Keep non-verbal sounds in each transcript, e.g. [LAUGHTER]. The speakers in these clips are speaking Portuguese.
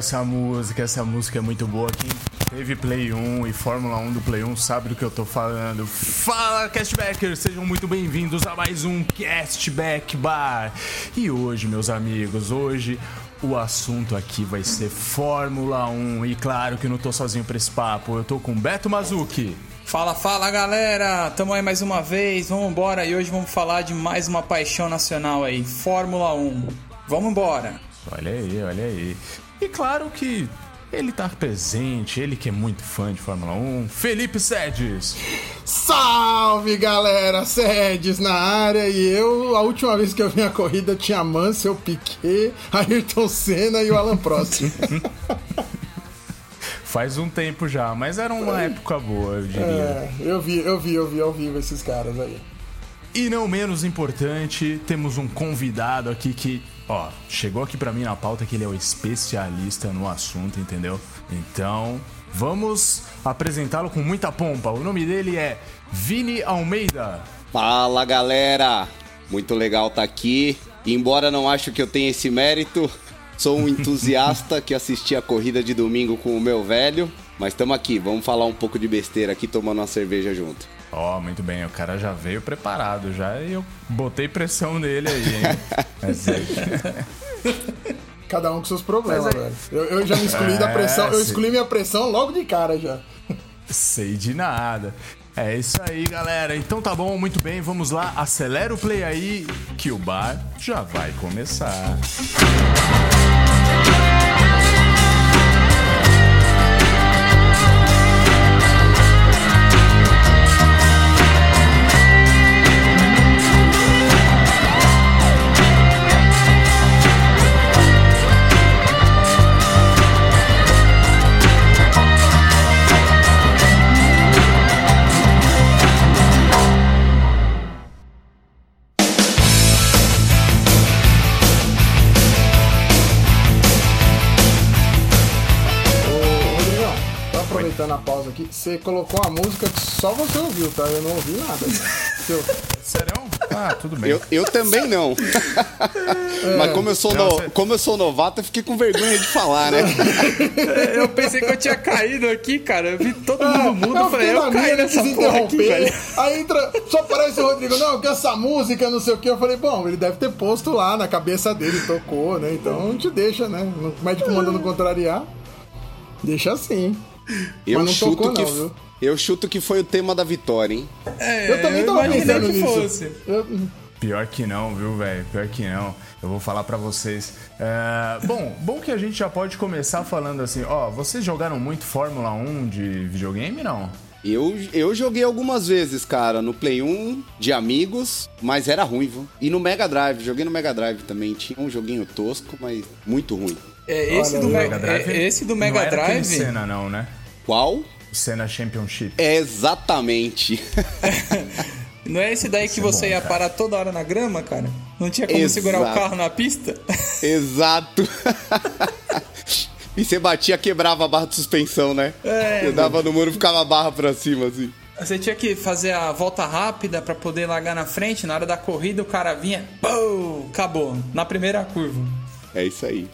essa música, essa música é muito boa. Quem teve Play 1 e Fórmula 1 do Play 1 sabe do que eu tô falando. Fala, Castbackers! Sejam muito bem-vindos a mais um Castback Bar. E hoje, meus amigos, hoje o assunto aqui vai ser Fórmula 1. E claro que eu não tô sozinho pra esse papo, eu tô com Beto Mazuki. Fala, fala galera! Tamo aí mais uma vez, vamos embora e hoje vamos falar de mais uma paixão nacional aí, Fórmula 1. Vamos embora! Olha aí, olha aí. E claro que ele tá presente, ele que é muito fã de Fórmula 1, Felipe Sedes. Salve galera, Sedes na área e eu, a última vez que eu vi a corrida tinha Mansell, Piquet, Ayrton Senna e o Alan Prost. [LAUGHS] Faz um tempo já, mas era uma época boa, eu diria. É, eu vi, eu vi, eu vi ao vivo esses caras aí. E não menos importante, temos um convidado aqui que, ó, chegou aqui para mim na pauta que ele é o especialista no assunto, entendeu? Então, vamos apresentá-lo com muita pompa. O nome dele é Vini Almeida. Fala, galera. Muito legal estar tá aqui. Embora não acho que eu tenha esse mérito, sou um entusiasta [LAUGHS] que assisti a corrida de domingo com o meu velho. Mas estamos aqui, vamos falar um pouco de besteira aqui tomando uma cerveja junto. Ó, oh, muito bem, o cara já veio preparado já e eu botei pressão nele aí, hein? [LAUGHS] [LAUGHS] Cada um com seus problemas, velho. Eu, eu, já me excluí é, da pressão, eu excluí minha pressão logo de cara já. Sei de nada. É isso aí, galera. Então tá bom, muito bem, vamos lá, acelera o play aí que o bar já vai começar. Música você colocou uma música que só você ouviu, tá? Eu não ouvi nada. [LAUGHS] Seu... Sério? Ah, tudo bem. Eu, eu também não. [LAUGHS] É. Mas como eu, sou não, no, você... como eu sou novato, eu fiquei com vergonha de falar, né? [LAUGHS] eu pensei que eu tinha caído aqui, cara. Eu vi todo mundo é, mudo. Eu falei, eu caí nessa porra aqui, velho. Aí entra, só aparece o Rodrigo, não, que essa música, não sei o que. Eu falei, bom, ele deve ter posto lá na cabeça dele, tocou, né? Então a gente deixa, né? O médico mandando contrariar. Deixa assim. Eu chuto tocou, que não, eu chuto que foi o tema da vitória, hein? É, eu também tava pensando que nisso. Fosse. Pior que não, viu, velho? Pior que não. Eu vou falar para vocês. É... Bom, bom que a gente já pode começar falando assim, ó, vocês jogaram muito Fórmula 1 de videogame, não? Eu, eu joguei algumas vezes, cara, no Play 1 de amigos, mas era ruim, viu? E no Mega Drive, joguei no Mega Drive também. Tinha um joguinho tosco, mas muito ruim. É, esse, Olha, do, Mega Drive, é, esse do Mega não Drive. Cena, não, né? Qual? O Senna Championship. É exatamente. [LAUGHS] Não é esse daí que você bom, ia parar toda hora na grama, cara? Não tinha como Exato. segurar o carro na pista? [LAUGHS] Exato. [LAUGHS] e você batia, quebrava a barra de suspensão, né? É. Você dava no muro e ficava a barra pra cima, assim. Você tinha que fazer a volta rápida para poder largar na frente. Na hora da corrida, o cara vinha, pô, acabou. Na primeira curva. É isso aí.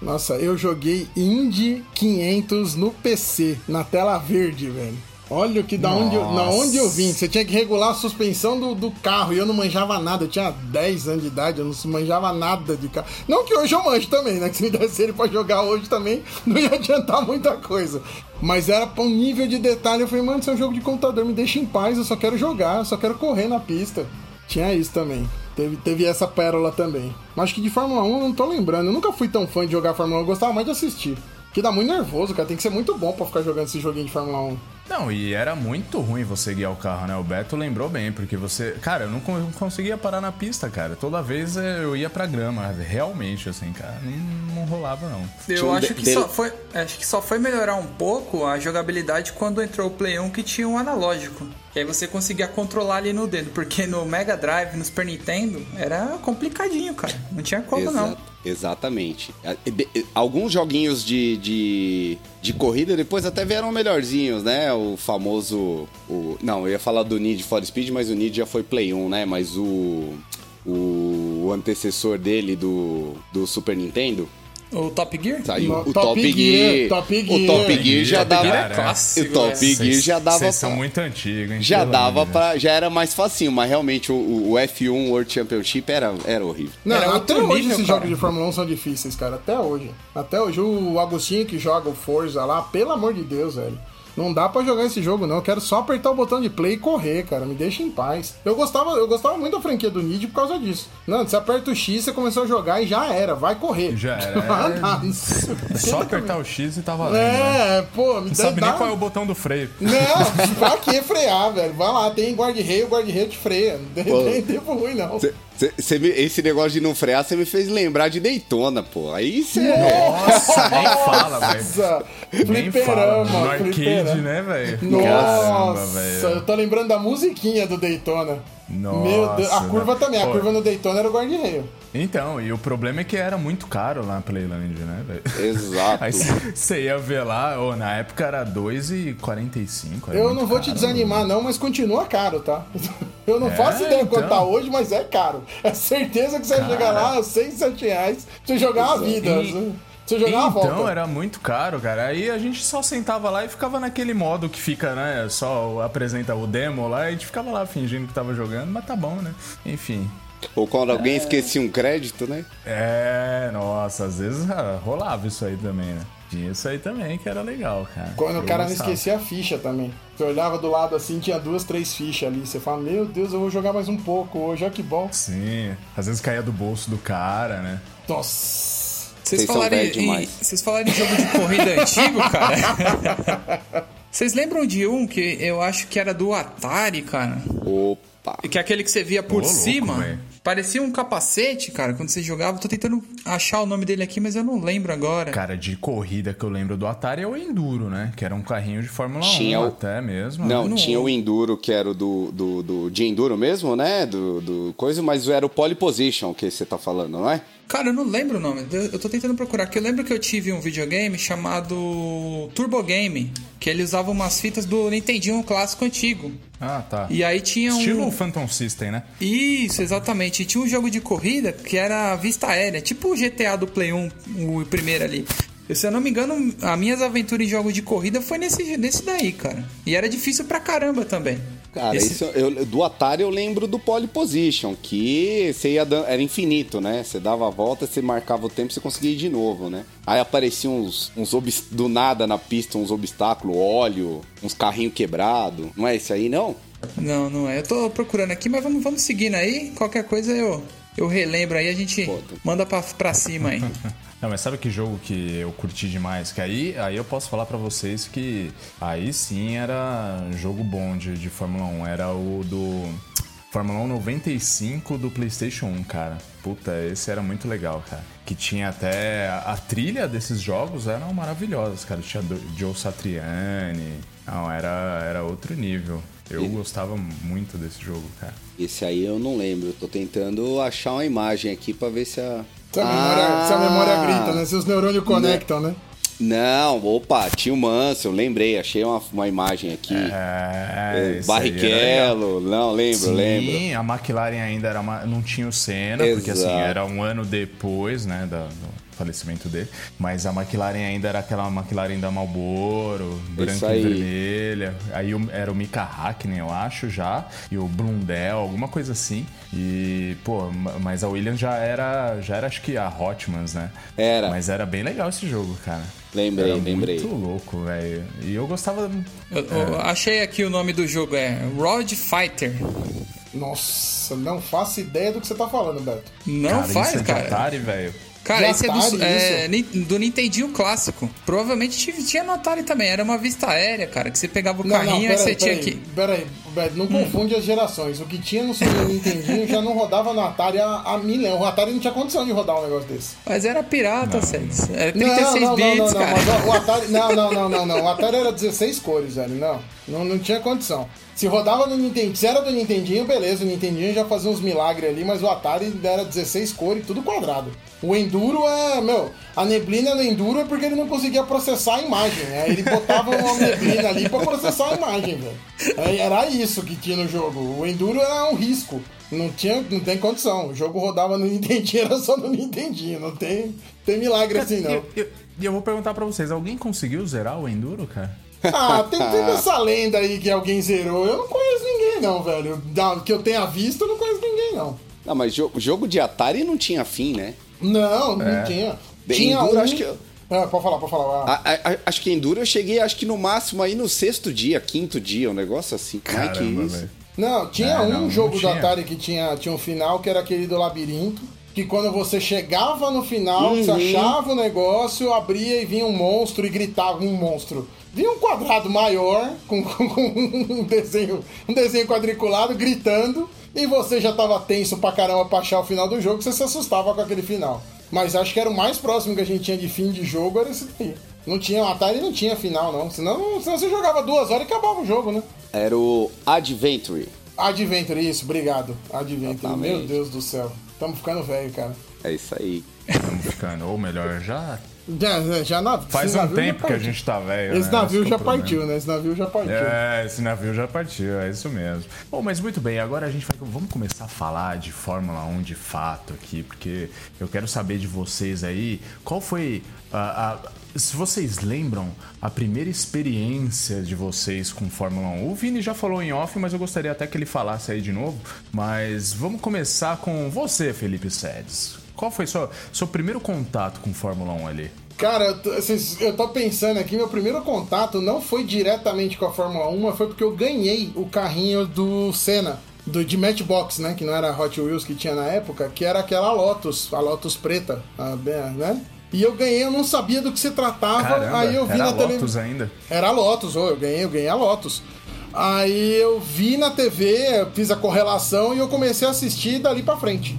Nossa, eu joguei Indy 500 no PC, na tela verde, velho. Olha o que da onde, eu, da onde eu vim. Você tinha que regular a suspensão do, do carro e eu não manjava nada. Eu tinha 10 anos de idade, eu não manjava nada de carro. Não que hoje eu manjo também, né? Que [LAUGHS] se me desse ele pra jogar hoje também, [LAUGHS] não ia adiantar muita coisa. Mas era pra um nível de detalhe. Eu falei, mano, isso é um jogo de computador, me deixa em paz, eu só quero jogar, eu só quero correr na pista. Tinha isso também. Teve, teve essa pérola também. Mas acho que de Fórmula 1 eu não tô lembrando. Eu nunca fui tão fã de jogar Fórmula 1, eu gostava mais de assistir. Que dá muito nervoso, cara. Tem que ser muito bom pra ficar jogando esse joguinho de Fórmula 1. Não, e era muito ruim você guiar o carro, né? O Beto lembrou bem, porque você. Cara, eu não conseguia parar na pista, cara. Toda vez eu ia pra grama, realmente, assim, cara. Não, não rolava, não. Eu acho que, só foi, acho que só foi melhorar um pouco a jogabilidade quando entrou o Play 1 que tinha um analógico. Que aí você conseguia controlar ali no dedo, porque no Mega Drive, no Super Nintendo, era complicadinho, cara. Não tinha como, Exato. não. Exatamente. Alguns joguinhos de, de, de, corrida depois até vieram melhorzinhos, né? O famoso. O, não, eu ia falar do Need for Speed, mas o Need já foi Play 1, né? Mas o. O, o antecessor dele do, do Super Nintendo. O Top Gear? Saiu o Top Top, Gear, Gear. Top O Gear. Top Gear já Top dava. Gear é clássico, o Top é. Gear já dava Vocês são pra- muito antigos, hein? Já dava pra. Já era mais facinho, mas realmente o, o F1 World Championship era, era horrível. Não, Era até hoje nível, esses cara. jogos de Fórmula 1 são difíceis, cara. Até hoje. Até hoje. O Agostinho que joga o Forza lá, pelo amor de Deus, velho. Não dá pra jogar esse jogo, não. Eu quero só apertar o botão de play e correr, cara. Me deixa em paz. Eu gostava, eu gostava muito da franquia do Nid por causa disso. Não, você aperta o X, você começou a jogar e já era. Vai correr. Já era. [LAUGHS] Ah. É só apertar o X e tá valendo. né? É, pô, me Não dá. sabe nem dá- qual é o botão do freio. Não, [LAUGHS] pra que frear, velho? Vai lá, tem guarda-reio, o guarda-reio te freia. Não tem tempo ruim, não. Cê- cê- cê me- esse negócio de não frear, você me fez lembrar de Daytona, pô. Aí você. Nossa, nem fala, velho. Nossa, Nem fala. fliperama, No arcade, fliperama. né, velho? Nossa, velho. eu tô lembrando da musiquinha do Daytona. Nossa, Meu Deus, a curva velho. também, a Pô. curva no Daytona era o guarda-reio. Então, e o problema é que era muito caro lá na Playland, né, velho? Exato. Aí você ia ver lá, ô, na época era 2,45. era Eu não vou te caro, desanimar, não, mas continua caro, tá? [LAUGHS] Eu não É, faço ideia quanto então. tá hoje, mas é caro. É certeza que você vai chegar lá, 6, 7 reais, você jogar a vida. E- pra você jogar a volta. Então, era muito caro, cara. Aí a gente só sentava lá e ficava naquele modo que fica, né? Só apresenta o demo lá e a gente ficava lá fingindo que tava jogando, mas tá bom, né? Enfim. Ou quando alguém esquecia um crédito, né? É, nossa, às vezes ah, rolava isso aí também, né? Tinha isso aí também que era legal, cara. Quando Eu o cara não gostava. esquecia a ficha também. Você olhava do lado assim, tinha duas, três fichas ali. Você fala, meu Deus, eu vou jogar mais um pouco hoje, olha que bom. Sim, às vezes caía do bolso do cara, né? Nossa. Vocês Vocês são falarem, demais. em, vocês falarem em jogo de corrida [LAUGHS] antigo, cara? Vocês lembram de um que eu acho que era do Atari, cara? Opa. Que é aquele que você via por Ô, louco, cima. velho. Parecia um capacete, cara, quando você jogava. Tô tentando achar o nome dele aqui, mas eu não lembro agora. Cara, de corrida que eu lembro do Atari é o Enduro, né? Que era um carrinho de Fórmula Tinha 1 o- até mesmo. Não, né? tinha o Enduro, que era o do, do, do de Enduro mesmo, né? Do, do coisa, mas era o Pole Position que você tá falando, não é? Cara, eu não lembro o nome. Eu tô tentando procurar. Que eu lembro que eu tive um videogame chamado Turbo Game, que ele usava umas fitas do Nintendinho clássico antigo. Ah, tá. E aí tinha um. Estilo Phantom System, né? Isso, exatamente. E tinha um jogo de corrida que era vista aérea, tipo o GTA do Play 1, o primeiro ali. Se eu não me engano, as minhas aventuras em jogos de corrida foi nesse, nesse daí, cara. E era difícil pra caramba também. Cara, Esse- isso, eu- do Atari eu lembro do Pole Position, que você ia dando, era infinito, né? Você dava a volta, você marcava o tempo, você conseguia ir de novo, né? Aí apareciam uns, uns do nada na pista, uns obstáculos, óleo, uns carrinhos quebrados. Não é esse aí, não? Não, não é. Eu tô procurando aqui, mas vamos, vamos seguindo aí. Qualquer coisa eu, eu relembro aí, a gente manda pra, pra cima aí. [LAUGHS] Não, mas sabe que jogo que eu curti demais? Que aí, aí eu posso falar pra vocês que aí sim era jogo bom de, de Fórmula 1. Era o do Fórmula 1 95 do PlayStation 1, cara. Puta, esse era muito legal, cara. Que tinha até. A, trilha desses jogos eram maravilhosas, cara. Tinha Joe Satriani. Não, era, era outro nível. Eu gostava muito desse jogo, cara. Esse aí eu não lembro. Tô tentando achar uma imagem aqui pra ver se a. Se a, memória, se a memória Ah! grita, né? Se os neurônios conectam, né? Não, opa, tinha o Manso, eu lembrei, achei uma, uma imagem aqui. É, legal. Barrichello, não, lembro, Sim, lembro. a McLaren ainda era uma- não tinha o Senna, porque assim, Exato. era um ano depois, né, da- do falecimento dele. Mas a McLaren ainda era aquela McLaren da Marlboro, branca e vermelha. Aí era o Mika Hakkinen, eu acho, já, e o Blundell, alguma coisa assim. E, pô, ma- mas a Williams já era, já era acho que a Hotmans, né? Era. Mas era bem legal esse jogo, cara. Lembrei, Era lembrei. Muito louco, velho. E eu gostava. Eu- eu achei aqui o nome do jogo, é Road Fighter. Nossa, não faço ideia do que você tá falando, Beto. Não cara, faz, isso é cara. Atari, velho. Cara, De esse é do, Atari, é, do Nintendinho clássico. Provavelmente tinha no Atari também. Era uma vista aérea, cara. Que você pegava o Não, não, carrinho e peraí, você tinha peraí, que. peraí, Beto, não Hum. confunde as gerações. O que tinha no Super Nintendinho já não rodava no Atari há, há mil anos. O Atari não tinha condição de rodar um negócio desse. Mas era pirata, Sedes. Era Não, 36 não, não, bits, não, não, cara. mas o Atari, não, não, não, não, não. O Atari era 16 cores, velho. Não, não, não tinha condição. Se rodava no Nintendo, se era do Nintendinho, beleza, o Nintendinho já fazia uns milagres ali, mas o Atari era 16 cores, tudo quadrado. O Enduro é, meu, a neblina do Enduro é porque ele não conseguia processar a imagem. Aí ele botava uma [LAUGHS] neblina ali pra processar a imagem, velho. Aí Era isso que tinha no jogo. O Enduro era um risco. Não tinha, não tem condição. O jogo rodava no Nintendinho, [LAUGHS] era só no Nintendinho. Não tem, Tem milagre assim, não. E eu, eu, eu, vou perguntar pra vocês: alguém conseguiu zerar o Enduro, cara? Ah, tem, tem essa lenda aí que alguém zerou. Eu não conheço ninguém, não, velho. Da, que eu tenha visto, eu não conheço ninguém, não. Não, mas jo jogo de Atari não tinha fim, né? Não, não é. tinha. Tinha Enduro, um... acho que. Ah, pode falar, pode falar. Ah. A, a, acho que Enduro eu cheguei, acho que no máximo aí no sexto dia, quinto dia, um negócio assim. Caramba, Como é que é isso? Não, tinha é, um não, jogo não do Atari que tinha, tinha um final, que era aquele do labirinto. Que quando você chegava no final, uhum. você achava o negócio, abria e vinha um monstro e gritava um monstro. Vinha um quadrado maior, com, com, com um, desenho, um desenho quadriculado, gritando, e você já tava tenso pra caramba pra achar o final do jogo, você se assustava com aquele final. Mas acho que era o mais próximo que a gente tinha de fim de jogo, era esse daí. Não tinha, o Atari não tinha final, não. Senão, senão você jogava duas horas e acabava o jogo, né? Era o Adventure. Adventure, isso, obrigado. Adventure, Exatamente. meu Deus do céu. Tamo ficando velho, cara. É isso aí. Tamo ficando, ou melhor, já já, já Faz um tempo que a gente tá velho. Esse né? navio esse já partiu, né? Esse navio já partiu. É, esse navio já partiu, é isso mesmo. Bom, mas muito bem, agora a gente vai. Vamos começar a falar de Fórmula 1 de fato aqui, porque eu quero saber de vocês aí qual foi a, a se vocês lembram a primeira experiência de vocês com Fórmula 1. O Vini já falou em off, mas eu gostaria até que ele falasse aí de novo. Mas vamos começar com você, Felipe Sedes. Qual foi seu, seu primeiro contato com Fórmula 1 ali? Cara, eu tô, eu tô pensando aqui, meu primeiro contato não foi diretamente com a Fórmula 1, mas foi porque eu ganhei o carrinho do Senna, do, de Matchbox, né? Que não era a Hot Wheels que tinha na época, que era aquela Lotus, a Lotus preta, a, né? E eu ganhei, eu não sabia do que se tratava. Caramba, aí eu vi era na tele... Lotus ainda? Era a Lotus, oh, eu ganhei, eu ganhei a Lotus. Aí eu vi na TV, fiz a correlação e eu comecei a assistir dali para frente.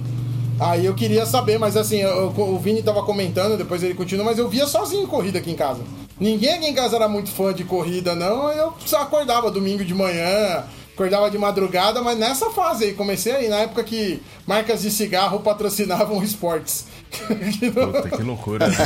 Aí eu queria saber, mas assim, eu, o Vini tava comentando, depois ele continua, mas eu via sozinho corrida aqui em casa. Ninguém aqui em casa era muito fã de corrida, não. Eu só acordava domingo de manhã, acordava de madrugada, mas nessa fase aí, comecei aí, na época que marcas de cigarro patrocinavam [LAUGHS] esportes. Puta, que loucura, né,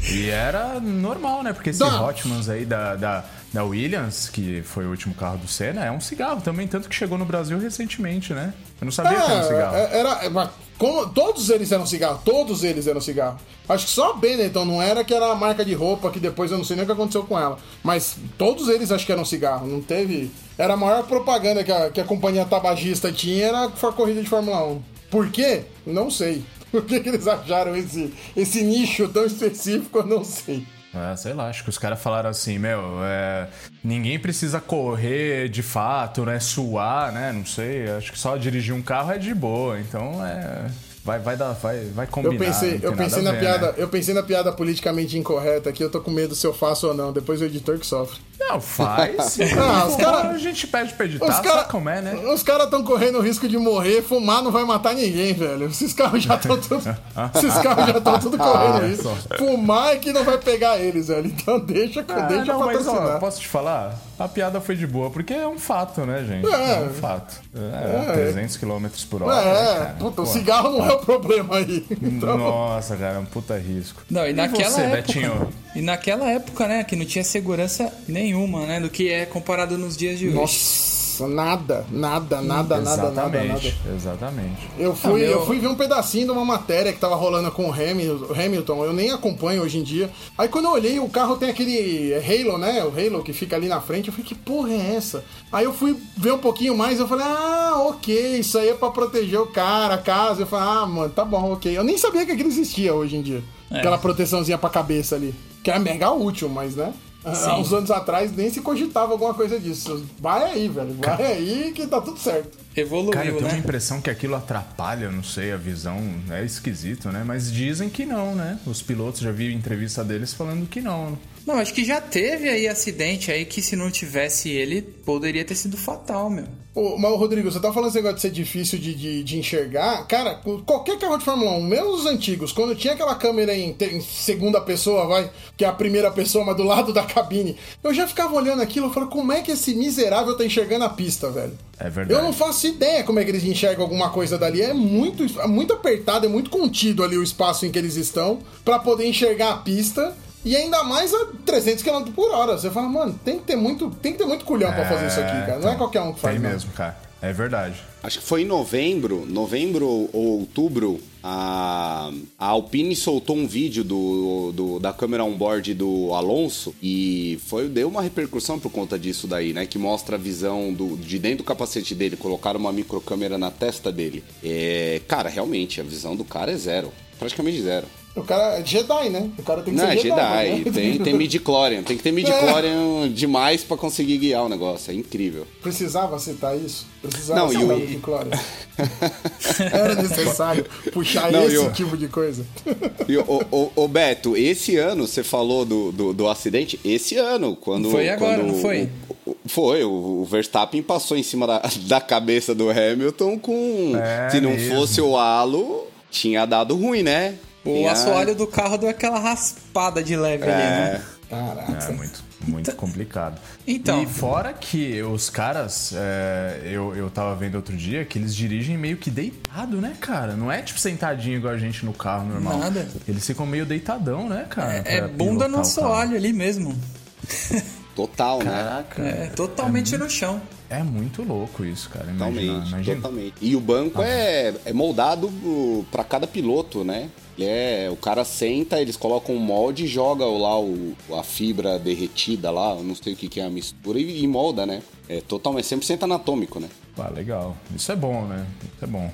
[LAUGHS] e era normal, né? Porque esse Não. Hotmans aí da, da, da Williams, que foi o último carro do Senna, é um cigarro também, tanto que chegou no Brasil recentemente, né? Eu não sabia é, que era um cigarro. É, era, como, todos eles eram cigarro, todos eles eram cigarro. Acho que só a Benetton não era, que era a marca de roupa, que depois eu não sei nem o que aconteceu com ela. Mas todos eles acho que eram cigarro, não teve... Era a maior propaganda que a, que a companhia tabagista tinha, era a corrida de Fórmula 1. Por quê? Não sei. [LAUGHS] Por que, que eles acharam esse, esse nicho tão específico, eu não sei. É, sei lá, acho que os caras falaram assim, meu, é, ninguém precisa correr de fato, né? Suar, né? Não sei. Acho que só dirigir um carro é de boa. Então é vai, vai, dar, vai, vai combinar. Eu pensei, eu pensei na ver, piada, né? eu pensei na piada politicamente incorreta aqui, eu tô com medo se eu faço ou não, depois o editor que sofre. Não, faz. [LAUGHS] ah, os cara, a gente pede pra editar, os cara, como é, né? Os caras estão correndo o risco de morrer, fumar não vai matar ninguém, velho. Esses carros já estão tudo. [LAUGHS] esses carros já estão tudo correndo ah, isso. Fumar é que não vai pegar eles, velho. Então deixa, ah, deixa não, mas, ó, posso te falar? A piada foi de boa, porque é um fato, né, gente? É, é um fato. É, é 300 km por hora. É, né, cara? puta, Pô. o cigarro não é o problema aí. Então... Nossa, cara, é um puta risco. Não, e, e naquela você, época, Betinho? E naquela época, né, que não tinha segurança nenhuma, né, do que é comparado nos dias de hoje. Nossa. Nada, nada, nada, nada, nada, nada. Exatamente. Eu fui, ah, meu... eu fui ver um pedacinho de uma matéria que tava rolando com o Hamilton, eu nem acompanho hoje em dia. Aí quando eu olhei, o carro tem aquele Halo, né? O Halo que fica ali na frente. Eu falei, que porra é essa? Aí eu fui ver um pouquinho mais, eu falei, ah, ok, isso aí é pra proteger o cara, a casa. Eu falei, ah, mano, tá bom, ok. Eu nem sabia que aquilo existia hoje em dia. É. Aquela proteçãozinha pra cabeça ali. Que é mega útil, mas né? Sim. Há uns anos atrás nem se cogitava alguma coisa disso. Vai aí, velho. Vai Cara... aí que tá tudo certo. Evoluiu, Cara, eu tenho né? uma impressão que aquilo atrapalha, não sei, a visão. É esquisito, né? Mas dizem que não, né? Os pilotos já vi entrevista deles falando que não. Não, acho que já teve aí acidente aí que se não tivesse ele, poderia ter sido fatal, meu. Ô, mas, Rodrigo, você tá falando esse negócio de ser difícil de, de, de, enxergar. Cara, qualquer carro de Fórmula 1, mesmo os antigos, quando tinha aquela câmera em, em, segunda pessoa, vai, que é a primeira pessoa, mas do lado da cabine, eu já ficava olhando aquilo e falava, como é que esse miserável tá enxergando a pista, velho? É verdade. Eu não faço ideia como é que eles enxergam alguma coisa dali. É muito, é muito apertado, é muito contido ali o espaço em que eles estão para poder enxergar a pista. E ainda mais a 300 km por hora. Você fala, mano, tem que ter muito, tem que ter muito culhão é, pra fazer isso aqui, cara. Não é qualquer um que faz. Tem não. mesmo, cara. É verdade. Acho que foi em novembro, novembro ou outubro, a, a Alpine soltou um vídeo do, do, da câmera on-board do Alonso e foi, deu uma repercussão por conta disso daí, né? Que mostra a visão do, de dentro do capacete dele, colocaram uma microcâmera na testa dele. É, cara, realmente, a visão do cara é zero. Praticamente zero. O cara é Jedi, né? O cara tem que Não, ser é Jedi. Jedi. né? Tem, [LAUGHS] tem midi-chlorian. Tem que ter midi-chlorian demais pra conseguir guiar o negócio. É incrível. Precisava citar isso? Precisava Não, e citar o- o Glória. [LAUGHS] Era necessário puxar Não, esse e o- tipo de coisa. E, ô, ô, ô, Beto, esse ano, você falou do, do, do acidente, esse ano, quando... Foi agora, quando não foi? o- o- foi, o, o Verstappen passou em cima da, [LAUGHS] da cabeça do Hamilton com... É se não mesmo. fosse o halo, tinha dado ruim, né? O assoalho do carro deu aquela raspada de leve ali, né? É, Caraca. É muito, muito complicado. Então. E fora que os caras, é, eu, eu tava vendo outro dia, que eles dirigem meio que deitado, né, cara? Não é tipo sentadinho igual a gente no carro normal. Nada. Eles ficam meio deitadão, né, cara? É pra bunda no assoalho ali mesmo. [LAUGHS] total, né? Caraca. É, totalmente no chão. É muito louco isso, cara. Imagina, Totalmente, imagina. totalmente. E o banco é, é moldado para cada piloto, né? Ele é, o cara senta, eles colocam um molde e joga lá o, a fibra derretida lá, eu não sei o que, que é a mistura, e, e molda, né? É totalmente 100% anatômico, né? Ah, legal. Isso é bom, né? Isso é bom.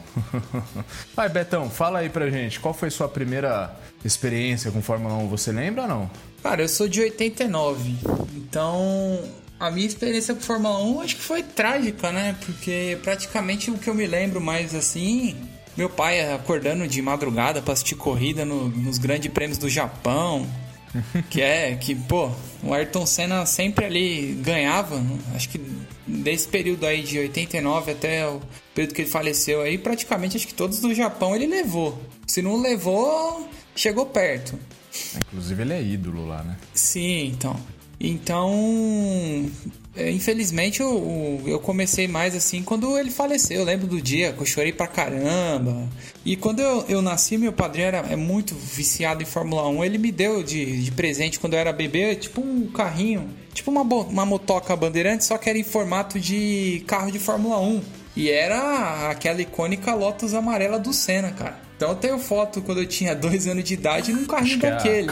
[LAUGHS] Vai, Betão, fala aí pra gente. Qual foi sua primeira experiência com Fórmula 1? Você lembra ou não? Cara, eu sou de 89, então a minha experiência com Fórmula 1 acho que foi trágica, né? Porque praticamente o que eu me lembro mais assim, meu pai acordando de madrugada pra assistir corrida no- nos grandes prêmios do Japão. [LAUGHS] Que é que, pô, o Ayrton Senna sempre ali ganhava. Acho que desse período aí de 89 até o período que ele faleceu aí, praticamente acho que todos do Japão ele levou. Se não levou, chegou perto. Inclusive, ele é ídolo lá, né? Sim, então. Então, é, infelizmente eu, eu comecei mais assim quando ele faleceu. Eu lembro do dia que eu chorei pra caramba. E quando eu, eu nasci, meu padrinho era é muito viciado em Fórmula 1. Ele me deu de, de presente quando eu era bebê, tipo um carrinho, tipo uma, uma motoca bandeirante, só que era em formato de carro de Fórmula 1. E era aquela icônica Lotus amarela do Senna, cara. Então eu tenho foto quando eu tinha dois anos de idade num carrinho é a daquele.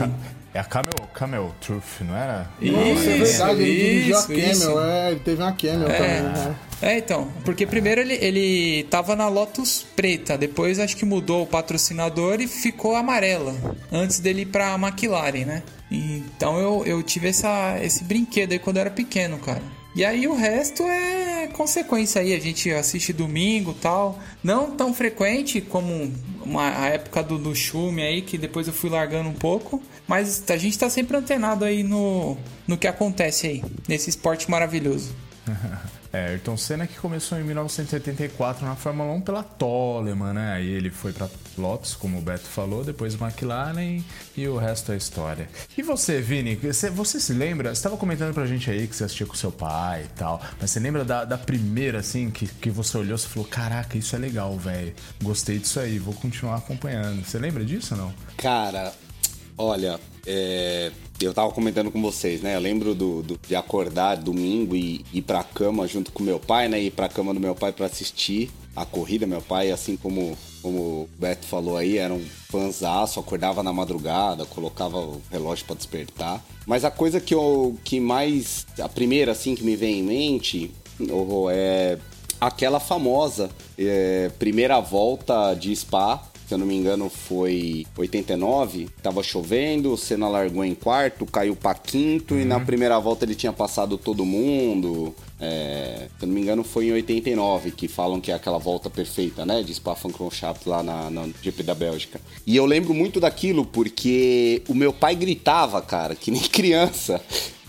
É a Camel, Camel Truth, não era? Isso, é verdade, ele dirigiu a Camel, isso. é, ele teve uma Camel também, né? É, então, porque primeiro ele, ele tava na Lotus preta, depois acho que mudou o patrocinador e ficou amarela, antes dele ir pra McLaren, né? Então eu, eu tive essa, esse brinquedo aí quando eu era pequeno, cara. E aí o resto é consequência aí, a gente assiste domingo tal. Não tão frequente como uma, a época do, do Chume aí, que depois eu fui largando um pouco. Mas a gente tá sempre antenado aí no, no que acontece aí, nesse esporte maravilhoso. [LAUGHS] É, Ayrton Senna que começou em 1984 na Fórmula 1 pela Toleman, né? Aí ele foi pra Lotus, como o Beto falou, depois McLaren e o resto é história. E você, Vini, você, você se lembra? Você tava comentando pra gente aí que você assistia com seu pai e tal, mas você lembra da, da primeira, assim, que, que você olhou e falou: Caraca, isso é legal, velho. Gostei disso aí, vou continuar acompanhando. Você lembra disso ou não? Cara, olha, é, eu tava comentando com vocês, né? Eu lembro do, do- de acordar domingo e ir pra cama junto com meu pai, né? Ir pra cama do meu pai pra assistir a corrida. Meu pai, assim como, como o Beto falou aí, era um fãzaço, acordava na madrugada, colocava o relógio pra despertar. Mas a coisa que eu que mais. A primeira, assim, que me vem em mente é aquela famosa é, primeira volta de Spa se eu não me engano, foi 89. Tava chovendo, o Senna largou em quarto, caiu pra quinto e na primeira volta ele tinha passado todo mundo. É, se eu não me engano, foi em 89 que falam que é aquela volta perfeita, né? De Spa-Francorchamps lá na, na GP da Bélgica. E eu lembro muito daquilo porque o meu pai gritava, cara, que nem [LAUGHS] criança.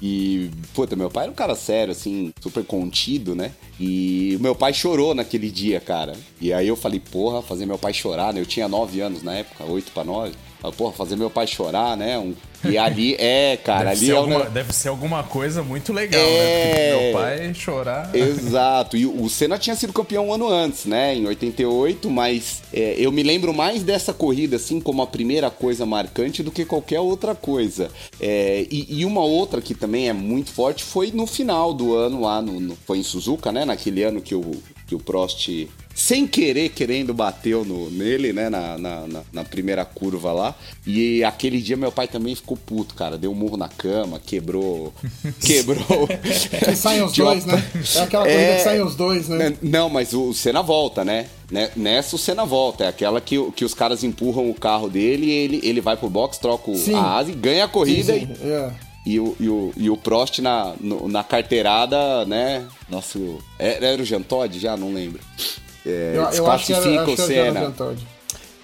E, puta, meu pai era um cara sério, assim, super contido, né? E meu pai chorou naquele dia, cara. E aí eu falei, porra, fazer meu pai chorar, né? Eu tinha 9 anos na época, 8 pra 9. Porra, fazer meu pai chorar, né? Um- E ali, é, cara, deve, ali ser é um alguma, deve ser alguma coisa muito legal, É. né? Porque meu pai chorar. Exato, e o Senna tinha sido campeão um ano antes, né? Em 88, mas é, eu me lembro mais dessa corrida, assim, como a primeira coisa marcante do que qualquer outra coisa. É, e, e uma outra que também é muito forte foi no final do ano lá, no, no- foi em Suzuka, né? Naquele ano que o, que o Prost sem querer, querendo, bateu no, nele, né? Na, na, na, primeira curva lá. E aquele dia meu pai também ficou puto, cara. Deu um murro na cama, quebrou. [LAUGHS] quebrou. Que saem os dois, né? É aquela corrida É. que saem os dois, né? Não, mas o Senna volta, né? Né- Nessa o Senna volta. É aquela que, que os caras empurram o carro dele e ele, ele vai pro box, troca Sim. a asa e ganha a corrida. Sim, sim, é. E, e, o, e, o, e o Prost na, no- na carteirada, né? Nosso. Era, era o Jean Todt? Já não lembro. É, Eu, eu acho que era, desclassifica acho o Senna.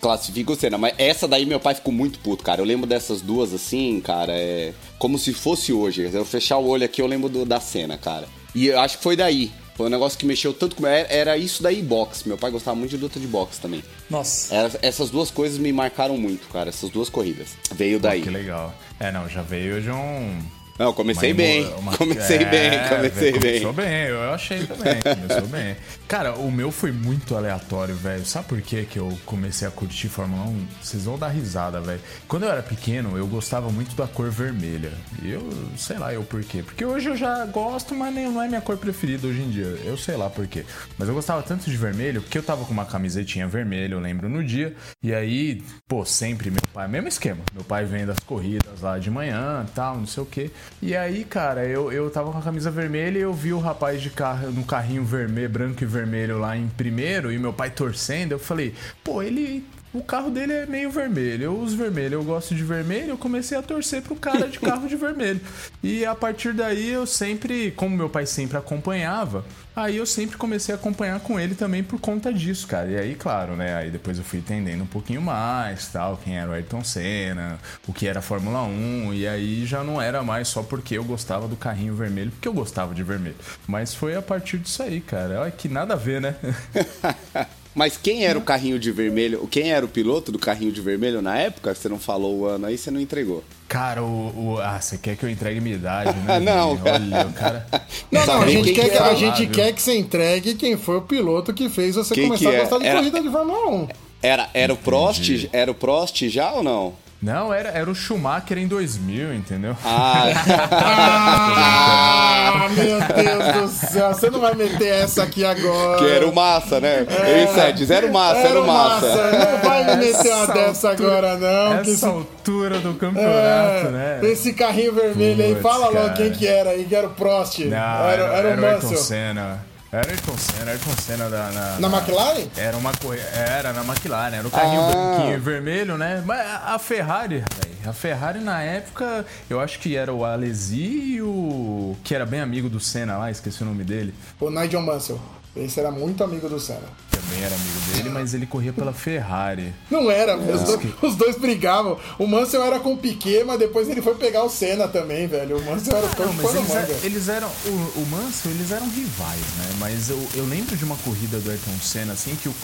Classifica o Senna. Mas essa daí meu pai ficou muito puto, cara. Eu lembro dessas duas assim, cara. É como se fosse hoje. Eu fechar o olho aqui, eu lembro do- da cena, cara. E eu acho que foi daí. Foi um negócio que mexeu tanto com. Era, era isso daí boxe. Meu pai gostava muito de luta de boxe também. Nossa. Era- essas duas coisas me marcaram muito, cara. Essas duas corridas. Veio daí. Que legal. É, não, já veio de um. Não, comecei uma- bem. uma- comecei É, bem, comecei velho, bem. Começou bem, eu achei também. Começou bem. Cara, o meu foi muito aleatório, velho. Sabe por que que eu comecei a curtir Fórmula 1? Vocês vão dar risada, velho. Quando eu era pequeno, eu gostava muito da cor vermelha. Eu sei lá eu por quê. Porque hoje eu já gosto, mas nem, não é minha cor preferida hoje em dia. Eu sei lá por quê. Mas eu gostava tanto de vermelho, porque eu tava com uma camisetinha vermelha, eu lembro, no dia. E aí, pô, sempre meu pai, mesmo esquema. Meu pai vem das corridas lá de manhã tal, não sei o quê. E aí, cara, eu, eu tava com a camisa vermelha e eu vi o rapaz de carro no carrinho vermelho, branco e vermelho lá em primeiro, e meu pai torcendo. Eu falei, pô, ele. O carro dele é meio vermelho, eu uso vermelho, eu gosto de vermelho, eu comecei a torcer pro cara de carro de vermelho. E a partir daí eu sempre, como meu pai sempre acompanhava, aí eu sempre comecei a acompanhar com ele também por conta disso, cara. E aí, claro, né, aí depois eu fui entendendo um pouquinho mais, tal, quem era o Ayrton Senna, o que era a Fórmula 1, e aí já não era mais só porque eu gostava do carrinho vermelho, porque eu gostava de vermelho. Mas foi a partir disso aí, cara. Olha que nada a ver, né? [LAUGHS] Mas quem era o carrinho de vermelho? Quem era o piloto do carrinho de vermelho na época? Você não falou o ano aí, você não entregou. Cara, o, o- Ah, você quer que eu entregue minha idade, né? [LAUGHS] Não. Olha, cara. [LAUGHS] Não, não, a gente, quer, que que, a gente quer que você entregue quem foi o piloto que fez você Quem começar que a é? gostar de Era- corrida de Fórmula 1. Era, era o Prost? Era o Prost já ou não? Não, era, era o Schumacher em 2000, entendeu? Ah, Ah, [LAUGHS] meu Deus do céu, você não vai meter essa aqui agora. que era o Massa, né? Eu em Sedes, era o Massa, era o Massa. Não vai me meter uma Essa dessa altura- agora, não. que Essa isso- altura do campeonato, É, né? Esse carrinho vermelho aí, fala logo cara. quem que era aí, que era o Prost. Não, era, era, era, era o Mansell. Senna. Era Ayrton Senna, Ayrton Senna da, na, Na na- McLaren? Era uma. Era na McLaren, era o carrinho Ah. branquinho e vermelho, né? Mas a Ferrari. A Ferrari na época, eu acho que era o Alesi e o. que era bem amigo do Senna lá, esqueci o nome dele. O Nigel Mansell. Esse era muito amigo do Senna. Também era amigo dele, mas ele corria pela Ferrari. Não era, os, acho dois, [LAUGHS] os dois brigavam. O Mansell era com o Piquet, mas depois ele foi pegar o Senna também, velho. O Mansell era o mas eles, manga. eram- eles eram. O, o Mansell, eles eram rivais, né? Mas eu, eu lembro de uma corrida do Ayrton Senna, assim, que o.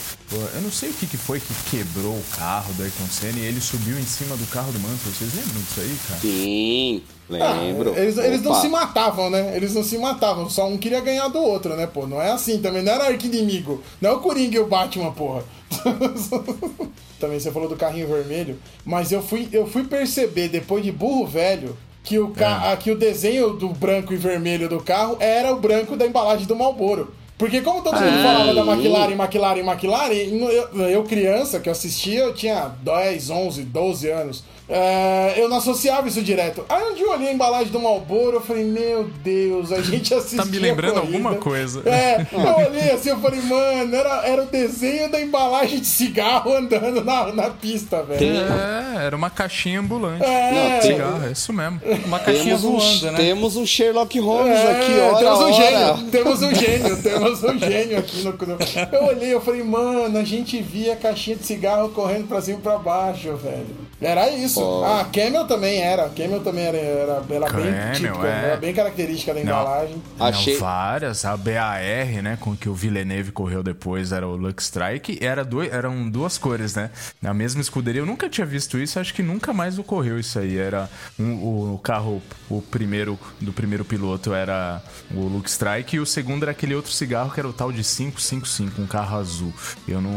Eu não sei o que, que foi que quebrou o carro do Ayrton Senna e ele subiu em cima do carro do Mansell. Vocês lembram disso aí, cara? Sim, Ah, lembro. eles, eles não se matavam, né? Eles não se matavam, só um queria ganhar do outro, né, pô? Não é assim também, não era arqui-inimigo. Não é o Coringa e o Batman, porra. [LAUGHS] também você falou do carrinho vermelho, mas eu fui, eu fui perceber depois de burro velho que o, ca... que o desenho do branco e vermelho do carro era o branco da embalagem do Marlboro. Porque como todo mundo falava da McLaren, McLaren, McLaren, eu, eu criança que assistia, eu tinha 10, 11, 12 anos. É, eu não associava isso direto. Aí um dia eu olhei a embalagem do Marlboro, eu falei, meu Deus, a [LAUGHS] gente assistia Tá me lembrando alguma coisa. É, [LAUGHS] eu olhei assim, eu falei, mano, era, era o desenho da embalagem de cigarro andando na, na pista, velho. É, era uma caixinha ambulante. É, Não, tem- Cigarro, é isso mesmo. Uma caixinha Temos um, voando, né? temos um Sherlock Holmes É, aqui, ora, temos um ora. gênio, temos um gênio, temos um gênio aqui no, no- Eu olhei, eu falei, mano, a gente via a caixinha de cigarro correndo pra cima e pra baixo, velho. Era isso. Ah, Camel também era. Camel também era, era, era bem Camel, típica, é. era bem característica da Não. embalagem. Achei- Não, várias. A BAR, né, com que o Villeneuve correu depois, era o Lux Strike. Era dois, eram duas cores, né? Na mesma escuderia. Eu nunca tinha visto isso, acho que nunca mais ocorreu isso aí. Era um- o, o carro, o primeiro do primeiro piloto era o Lux Strike e o segundo era aquele outro cigarro que era o tal de 555, um carro azul. Eu não.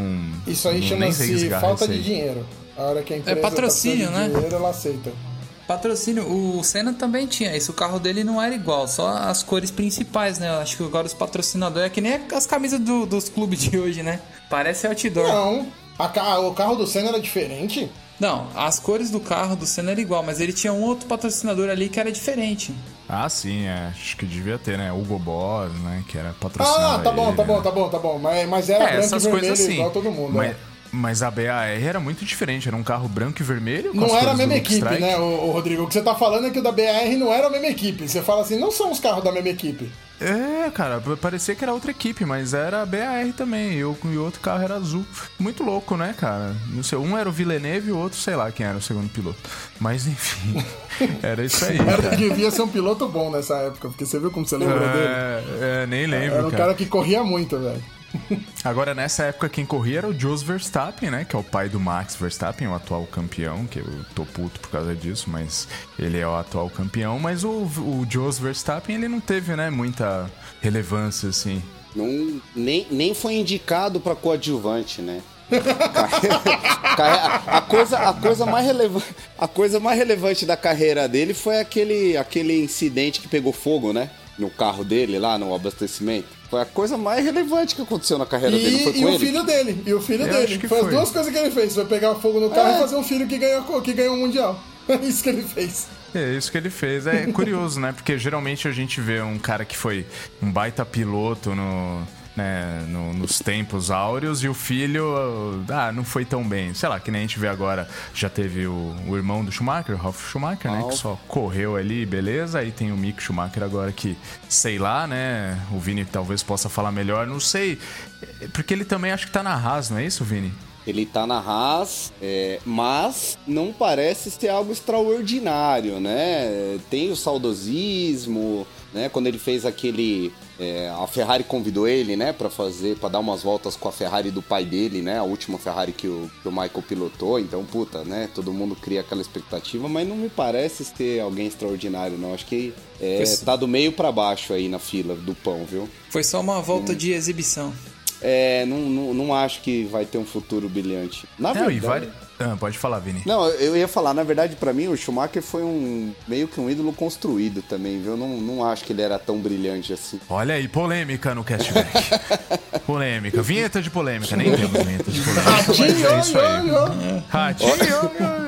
Isso aí chama-se falta de aí. dinheiro. A hora que a empresa patrocínio, tá né? dinheiro, ela aceita. Patrocínio, o Senna também tinha isso, o carro dele não era igual, só as cores principais, né? Eu acho que agora os patrocinadores é que nem as camisas do- dos clubes de hoje, né? Parece outdoor. Não, a o carro do Senna era diferente. Não, as cores do carro do Senna era igual, mas ele tinha um outro patrocinador ali que era diferente. Ah, sim, é. Acho que devia ter, né? Hugo Boss, né? Que era patrocinado. Ah, tá bom, ele, tá bom, né? tá bom, tá bom. Mas, mas era É, branco e essas vermelho coisas assim. igual todo mundo. mas, é. Mas a BAR era muito diferente. Era um carro branco e vermelho. Não era a mesma equipe, Strike. né, o, Rodrigo? O que você tá falando é que o da BR não era a mesma equipe. Você fala assim, não são os carros da mesma equipe. É, cara, parecia que era outra equipe, mas era a BAR também. E o, e o outro carro era azul. Muito louco, né, cara? Não sei, um era o Villeneuve e o outro, sei lá quem era o segundo piloto. Mas enfim, [LAUGHS] era isso aí. Era, cara. devia ser um piloto bom nessa época, porque você viu como você lembrou dele? É, é, nem lembro, Era um cara que corria muito, velho. [LAUGHS] Agora, nessa época, quem corria era o Jos Verstappen, né? Que é o pai do Max Verstappen, o atual campeão, que eu tô puto por causa disso, mas ele é o atual campeão. Mas o, o Jos Verstappen, ele não teve, né, muita relevância, assim. Não, nem, nem foi indicado pra coadjuvante, né? [LAUGHS] A, coisa, a, coisa mais releva- a coisa mais relevante da carreira dele foi aquele, aquele incidente que pegou fogo, né? No carro dele lá no abastecimento. Foi a coisa mais relevante que aconteceu na carreira dele. Foi E, com e o ele. filho dele. E o filho Eu dele. acho que Foi as duas coisas que ele fez. Foi pegar fogo no carro É. e fazer um filho que ganhou, que ganhou o Mundial. [LAUGHS] É isso que ele fez. É isso que ele fez. É curioso, né? Porque geralmente a gente vê um cara que foi um baita piloto no, né, no- nos tempos áureos e o filho, ah, não foi tão bem. Sei lá, que nem a gente vê agora, já teve o, o irmão do Schumacher, o Ralf Schumacher, né? Que só correu ali, beleza. Aí tem o Mick Schumacher agora que, sei lá, né? O Vini talvez possa falar melhor, não sei. Porque ele também acho que tá na Haas, não é isso, Vini? Ele tá na Haas, é, mas não parece ser algo extraordinário, né? Tem o saudosismo, né? Quando ele fez aquele. É, a Ferrari convidou ele, né, Pra fazer, para dar umas voltas com a Ferrari do pai dele, né? A última Ferrari que o, que o Michael pilotou. Então, puta, né? Todo mundo cria aquela expectativa, mas não me parece ser alguém extraordinário, não. Acho que é, Foi- tá do meio pra baixo aí na fila do pão, viu? Foi só uma volta Hum. de exibição. É, não, não, não acho que vai ter um futuro brilhante. Na Não, verdade. e vari... Ah, pode falar, Vini. Não, eu ia falar, na verdade, pra mim, o Schumacher foi um meio que um ídolo construído também, viu? Eu não, não acho que ele era tão brilhante assim. Olha aí, polêmica no cashback. [LAUGHS] polêmica. Vinheta de polêmica. Nem temos vinheta de polêmica, mas é isso aí. Ratinho.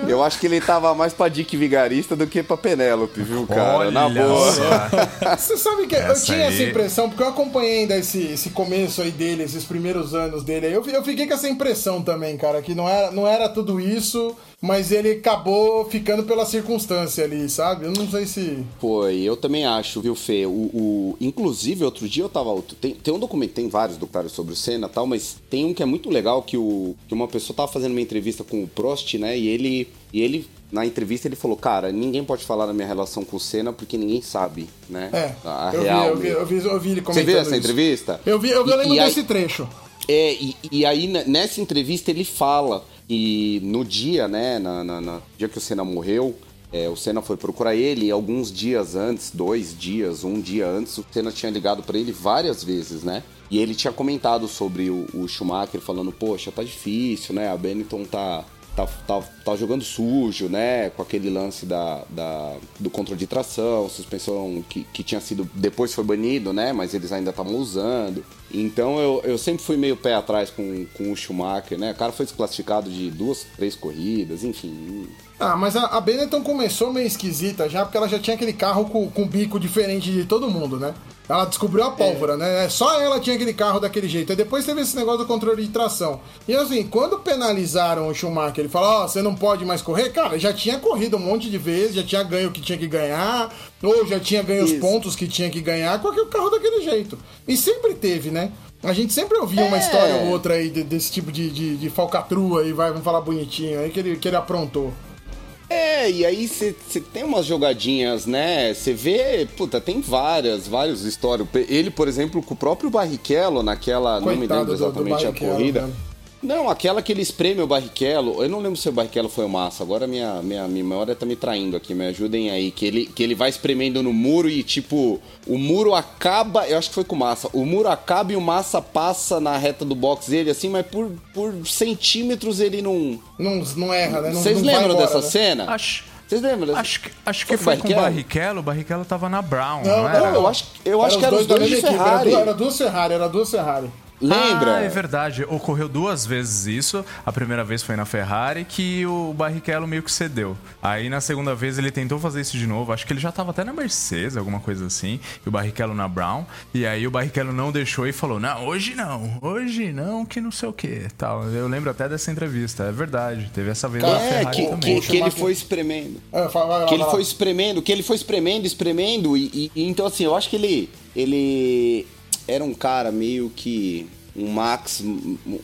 Eu acho que ele tava mais pra Dick Vigarista do que pra Penélope, viu, cara? Na Olha boa. só. [LAUGHS] Você sabe que eu Essa tinha aí- essa impressão, porque eu acompanhei ainda esse, esse começo aí dele, esses primeiros anos dele aí. Eu, eu fiquei com essa impressão também, cara, que não era, não era tudo isso, mas ele acabou ficando pela circunstância ali, sabe? Eu não sei se. Foi, eu também acho, viu, Fê? O, o- inclusive, outro dia eu tava. Tem, tem um documento, tem vários documentários sobre o Senna e tal, mas tem um que é muito legal que, o, que uma pessoa tava fazendo uma entrevista com o Prost, né? E ele. E ele, na entrevista, ele falou, cara, ninguém pode falar da minha relação com o Senna porque ninguém sabe, né? É, A eu, real. vi, eu, vi, eu, vi, eu vi ele Você comentando viu essa isso. entrevista? Eu vi, eu, eu lembro e aí- desse trecho. É, e, e aí nessa entrevista ele fala que no dia, né, na, na- na- dia que o Senna morreu, é, o Senna foi procurar ele e alguns dias antes, dois dias, um dia antes, o Senna tinha ligado pra ele várias vezes, né? E ele tinha comentado sobre o, o Schumacher, falando, poxa, tá difícil, né? A Benetton tá, tá, tá, tá jogando sujo, né? Com aquele lance da, da- do controle de tração, suspensão que, que tinha sido. Depois foi banido, né? Mas eles ainda estavam usando. Então eu, eu sempre fui meio pé atrás com, com o Schumacher, né? O cara foi desclassificado de duas, três corridas, enfim. Ah, mas a, a Benetton começou meio esquisita já, porque ela já tinha aquele carro com, com bico diferente de todo mundo, né? Ela descobriu a pólvora, né? Só ela tinha aquele carro daquele jeito. Aí depois teve esse negócio do controle de tração. E assim, quando penalizaram o Schumacher, ele falou: Ó, você não pode mais correr, cara, já tinha corrido um monte de vezes, já tinha ganho o que tinha que ganhar, ou já tinha ganho os Isso. pontos que tinha que ganhar com aquele carro daquele jeito. E sempre teve, né? A gente sempre ouvia uma É. história ou outra aí de- desse tipo de, de, de falcatrua aí, vai, vamos falar bonitinho, aí que ele, que ele aprontou. É, e aí você tem umas jogadinhas, né? Você vê, puta, tem várias, vários histórias. Ele, por exemplo, com o próprio Barrichello, naquela. não me Coitado lembro do- do exatamente a corrida. Não, aquela que ele espreme o Barrichello. Eu não lembro se o Barrichello foi o Massa. Agora minha, minha, minha memória tá me traindo aqui. Me ajudem aí. Que ele, que ele vai espremendo no muro e, tipo, o muro acaba. Eu acho que foi com o Massa. O muro acaba e o Massa passa na reta do box dele, assim, mas por, por centímetros ele não. Não, não erra, né? Vocês lembram embora, dessa né? cena? Acho, Vocês lembram? Acho que, acho que Foi foi, com o Barrichello. O Barrichello tava na Brown, não, Não, era? Não, eu acho, eu acho Eram que eram os dois, da de mesma equipe, era Ferrari. du- Era duas Ferrari, era duas Ferrari. Lembra? Ah, é verdade. Ocorreu duas vezes isso. A primeira vez foi na Ferrari, que o Barrichello meio que cedeu. Aí na segunda vez ele tentou fazer isso de novo. Acho que ele já tava até na Mercedes, alguma coisa assim. E o Barrichello na Brown. E aí o Barrichello não deixou e falou: Não, hoje não. Hoje não, que não sei o que. Tal. Eu lembro até dessa entrevista. É verdade. Teve essa vez na É, Ferrari que, também. que, que ele foi espremendo. Ah, fala- lá, Que ele foi espremendo, que ele foi espremendo, espremendo. E, e- e então, assim, eu acho que ele. Ele era um cara meio que. Um Max.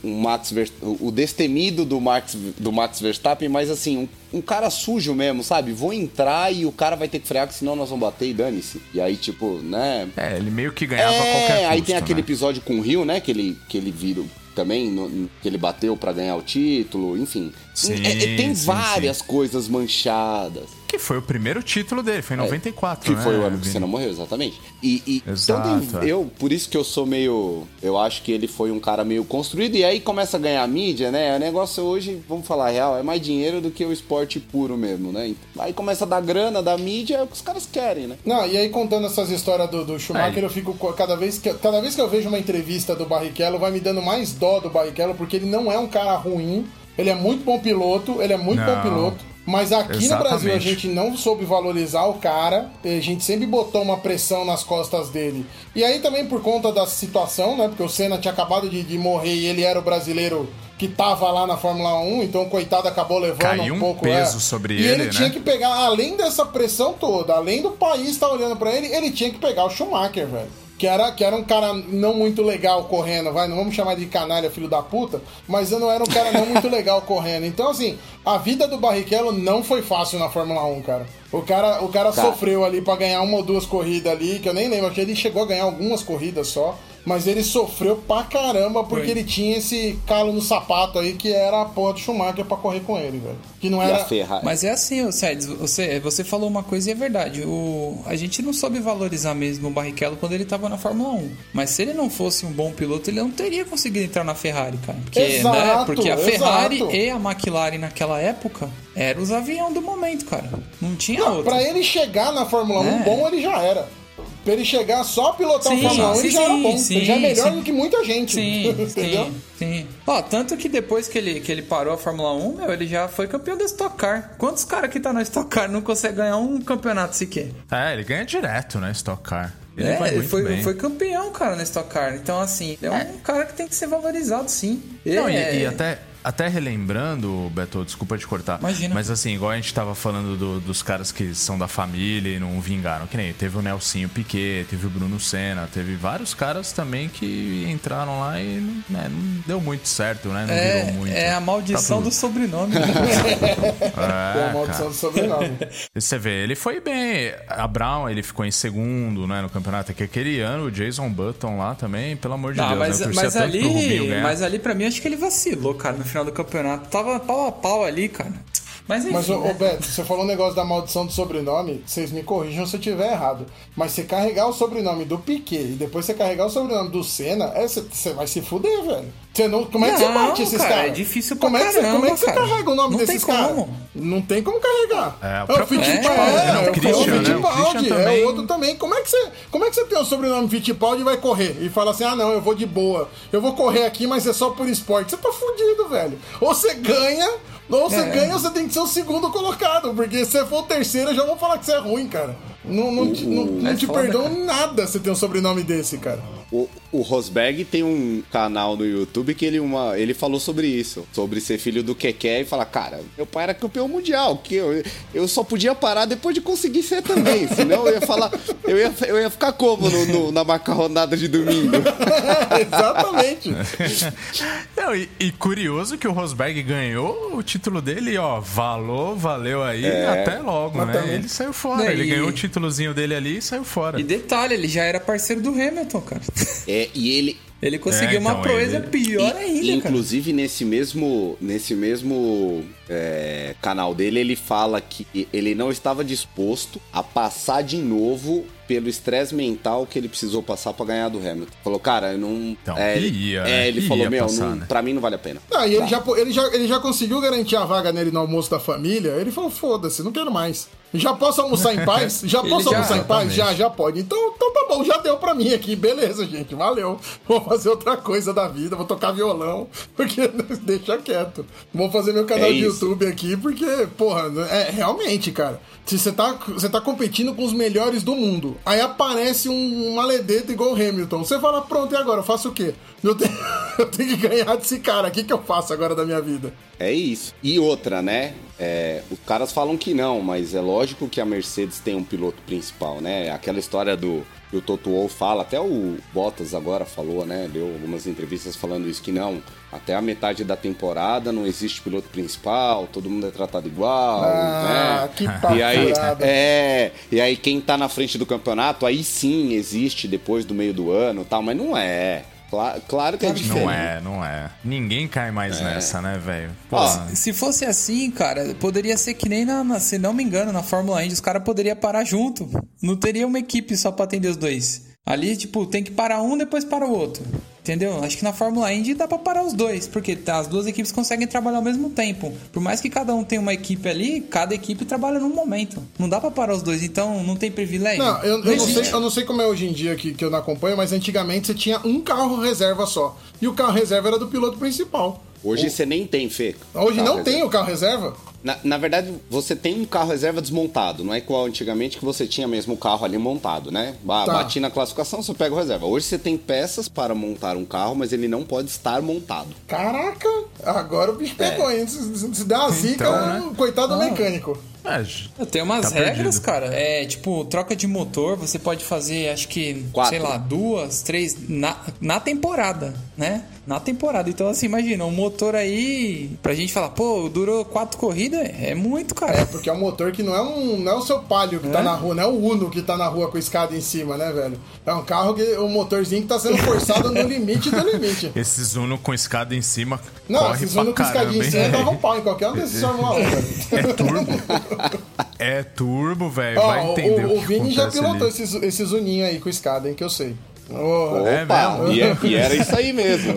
Um Max Ver- o destemido do Max, do Max Verstappen, mas assim, um, um cara sujo mesmo, sabe? Vou entrar e o cara vai ter que frear, senão nós vamos bater e dane-se. E aí, tipo, né? É, ele meio que ganhava a qualquer É, custo, aí tem aquele né? episódio com o Rio, né? Que ele, que ele vira também, no- que ele bateu pra ganhar o título, enfim. Sim, É- é- tem sim, várias coisas manchadas. Que foi o primeiro título dele, foi em 94, Que né? foi o ano que o Vini? Senna morreu, exatamente. E, e Exato, então tem- é. eu, por isso que eu sou meio. Eu acho que ele foi um cara meio construído. E aí começa a ganhar mídia, né? O negócio hoje, vamos falar a real, é mais dinheiro do que o esporte puro mesmo, né? Aí começa a dar grana, da mídia, é o que os caras querem, né? Não, e aí contando essas histórias do, do Schumacher, É. eu fico co- cada vez que cada vez que eu vejo uma entrevista do Barrichello, vai me dando mais dó do Barrichello, porque ele não é um cara ruim, ele é muito bom piloto, ele é muito Não. bom piloto. Mas aqui no Brasil a Exatamente. gente não soube valorizar o cara, a gente sempre botou uma pressão nas costas dele. E aí também por conta da situação, né? Porque o Senna tinha acabado de, de morrer e ele era o brasileiro que tava lá na Fórmula 1, então o coitado acabou levando Caiu um um pouco peso é. sobre e ele, ele né? tinha que pegar, além dessa pressão toda, além do país estar olhando pra ele, ele tinha que pegar o Schumacher, velho. Que era, que era um cara não muito legal correndo, vai, não vamos chamar de canalha, filho da puta, mas eu não era um cara não muito [LAUGHS] legal correndo. Então, assim, a vida do Barrichello não foi fácil na Fórmula 1, cara. O cara, o cara Cara. sofreu ali pra ganhar uma ou duas corridas ali, que eu nem lembro, acho que ele chegou a ganhar algumas corridas só. Mas ele sofreu pra caramba porque Foi. ele tinha esse calo no sapato aí que era a porra do Schumacher pra correr com ele, velho. Que não E era. a Ferrari. Mas é assim, ô Sedes, você, você falou uma coisa e é verdade. O, a gente não soube valorizar mesmo o Barrichello quando ele tava na Fórmula 1. Mas se ele não fosse um bom piloto, ele não teria conseguido entrar na Ferrari, cara. Porque, Exato, né, porque a Ferrari exato. e a McLaren naquela época eram os aviões do momento, cara. Não tinha Não, outro. pra ele chegar na Fórmula 1, É. bom ele já era. Pra ele chegar só a pilotar Sim, a Fórmula 1, ele já era bom. sim, ele já é melhor sim. do que muita gente. Sim, [LAUGHS] entendeu? sim, sim. Ó, tanto que depois que ele, que ele parou a Fórmula 1, meu, ele já foi campeão da Stock Car. Quantos caras que tá na Stock Car não conseguem ganhar um campeonato sequer? É, ele ganha direto, né, Stock Car. Ele é, ele foi, foi campeão, cara, na Stock Car. Então, assim, é um cara que tem que ser valorizado, sim. Não, e- É- e, até, até relembrando, Beto, desculpa te cortar. Imagina. Mas assim, igual a gente tava falando do- dos caras que são da família e não vingaram. Que nem teve o Nelsinho Piquet, teve o Bruno Senna, teve vários caras também que entraram lá e né, não deu muito certo, né? Não É, virou muito. é a maldição Tá do sobrenome. É, [LAUGHS] É a maldição do sobrenome. Você vê, ele foi bem. A Brown, ele ficou em segundo, né, no campeonato. Que aquele ano, o Jason Button lá também, pelo amor de Não, Deus, mas, né? Mas ali, mas ali pra mim acho que ele vacilou, cara, no final do campeonato. Tava pau a pau ali, cara. Mas enfim, Mas, ô, né? Beto, você falou um negócio da maldição do sobrenome, vocês me corrijam se eu estiver errado. Mas você carregar o sobrenome do Piquet e depois você carregar o sobrenome do Senna, é, você, você vai se fuder, velho. Você não, como é que você Não, bate esses cara, caras? é difícil pra como é que você, Como é caramba, que você cara. carrega o nome Não desses caras? Não tem como carregar. É, o É o próprio Fittipaldi, Fittipaldi, é, né? O é o Christian, né? O Fittipaldi, Christian é também. o outro também. Como é, que você, como é que você tem o sobrenome Fittipaldi e vai correr? E fala assim, ah não, eu vou de boa. Eu vou correr aqui, mas é só por esporte. Você tá fudido, velho. Ou você ganha, ou você É. ganha ou você tem que ser o segundo colocado. Porque se você for o terceiro, eu já vou falar que você é ruim, cara. Não, não, te- não, não É te foda, perdoo cara. nada se tem um sobrenome desse, cara. O, o Rosberg tem um canal no YouTube que ele, uma, ele falou sobre isso, sobre ser filho do Keké e falar, cara, meu pai era campeão mundial, que eu, eu só podia parar depois de conseguir ser também, [LAUGHS] senão eu ia falar, eu ia, eu ia ficar como no, no- na macarronada de domingo? [LAUGHS] Exatamente. [LAUGHS] Não, e, e curioso que o Rosberg ganhou o título dele, ó, valou, valeu aí, até logo, Mas né? também- Ele saiu fora, Não, ele e- ganhou o títulozinho dele ali e saiu fora. E detalhe, ele já era parceiro do Hamilton, cara. É, e ele, Ele conseguiu É, uma então, proeza ele- pior E- ainda, cara. Inclusive, nesse mesmo, nesse mesmo é, canal dele, ele fala que ele não estava disposto a passar de novo pelo estresse mental que ele precisou passar pra ganhar do Hamilton. Falou, cara, eu não. Então, é, ia, é, né? ele falou, meu, passar, não, né? pra mim não vale a pena. Ah, e ele já, ele, já, ele já conseguiu garantir a vaga nele no almoço da família. Ele falou: foda-se, não quero mais. Já posso almoçar em [LAUGHS] paz? Já posso já- almoçar em paz? Já, já pode. Então, então tá bom, já deu pra mim aqui. Beleza, gente, valeu. Vou fazer outra coisa da vida, vou tocar violão, [LAUGHS] porque [LAUGHS] deixa quieto. Vou fazer meu canal É de. YouTube aqui, porque, porra, é realmente, cara. Se você tá, você tá competindo com os melhores do mundo, aí aparece um maledeta igual o Hamilton. Você fala, pronto, e agora? Eu faço o quê? Eu tenho, [LAUGHS] eu tenho que ganhar desse cara. O que, que eu faço agora da minha vida? É isso. E outra, né? É, os caras falam que não, mas é lógico que a Mercedes tem um piloto principal, né? Aquela história do o Toto Wolff fala, até o Bottas agora falou, né? Deu algumas entrevistas falando isso que não. Até a metade da temporada não existe piloto principal, todo mundo é tratado igual, Ah, né? que e aí, furado. é, e aí quem tá na frente do campeonato, aí sim existe depois do meio do ano, e tal, mas não é. Cla- claro que é diferente. Não é, não é. Ninguém cai mais nessa, né, velho? Se fosse assim, cara, poderia ser que nem na, na- se não me engano, na Fórmula Indy, os caras poderiam parar junto. Não teria uma equipe só pra atender os dois. Ali, tipo, tem que parar um, depois para o outro. Entendeu? Acho que na Fórmula Indy dá pra parar os dois, porque as duas equipes conseguem trabalhar ao mesmo tempo. Por mais que cada um tenha uma equipe ali, cada equipe trabalha num momento. Não dá pra parar os dois, então não tem privilégio. Não, eu, eu não sei, eu não sei como é hoje em dia que, que eu não acompanho, mas antigamente você tinha um carro reserva só. E o carro reserva era do piloto principal. Hoje você nem tem, Fê. Hoje não reserva. tem o carro reserva? Na, na verdade, você tem um carro reserva desmontado, não é igual antigamente que você tinha mesmo o carro ali montado, né? Ba Tá. Bati na classificação, você pega o reserva. Hoje você tem peças para montar um carro, mas ele não pode estar montado. Caraca, agora o bicho pegou, hein? Se, se- der uma zica, Então, né? coitado do mecânico. É, j- Tem umas Tá regras, perdido. cara. É tipo, troca de motor, você pode fazer, acho que, Quatro. sei lá, duas, três na, na temporada, né? Na temporada. Então, assim, imagina, um motor aí, pra gente falar, pô, durou quatro corridas, é muito, cara. Porque é um motor que não é um. Não é o seu palio que tá É? na rua, não é o Uno que tá na rua com a escada em cima, né, velho? É um carro que. um motorzinho que tá sendo forçado no limite do limite. esses Uno com escada em cima Não, corre esses pra Uno com escadinha caramba, em cima hein? davam pau em qualquer um desses [LAUGHS] Fórmula 1, velho. É turbo. É turbo, velho. Vai entender o, o, o que Vini já pilotou ali. esses, esses Uninho aí com escada, hein, que eu sei. Ô, É Opa! mesmo? e, é- e era isso aí mesmo.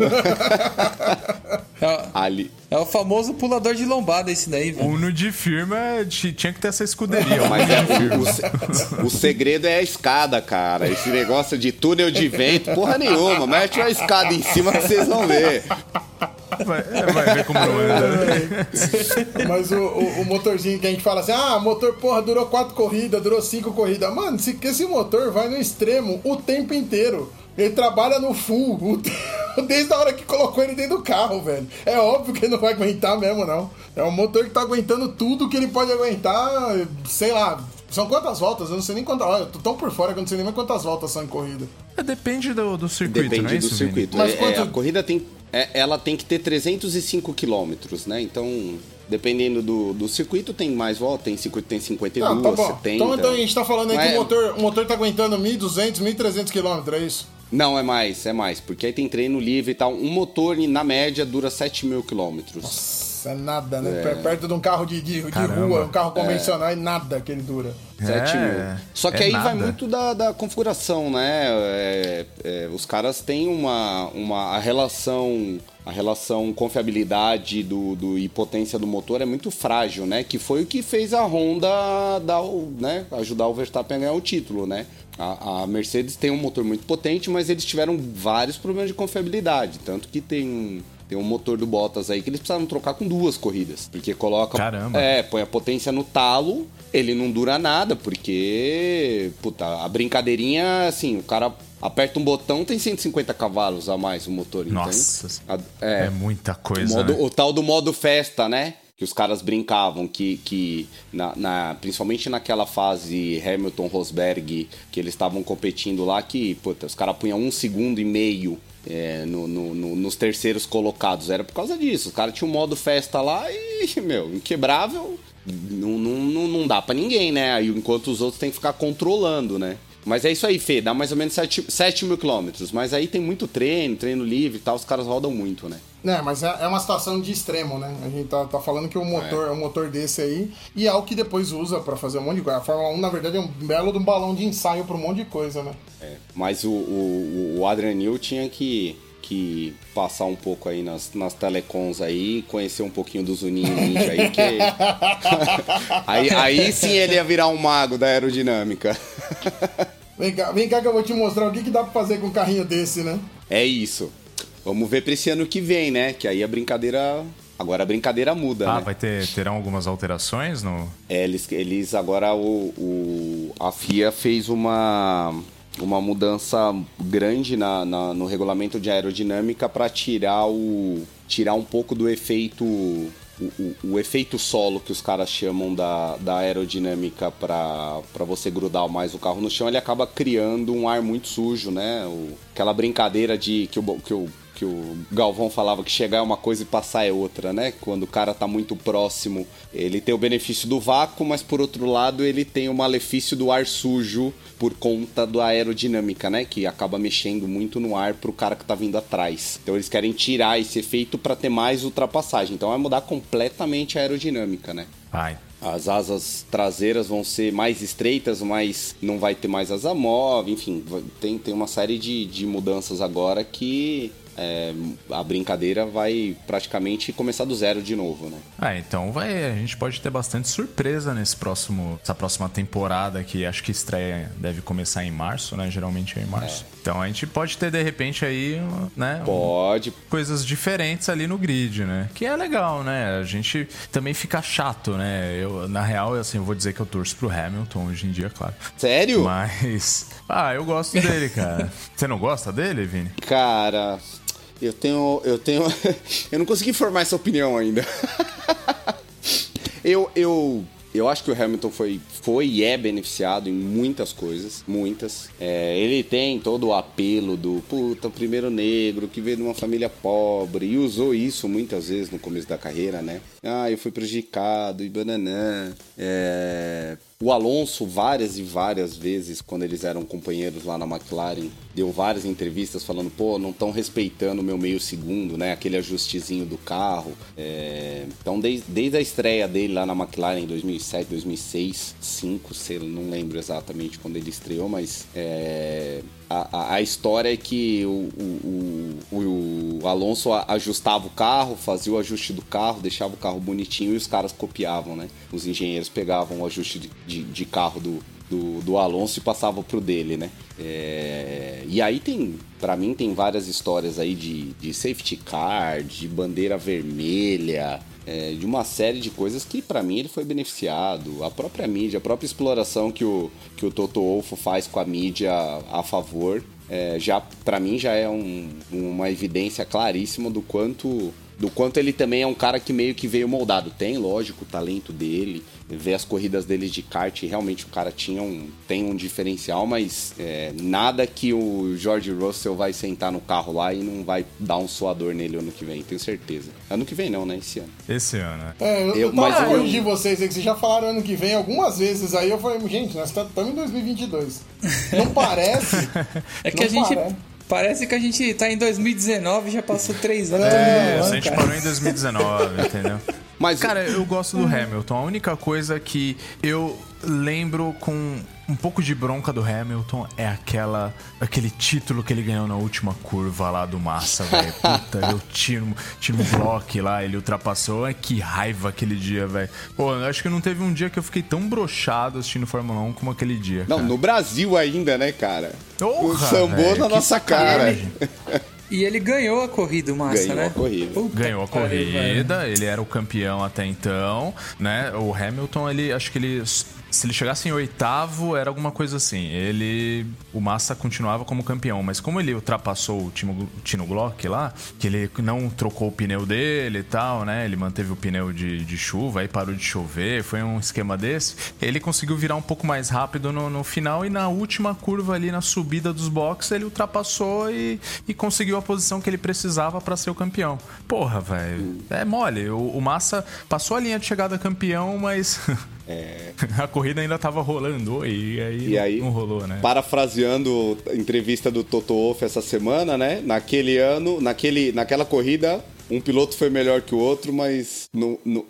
É, [LAUGHS] ali. é o famoso pulador de lombada esse daí, velho. Uno de firma tinha que ter essa escuderia. Mas é, o, o o segredo é a escada, cara. Esse negócio de túnel de vento, porra nenhuma. Mete uma escada em cima que vocês vão ver. Vai, é, vai ver como não anda. né? Mas o, o, o motorzinho que a gente fala assim, ah, motor, porra, durou quatro corridas, durou cinco corridas. Mano, se, esse motor vai no extremo o tempo inteiro. Ele trabalha no full, [LAUGHS] desde a hora que colocou ele dentro do carro, velho. É óbvio que ele não vai aguentar mesmo, não. É um motor que tá aguentando tudo que ele pode aguentar, sei lá. São quantas voltas? Eu não sei nem quantas. Olha, eu tô tão por fora que eu não sei nem mais quantas voltas são em corrida. É, Depende do, do circuito, Depende não é do isso, Vini? circuito. Mas É- é, quanto- a corrida tem. É, ela tem que ter 305 quilômetros, né? Então, dependendo do, do circuito, tem mais volta. Tem circuito tem 52, Ah, tá bom. 70. Então, então a gente tá falando aí Mas que é- o motor, o motor tá aguentando 1.200, 1.300 km, é isso? Não, é mais, é mais. Porque aí tem treino livre e tal. Um motor, na média, dura 7 mil quilômetros. Isso é nada, né? Per- Perto de um carro de, de, de rua, um carro convencional, é nada que ele dura. 7 É, mil. Só que é aí vai nada. muito da, da configuração, né? É, é, os caras têm uma, uma a relação a relação confiabilidade do, do, e potência do motor é muito frágil, né? Que foi o que fez a Honda dar né? ajudar o Verstappen a ganhar o título, né? A, a Mercedes tem um motor muito potente, mas eles tiveram vários problemas de confiabilidade. Tanto que tem um, tem um motor do Bottas aí que eles precisaram trocar com duas corridas. Porque coloca. Caramba. É, põe a potência no talo, ele não dura nada, porque. Puta, a brincadeirinha, assim, o cara aperta um botão, tem 150 cavalos a mais o motor. então, Nossa. a- É, é, muita coisa, modo- né? o tal do modo festa, né? Que os caras brincavam, que, que na, na- principalmente naquela fase Hamilton-Rosberg, que eles estavam competindo lá, que puta, os caras punham um segundo e meio é, no- no- no- nos terceiros colocados. Era por causa disso. Os caras tinham um modo festa lá e, [LAUGHS] meu, inquebrável. Não, não, não, não dá pra ninguém, né? Enquanto os outros têm que ficar controlando, né? Mas é isso aí, Fê, dá mais ou menos 7, 7 mil quilômetros. Mas aí tem muito treino, treino livre e tal, os caras rodam muito, né? É, mas é, é uma situação de extremo, né? A gente tá, tá falando que o motor é. um motor desse aí e é o que depois usa para fazer um monte de coisa. A Fórmula 1, na verdade, é um belo de um balão de ensaio para um monte de coisa, né? É, mas o, o, o Adrian Newey tinha que que passar um pouco aí nas, nas telecoms aí, conhecer um pouquinho do Zuninho Ninja aí, que... [LAUGHS] [LAUGHS] aí, aí sim ele ia virar um mago da aerodinâmica. [LAUGHS] vem cá, vem cá que eu vou te mostrar o que, que dá pra fazer com um carrinho desse, né? É isso. Vamos ver pra esse ano que vem, né? Que aí a brincadeira Agora a brincadeira muda, ah, né? vai ter terão algumas alterações no? É, eles, eles agora o, o a FIA fez uma uma mudança grande na, na no regulamento de aerodinâmica para tirar o tirar um pouco do efeito o, o, efeito solo que os caras chamam da, da aerodinâmica para você grudar mais o carro no chão, ele acaba criando um ar muito sujo, né? O, aquela brincadeira de que o, que o que o Galvão falava que chegar é uma coisa e passar é outra, né? Quando o cara tá muito próximo, ele tem o benefício do vácuo, mas por outro lado ele tem o malefício do ar sujo por conta da aerodinâmica, né? Que acaba mexendo muito no ar pro cara que tá vindo atrás. Então eles querem tirar esse efeito para ter mais ultrapassagem. Então vai mudar completamente a aerodinâmica, né? Vai. As asas traseiras vão ser mais estreitas, mas não vai ter mais asa móvel, enfim, tem, tem uma série de, de mudanças agora que é, a brincadeira vai praticamente começar do zero de novo, né? Ah, então vai, a gente pode ter bastante surpresa nesse próximo, essa próxima temporada que acho que estreia deve começar em março, né? Geralmente é em março. É. Então a gente pode ter de repente aí, né? Pode. Coisas diferentes ali no grid, né? Que é legal, né? A gente também fica chato, né? Eu, na real, assim, eu vou dizer que eu torço pro Hamilton hoje em dia, claro. Sério? Mas. [LAUGHS] Ah, eu gosto dele, cara. [LAUGHS] Você não gosta dele, Vini? Cara, eu tenho. Eu tenho. [LAUGHS] eu não consegui formar essa opinião ainda. [LAUGHS] eu, eu eu acho que o Hamilton foi, foi e é beneficiado em muitas coisas, muitas. É, ele tem todo o apelo do puta, o primeiro negro que veio de uma família pobre e usou isso muitas vezes no começo da carreira, né? Ah, eu fui prejudicado e bananã. É, o Alonso, várias e várias vezes, quando eles eram companheiros lá na McLaren, deu várias entrevistas falando: pô, não estão respeitando o meu meio segundo, né? Aquele ajustezinho do carro. É... Então, desde, desde a estreia dele lá na McLaren em 2007, 2006, 2005, sei, não lembro exatamente quando ele estreou, mas é... A, a, história é que o, o, o, o, Alonso ajustava o carro, fazia o ajuste do carro, deixava o carro bonitinho e os caras copiavam, né? Os engenheiros pegavam o ajuste de, de, de carro do, do, do, Alonso e passavam pro dele, né? É, e aí tem, para mim, tem várias histórias aí de, de safety car, de bandeira vermelha, é, de uma série de coisas que para mim ele foi beneficiado. A própria mídia, a própria exploração que o, que o Toto Wolff faz com a mídia a favor, é, já para mim já é um, uma evidência claríssima do quanto do quanto ele também é um cara que meio que veio moldado. Tem, lógico, o talento dele, ver as corridas dele de kart, realmente o cara tinha um, tem um diferencial, mas é, nada que o George Russell vai sentar no carro lá e não vai dar um suador nele ano que vem, tenho certeza. Ano que vem não, né? Esse ano. Esse ano, né? É, eu, eu, mas eu corrigir vocês aí, que vocês já falaram ano que vem algumas vezes aí, eu falei, gente, nós estamos tá, em 2022. Não parece? [LAUGHS] é que a gente... Parece. Parece que a gente tá em 2019 já passou três anos. É, a gente parou em 2019, entendeu? Mas, cara, eu gosto do Hamilton. A única coisa que eu lembro com um pouco de bronca do Hamilton é aquela aquele título que ele ganhou na última curva lá do Massa, velho. [LAUGHS] Puta, eu tiro, tiro um bloco lá, ele ultrapassou. Que raiva aquele dia, velho. Pô, eu acho que não teve um dia que eu fiquei tão brochado assistindo Fórmula 1 como aquele dia. Não, no Brasil ainda, né, cara? Porra, o sambou na nossa cara. [LAUGHS] E ele ganhou a corrida, o Massa, ganhou né? A corrida. Puta ganhou a corrida, ele era o campeão até então, né? O Hamilton, ele acho que ele se ele chegasse em oitavo, era alguma coisa assim. Ele. O Massa continuava como campeão, mas como ele ultrapassou o Timo, Tino Glock lá, que ele não trocou o pneu dele e tal, né? Ele manteve o pneu de, de chuva, aí parou de chover, foi um esquema desse. Ele conseguiu virar um pouco mais rápido no, no final e na última curva ali na subida dos boxes, ele ultrapassou e, e conseguiu a posição que ele precisava para ser o campeão. Porra, velho. É mole. O, o Massa passou a linha de chegada campeão, mas [LAUGHS] É... [LAUGHS] a corrida ainda tava rolando e aí, e aí não rolou, né? Parafraseando a entrevista do Toto Wolff essa semana, né? Naquele ano, naquele, naquela corrida, um piloto foi melhor que o outro, mas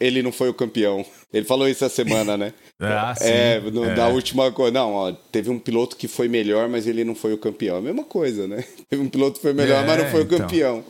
ele não foi o campeão. Ele falou isso essa semana, né? [LAUGHS] ah, sim. É, no, é. da última coisa. Não, ó, teve um piloto que foi melhor, mas ele não foi o campeão. A mesma coisa, né? [LAUGHS] Teve um piloto que foi melhor, é, mas não foi então. o campeão.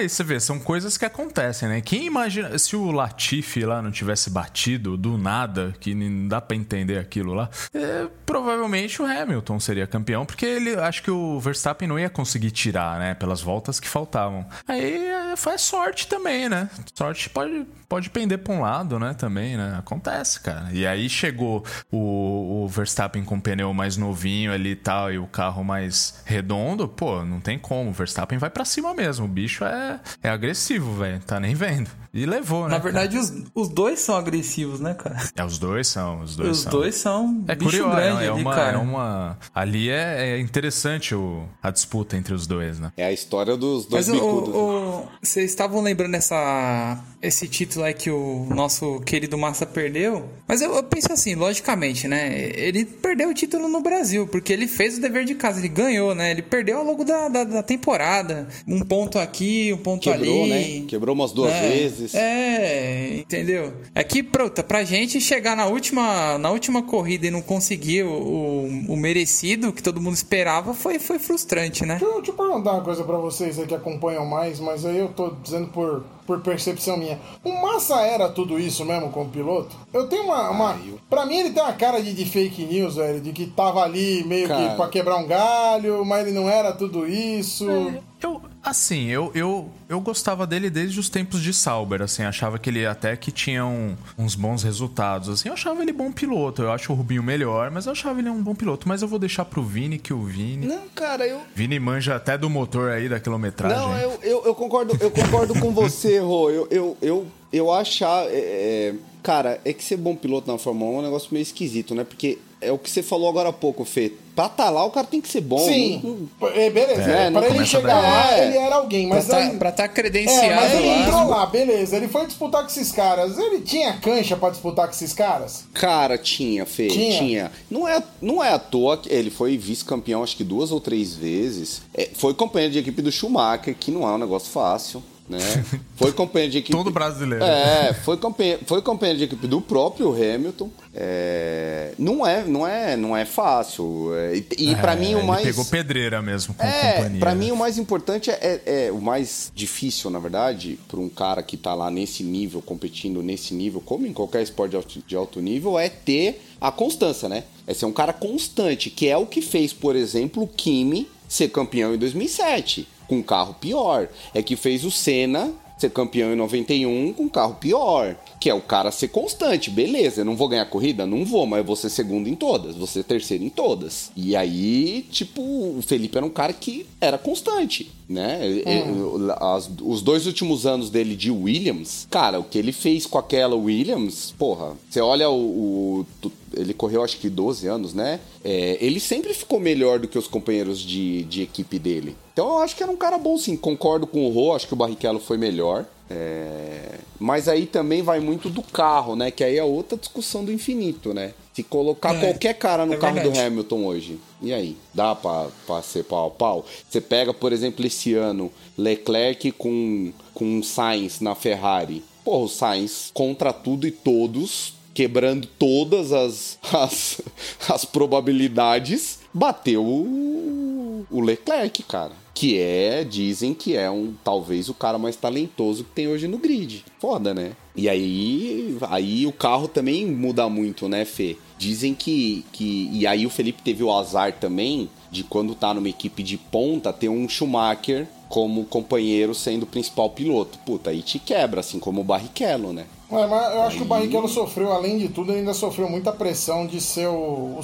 É, você vê, são coisas que acontecem, né? Quem imagina. Se o Latifi lá não tivesse batido do nada, que não dá pra entender aquilo lá, é, provavelmente o Hamilton seria campeão, porque ele acho que o Verstappen não ia conseguir tirar, né? Pelas voltas que faltavam. Aí é, foi sorte também, né? Sorte pode, pode pender pra um lado, né? Também, né? Acontece, cara. E aí chegou o, o Verstappen com o pneu mais novinho ali e tal, e o carro mais redondo, pô, não tem como. O Verstappen vai para cima mesmo. O bicho é é, é agressivo, velho. Tá nem vendo. E levou, né? Na verdade, os, os dois são agressivos, né, cara? É, os dois são. Os dois os são. dois são. É curioso, é, é, uma, é uma. Ali é, é interessante o, a disputa entre os dois, né? É a história dos dois Mas bicudos. O, o, vocês estavam lembrando essa, esse título aí que o nosso querido Massa perdeu? Mas eu, eu penso assim, logicamente, né? Ele perdeu o título no Brasil, porque ele fez o dever de casa, ele ganhou, né? Ele perdeu ao longo da, da, da temporada. Um ponto aqui, um ponto Quebrou, ali. Né? Quebrou umas duas é, vezes. É, entendeu? É que, pronto, pra gente chegar na última, na última corrida e não conseguir o, o, o merecido que todo mundo esperava foi, foi frustrante, né? Deixa eu, deixa eu perguntar uma coisa pra vocês aí que acompanham mais, mas aí eu tô dizendo por por percepção minha. O Massa era tudo isso mesmo como piloto? Eu tenho uma. uma ah, eu... Pra mim, ele tem uma cara de, de fake news, velho, de que tava ali meio cara... que pra quebrar um galho, mas ele não era tudo isso. É, eu, Assim, eu, eu, eu gostava dele desde os tempos de Sauber, assim, achava que ele até que tinha um, uns bons resultados, assim, eu achava ele bom piloto, eu acho o Rubinho melhor, mas eu achava ele um bom piloto, mas eu vou deixar pro Vini, que o Vini... Não, cara, eu... Vini manja até do motor aí, da quilometragem. Não, eu, eu, eu concordo, eu concordo com você, Rô, eu, eu, eu, eu achar... É, é, cara, é que ser bom piloto na Fórmula 1 é um negócio meio esquisito, né, porque é o que você falou agora há pouco, Fê. Pra tá lá, o cara tem que ser bom. Sim. É, beleza. É, pra ele chegar lá, ele era alguém. Mas pra, aí, tá, pra tá credenciado é, mas ele lá. entrou lá, beleza. Ele foi disputar com esses caras. Ele tinha cancha pra disputar com esses caras? Cara, tinha, Fê. Tinha. tinha. Não, é, não é à toa que ele foi vice-campeão, acho que duas ou três vezes. É, foi companheiro de equipe do Schumacher, que não é um negócio fácil né? Foi companheiro de equipe. [LAUGHS] Todo brasileiro. É, foi companheiro, foi companheiro de equipe do próprio Hamilton. É, não é, não é, não é fácil. É, e, e para é, mim o mais pegou pedreira mesmo com é. Para mim o mais importante é, é, é o mais difícil, na verdade, para um cara que tá lá nesse nível competindo nesse nível, como em qualquer esporte de alto, de alto nível, é ter a constância, né? É ser um cara constante, que é o que fez, por exemplo, o Kimi ser campeão em 2007 com um carro pior. É que fez o Senna ser campeão em 91 com um carro pior. Que é o cara ser constante, beleza. Eu não vou ganhar corrida? Não vou, mas eu vou ser segundo em todas, vou ser terceiro em todas. E aí, tipo, o Felipe era um cara que era constante, né? Hum. As, os dois últimos anos dele de Williams, cara, o que ele fez com aquela Williams, porra, você olha o, o ele correu acho que 12 anos, né? É, ele sempre ficou melhor do que os companheiros de, de equipe dele. Então eu acho que era um cara bom, sim. Concordo com o Rô, acho que o Barrichello foi melhor. É... Mas aí também vai muito do carro, né? Que aí é outra discussão do infinito, né? Se colocar é, qualquer cara no é carro verdade. do Hamilton hoje, e aí? Dá pra, pra ser pau a pau? Você pega, por exemplo, esse ano, Leclerc com, com Sainz na Ferrari. Pô, o Sainz contra tudo e todos, quebrando todas as, [LAUGHS] as, as probabilidades, bateu o, Leclerc, cara que é, dizem que é um talvez o cara mais talentoso que tem hoje no grid. Foda, né? E aí, aí o carro também muda muito, né, Fê? Dizem que, que. E aí o Felipe teve o azar também de quando tá numa equipe de ponta ter um Schumacher como companheiro sendo o principal piloto. Puta, aí te quebra, assim como o Barrichello, né? É, mas eu acho que o Barrichello sofreu, além de tudo, ainda sofreu muita pressão de ser o, o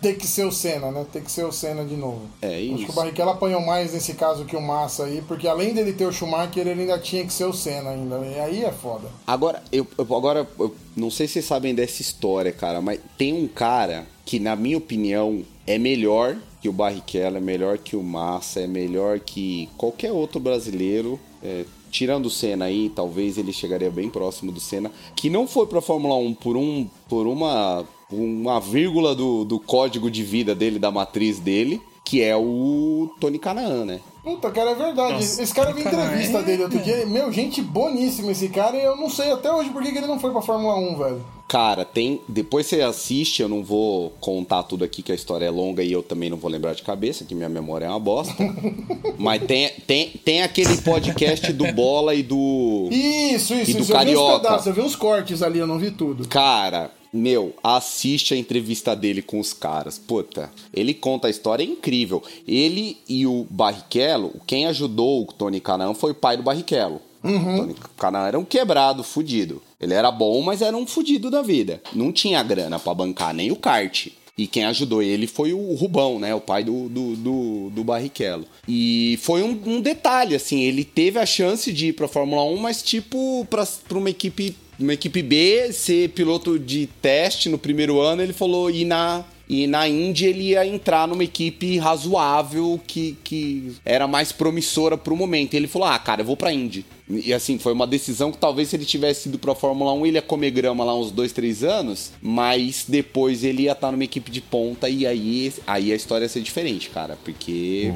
ter que ser o Senna, né? Ter que ser o Senna de novo. É isso. Acho que o Barrichello apanhou mais nesse caso que o Massa aí, porque além dele ter o Schumacher, ele ainda tinha que ser o Senna ainda. E aí é foda. Agora, eu, eu agora eu não sei se vocês sabem dessa história, cara, mas tem um cara que, na minha opinião, é melhor que o Barrichello, é melhor que o Massa, é melhor que qualquer outro brasileiro é, tirando o Senna aí, talvez ele chegaria bem próximo do Senna, que não foi pra Fórmula 1 por um por uma uma vírgula do, do código de vida dele, da matriz dele, que é o Tony Canaan, né? Puta, cara, é verdade. Nossa, esse cara viu entrevista é- dele outro dia. Meu, gente boníssima esse cara. E eu não sei até hoje por que que ele não foi pra Fórmula 1, velho. Cara, tem. Depois você assiste, eu não vou contar tudo aqui, que a história é longa e eu também não vou lembrar de cabeça, que minha memória é uma bosta. [LAUGHS] Mas tem, tem, tem aquele podcast do Bola e do. Isso, isso, E do isso. Eu vi uns Carioca. pedaços, eu vi uns cortes ali, eu não vi tudo. Cara, meu, assiste a entrevista dele com os caras. Puta, ele conta a história é incrível. Ele e o Barrichello, quem ajudou o Tony Canaan foi o pai do Barrichello. Uhum. O Tony Canaan era um quebrado, fudido. Ele era bom, mas era um fudido da vida. Não tinha grana pra bancar nem o kart. E quem ajudou ele foi o Rubão, né? O pai do, do, do, do Barrichello. E foi um, um detalhe, assim, ele teve a chance de ir pra Fórmula 1, mas tipo, pra, pra uma equipe. Uma equipe B, ser piloto de teste no primeiro ano, ele falou ir na. E na Indy ele ia entrar numa equipe razoável que, que era mais promissora pro momento. E ele falou: Ah, cara, eu vou pra Indy. E assim, foi uma decisão que talvez se ele tivesse ido pra Fórmula 1, ele ia comer grama lá uns dois, três anos, mas depois ele ia estar numa equipe de ponta e aí, aí a história ia ser diferente, cara, porque.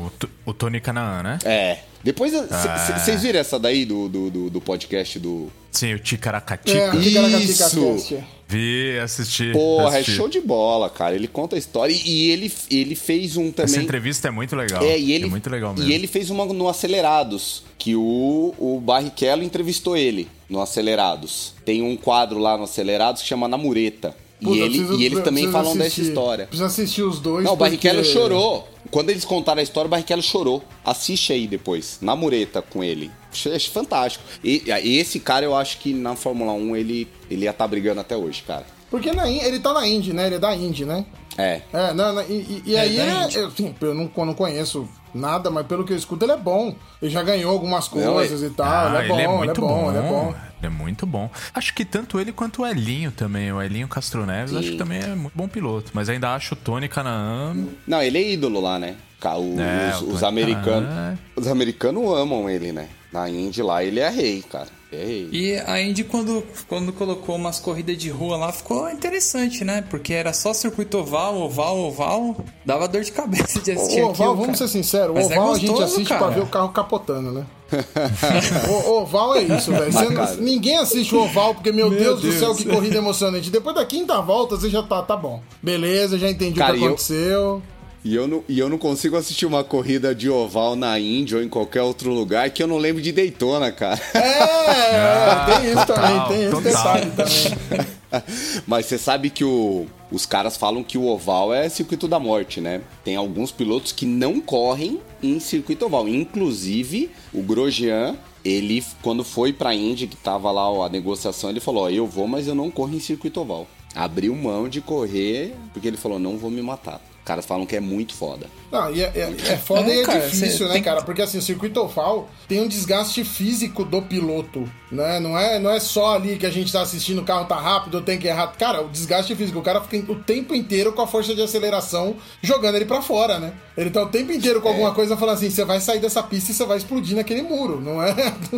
O, o Tony Canaan, né? É. Depois, Ah. vocês viram essa daí do, do, do, do podcast do. Sim, o Ticaracatica. É, o Ticaracatica Isso. Vi, assisti. Porra, é assisti. show de bola, cara. Ele conta a história e- e ele, ele fez um também. Essa entrevista é muito legal. É, e ele, é muito legal mesmo. E ele fez uma no Acelerados, que o, o Barrichello entrevistou ele no Acelerados. Tem um quadro lá no Acelerados que chama Na Mureta. E, Puta, ele, preciso- e eles também falam assistir. dessa história. Precisa assistir os dois. Não, o Barrichello chorou. Quando eles contaram a história, o Barrichello chorou. Assiste aí depois, na mureta com ele. Achei achei fantástico. E, e esse cara, eu acho que na Fórmula 1 ele, ele ia estar brigando até hoje, cara. Porque na, ele tá na Indy, né? Ele é da Indy, né? É. É, não, e, e- e É, aí é, Indy. eu, sim, eu não, eu não conheço nada, mas pelo que eu escuto, ele é bom. Ele já ganhou algumas coisas e tal. Ah, ele é bom, ele é bom, ele é bom. Ele é muito bom. Acho que tanto ele quanto o Elinho também. O Elinho Castro Neves, acho que também é muito bom piloto. Mas ainda acho o Tony Canaan. Não, ele é ídolo lá, né? Ca- o- É, os, os americanos. Canaan Os americanos amam ele, né? Na Indy lá, ele é rei, cara. E a Indy, quando, quando colocou umas corridas de rua lá, ficou interessante, né? Porque era só circuito oval, oval, oval. Dava dor de cabeça de assistir O oval, aquilo, vamos cara. ser sinceros, o Mas é oval a gente gostoso, assiste cara. pra ver o carro capotando, né? [LAUGHS] o oval é isso, velho. Ninguém assiste o oval porque, meu, Deus, do céu, que corrida emocionante. Depois da quinta volta, você já tá, tá bom. Beleza, já entendi Cara, o que eu- aconteceu. E eu, não, e eu não consigo assistir uma corrida de oval na Indy ou em qualquer outro lugar que eu não lembro de Daytona, cara. É, Ah, tem isso total, também, tem esse total. detalhe [LAUGHS] também. Mas você sabe que o- os caras falam que o oval é circuito da morte, né? Tem alguns pilotos que não correm em circuito oval. Inclusive, o Grosjean, ele, quando foi pra Indy, que tava lá ó, a negociação, ele falou: Ó, eu vou, mas eu não corro em circuito oval. Abriu mão de correr, porque ele falou: não vou me matar. Os caras falam que é muito foda. Não, e é, é, é foda É, e é cara, difícil, né, tem- cara? Porque assim, o circuito oval tem um desgaste físico do piloto, né? Não é, não é só ali que a gente tá assistindo, o carro tá rápido, tem que errar. Cara, o desgaste físico, o cara fica o tempo inteiro com a força de aceleração jogando ele pra fora, né? Ele tá o tempo inteiro com alguma coisa falando assim, você vai sair dessa pista e você vai explodir naquele muro. Não é,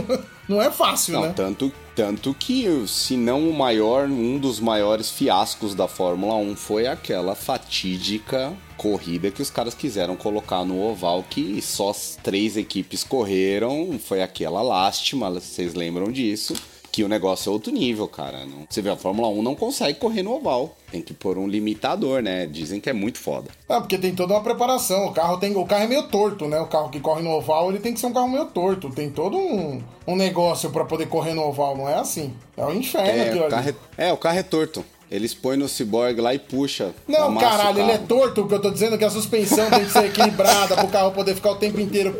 [LAUGHS] não é fácil, Não, né? tanto, tanto que, se não o maior, um dos maiores fiascos da Fórmula 1 foi aquela fatídica corrida que os caras quiseram colocar no oval, que só as três equipes correram, foi aquela lástima, vocês lembram disso? Que o negócio é outro nível, cara. Não- você vê, a Fórmula 1 não consegue correr no oval. Tem que pôr um limitador, né? Dizem que é muito foda. Ah, porque tem toda uma preparação. O carro tem, o carro é meio torto, né? O carro que corre no oval, ele tem que ser um carro meio torto. Tem todo um, um negócio pra poder correr no oval, não é assim. É o inferno É, aquilo o carro ali. é, é, o carro é torto. Eles põem no Cyborg lá e puxa. Não, o caralho, ele é torto, porque eu tô dizendo que a suspensão tem que ser equilibrada pro carro poder ficar o tempo inteiro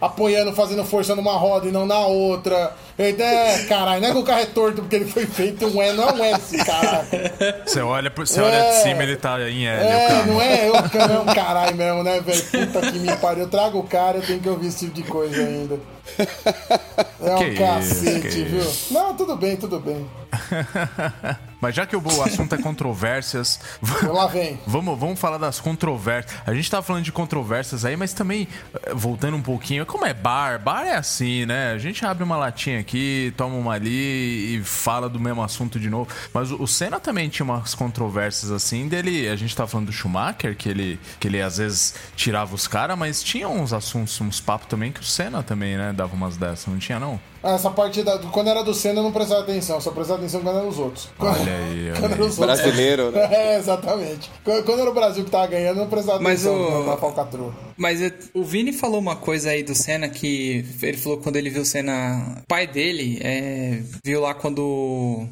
apoiando, fazendo força numa roda e não na outra. É, caralho, não é que o carro é torto porque ele foi feito um é, não é um S, caralho. Você olha, você É. olha de cima ele tá em L. o É, não é eu que é um caralho mesmo, né, velho? Puta que me pariu. Eu trago o cara, eu tenho que ouvir esse tipo de coisa ainda. É um Que isso, cacete, que viu? Não, tudo bem, tudo bem. [LAUGHS] Mas já que o assunto é controvérsias, Lá vem. vamos, vamos falar das controvérsias. A gente tá falando de controvérsias aí, mas também, eh, voltando um pouquinho, como é bar? Bar é assim, né? A gente abre uma latinha aqui, toma uma ali e fala do mesmo assunto de novo. Mas o Senna também tinha umas controvérsias assim dele. A gente tá falando do Schumacher, que ele, que ele às vezes tirava os caras, mas tinha uns assuntos, uns papos também que o Senna também, né? Dava umas dessas, não tinha não? Ah, essa parte da, quando era do Senna eu não prestava atenção, só prestava atenção quando era os outros. [LAUGHS] Quando, Olha aí, olha quando era aí. os outros. Brasileiro, né? [LAUGHS] É, exatamente. Quando, quando era o Brasil que tava ganhando, eu não prestava Mas atenção o- na falcatrua. Mas o Vini falou uma coisa aí do Senna que ele falou quando ele viu o Senna. Pai dele é, viu lá quando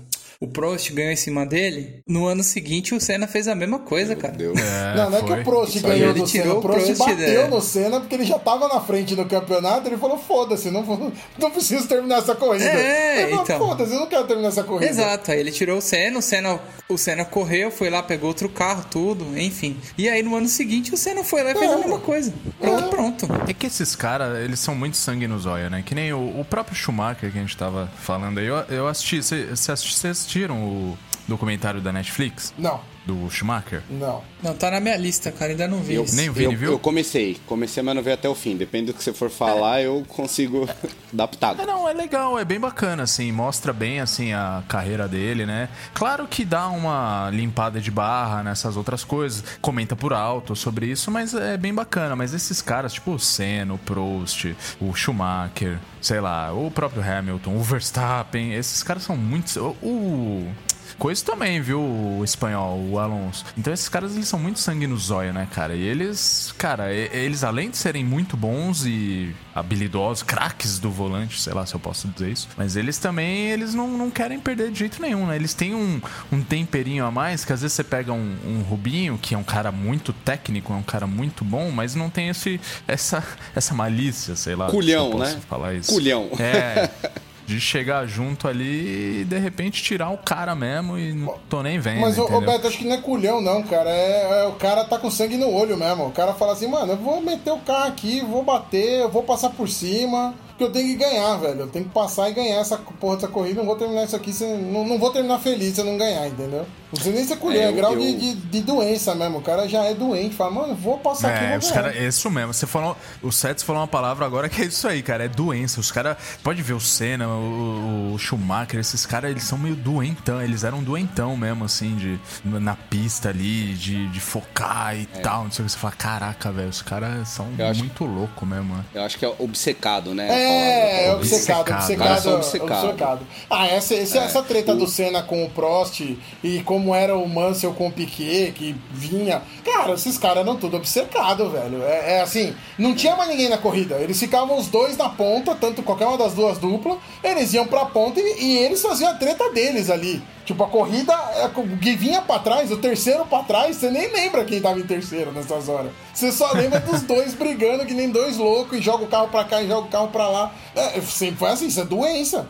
o Prost ganhou em cima dele. No ano seguinte o Senna fez a mesma coisa, cara. Deu. É, não, não é que foi. o Prost Isso aí, ganhou ele do Senna. tirou O o Prost, Prost, bateu né? no Senna porque ele já tava na frente do campeonato. Ele falou: foda-se, não, não preciso terminar essa corrida. É, ele falou, então. Foda-se, eu não quero terminar essa corrida. Exato, aí ele tirou o Senna, o Senna, o Senna correu, foi lá, pegou outro carro, tudo, enfim. E aí no ano seguinte o Senna foi lá e fez a É. mesma coisa. Pronto, É. pronto. É que esses caras, eles são muito sangue no zóio, né? Que nem o, o próprio Schumacher que a gente tava falando aí. Eu, eu assisti, vocês assistiram o documentário da Netflix? Não, Do Schumacher? não. Não, tá na minha lista, cara, ainda não vi. Eu. Nem o Vini eu, viu? eu comecei, comecei, mas não veio até o fim. Depende do que você for falar, eu consigo [LAUGHS] dar É, não, é legal, é bem bacana, assim, mostra bem, assim, a carreira dele, né? Claro que dá uma limpada de barra nessas outras coisas, comenta por alto sobre isso, mas é bem bacana. Mas esses caras, tipo o Senna, o Prost, o Schumacher, sei lá, o próprio Hamilton, o Verstappen, esses caras são muito... O... Coisa também, viu, o espanhol, o Alonso. Então esses caras, eles são muito sangue no zóio, né, cara? E eles, cara, eles além de serem muito bons e habilidosos, craques do volante, sei lá se eu posso dizer isso, mas eles também, eles não, não querem perder de jeito nenhum, né? Eles têm um, um temperinho a mais, que às vezes você pega um, um Rubinho, que é um cara muito técnico, é um cara muito bom, mas não tem esse, essa, essa malícia, sei lá. Culhão, se né? Falar isso. Culhão. É. [LAUGHS] De chegar junto ali e de repente tirar o cara mesmo e não tô nem vendo. Mas, entendeu? Beto, acho que não é culhão, não, cara. É, é- o cara tá com sangue no olho mesmo. O cara fala assim, mano, eu vou meter o carro aqui, vou bater, eu vou passar por cima. Porque eu tenho que ganhar, velho. Eu tenho que passar e ganhar essa porra dessa corrida. Não vou terminar isso aqui, sem, não, não vou terminar feliz se eu não ganhar, entendeu? Não precisa nem ser culhão, É, é, grau eu- de, de, de doença mesmo. O cara já é doente. Fala, mano, vou passar aqui, É, vou os ganhar. caras, é isso mesmo. Você falou, o Sets falou uma palavra agora que é isso aí, cara. É doença. Os caras, pode ver o Senna, o, o Schumacher, esses caras, eles são meio doentão. Eles eram doentão mesmo, assim, de na pista ali, de, de focar e tal. Não sei o que. Você fala, caraca, velho, os caras são Eu acho- muito loucos mesmo, né? Eu acho que é obcecado, né? a É, é obcecado, Obcecado. obcecado, são obcecado. obcecado. Ah, essa, esse- essa treta do Senna com o Prost e como era o Mansell com o Piquet, que vinha. Cara, esses caras eram tudo obcecados, velho. É, é assim, não tinha mais ninguém na corrida. Eles ficavam os dois na ponta, tanto qualquer uma das duas duplas, eles iam pra ponta e, e eles faziam a treta deles ali. Tipo, a corrida, é, o que vinha pra trás, o terceiro pra trás, você nem lembra quem tava em terceiro nessas horas. Você só lembra dos dois brigando que nem dois loucos e joga o carro pra cá e joga o carro pra lá. É, sempre foi assim, isso é doença.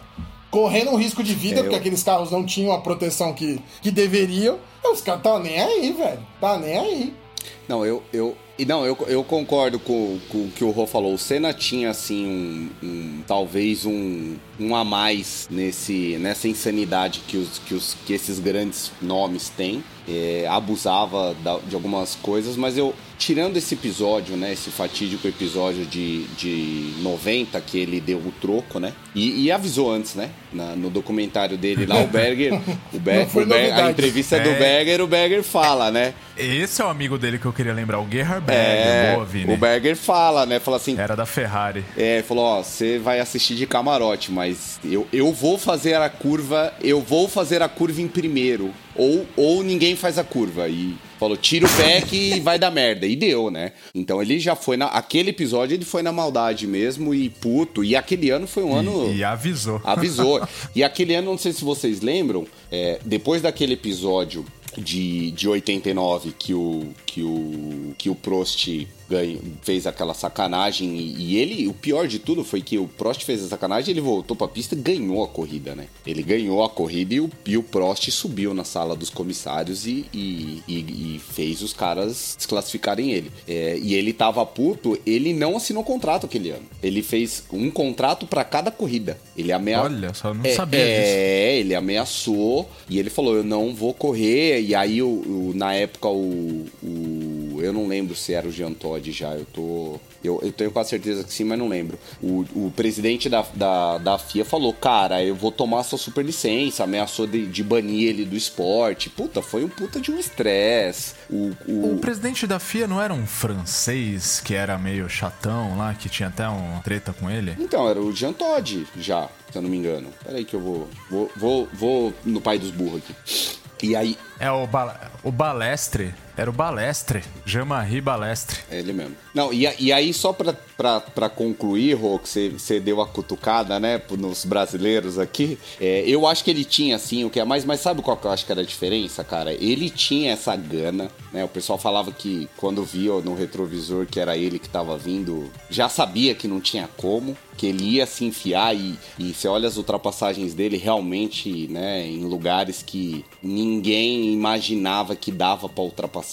Correndo um risco de vida, É, eu- porque aqueles carros não tinham a proteção que, que deveriam. E os caras tá nem aí, velho. Tá nem aí. Não, eu, eu, e não, eu, eu concordo com, com o que o Rô falou. O Senna tinha, assim, um, um- talvez um, um a mais nesse, nessa insanidade que, os, que, os, que esses grandes nomes têm. É, abusava da- de algumas coisas, mas eu, tirando esse episódio, né, esse fatídico episódio de, de 90, que ele deu o troco, né, e, e avisou antes, né, na- no documentário dele lá, o Berger, [LAUGHS] o o Ber- a entrevista do É. Berger, o Berger fala, né, Esse é o amigo dele que eu queria lembrar, o Gerhard Berger. é, Boa, Vini. o Berger fala, né? Fala assim. Era da Ferrari. É, falou, ó, você vai assistir de camarote, mas eu, eu vou fazer a curva, eu vou fazer a curva em primeiro. Ou, ou ninguém faz a curva. E falou, tira o pé que vai dar merda. E deu, né? Então ele já foi na. Aquele episódio ele foi na maldade mesmo e puto. E aquele ano foi um ano. E, e avisou. Avisou. [LAUGHS] e aquele ano, não sei se vocês lembram, é, depois daquele episódio de, de 89 que o, que o, que o Prost ganhou, fez aquela sacanagem e, e, ele, o pior de tudo foi que o Prost fez a sacanagem, ele voltou pra pista e ganhou a corrida, né? Ele ganhou a corrida e o, e o Prost subiu na sala dos comissários e, e, e fez os caras desclassificarem ele. É, e ele tava puto, ele não assinou contrato aquele ano. Ele fez um contrato para cada corrida. Ele ameaçou. Olha, só não é, sabia é, disso. É, ele ameaçou e ele falou: Eu não vou correr. E aí, o, o na época, o, o, Eu não lembro se era o Jean Todt já. Eu tô. Eu, eu tenho quase certeza que sim, mas não lembro. O, o presidente da, da, da FIA falou: Cara, eu vou tomar sua super licença. Ameaçou de, de banir ele do esporte. Puta, foi um puta de um estresse. O, o... o presidente da FIA não era um francês que era meio chatão lá, que tinha até uma treta com ele? Então, era o Jean Todt já, se eu não me engano. Peraí que eu vou. Vou, vou, vou no pai dos burros aqui. E aí. É o, ba o Balestre. Era o Balestre. Jean-Marie Balestre. É ele mesmo. Não, e, e aí, só pra, pra, pra concluir, Rô, que você, deu a cutucada, né, nos brasileiros aqui, é, eu acho que ele tinha, assim, o que é mais, mas sabe qual que eu acho que era a diferença, cara? Ele tinha essa gana, né? O pessoal falava que quando via no retrovisor que era ele que tava vindo, já sabia que não tinha como, que ele ia se enfiar e, e você olha as ultrapassagens dele realmente, né, em lugares que ninguém imaginava que dava para ultrapassar,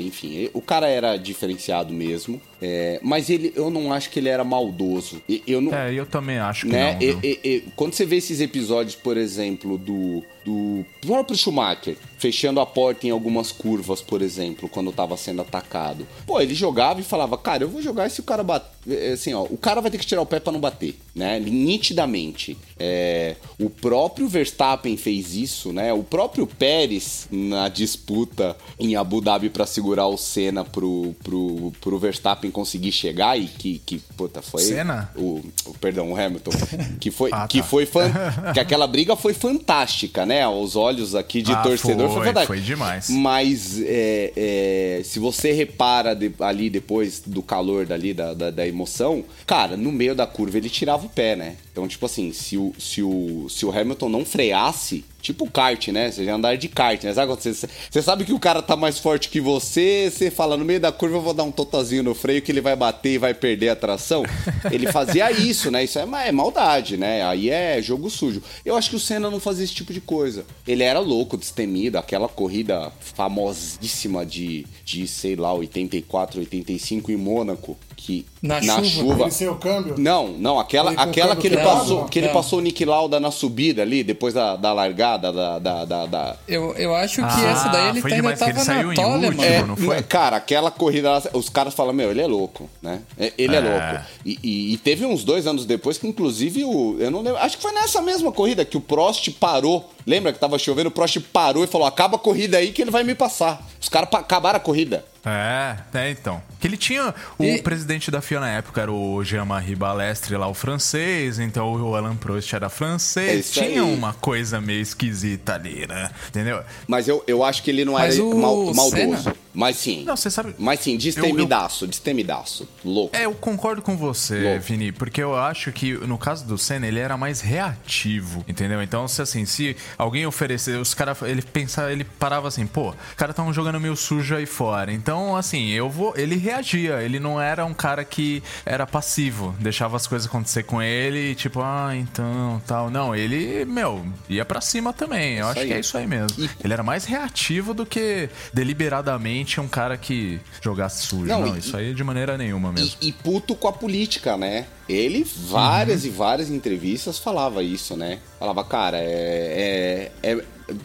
enfim, o cara era diferenciado mesmo. É, mas ele, eu não acho que ele era maldoso. Eu não, é, eu também acho que né? não. E, e, quando você vê esses episódios, por exemplo, do, do próprio Schumacher fechando a porta em algumas curvas, por exemplo, quando estava sendo atacado. Pô, ele jogava e falava, cara, eu vou jogar se o cara bater. É, assim, ó, o cara vai ter que tirar o pé para não bater, né? Nitidamente. É, o próprio Verstappen fez isso, né? O próprio Pérez, na disputa em Abu Dhabi para segurar o Senna pro, pro, pro Verstappen conseguir chegar e que, que puta, foi. Senna? O, o perdão, o Hamilton. Que foi, [LAUGHS] ah, tá. que foi fan, [LAUGHS] que aquela briga foi fantástica, né? Aos olhos aqui de ah, torcedor foi, foi, foi demais. Mas é, é, se você repara de, ali depois do calor dali, da, da, da, emoção, cara, no meio da curva ele tirava o pé, né? Então, tipo assim, se o, se o, se o Hamilton não freasse, tipo kart, né? Você já andar de kart, né? Sabe você, você sabe que o cara tá mais forte que você, você fala, no meio da curva eu vou dar um totazinho no freio que ele vai bater e vai perder a tração. [LAUGHS] Ele fazia isso, né? Isso é, é maldade, né? Aí é jogo sujo. Eu acho que o Senna não fazia esse tipo de coisa. Ele era louco, destemido, aquela corrida famosíssima de, de sei lá, 84, 85 em Mônaco. Que na, na chuva, chuva o câmbio. não, não, aquela, aquela que ele passou, que ele Não. passou o Nick Lauda na subida ali, depois da, da largada da, da, da, da- Eu, eu acho que Ah, essa daí ele foi ainda ele tava saiu na em toalha, último, mano. É, não foi? Cara, aquela corrida lá, os caras falam, meu, ele é louco, né? É, Ele é, É. louco. E, e- e teve uns dois anos depois que, inclusive, o. Eu não lembro. Acho que foi nessa mesma corrida que o Prost parou. Lembra que tava chovendo? O Prost parou e falou: acaba a corrida aí que ele vai me passar. Os caras acabaram a corrida. É, é, então. Que ele tinha. O E- presidente da FIA na época era o Jean-Marie Balestre lá, o francês, então o Alan Prost era francês. isso tinha aí. uma coisa meio esquisita ali, né? Entendeu? Mas eu, eu acho que ele não Mas era o mal- maldoso. Senna? Mas sim. Não, você sabe. Mas sim, destemidaço, destemidaço. Louco. É, eu concordo com você, Louco. Vini, porque eu acho que no caso do Senna, ele era mais reativo, entendeu? Então, se assim, se alguém oferecer, os caras, ele pensava, ele parava assim, pô, os caras tão jogando meio sujo aí fora. Então, assim, eu vou, ele reagia, ele não era um cara que era passivo, deixava as coisas acontecer com ele, tipo, ah, então, tal. Não, ele, meu, ia pra cima também. Eu Isso acho aí. que é isso aí mesmo. Ele era mais reativo do que deliberadamente um cara que jogasse sujo. Não, Não, e- isso aí de maneira nenhuma mesmo. E, e puto com a política, né? Ele, várias e várias entrevistas, falava isso, né? Falava, cara, é, é, é-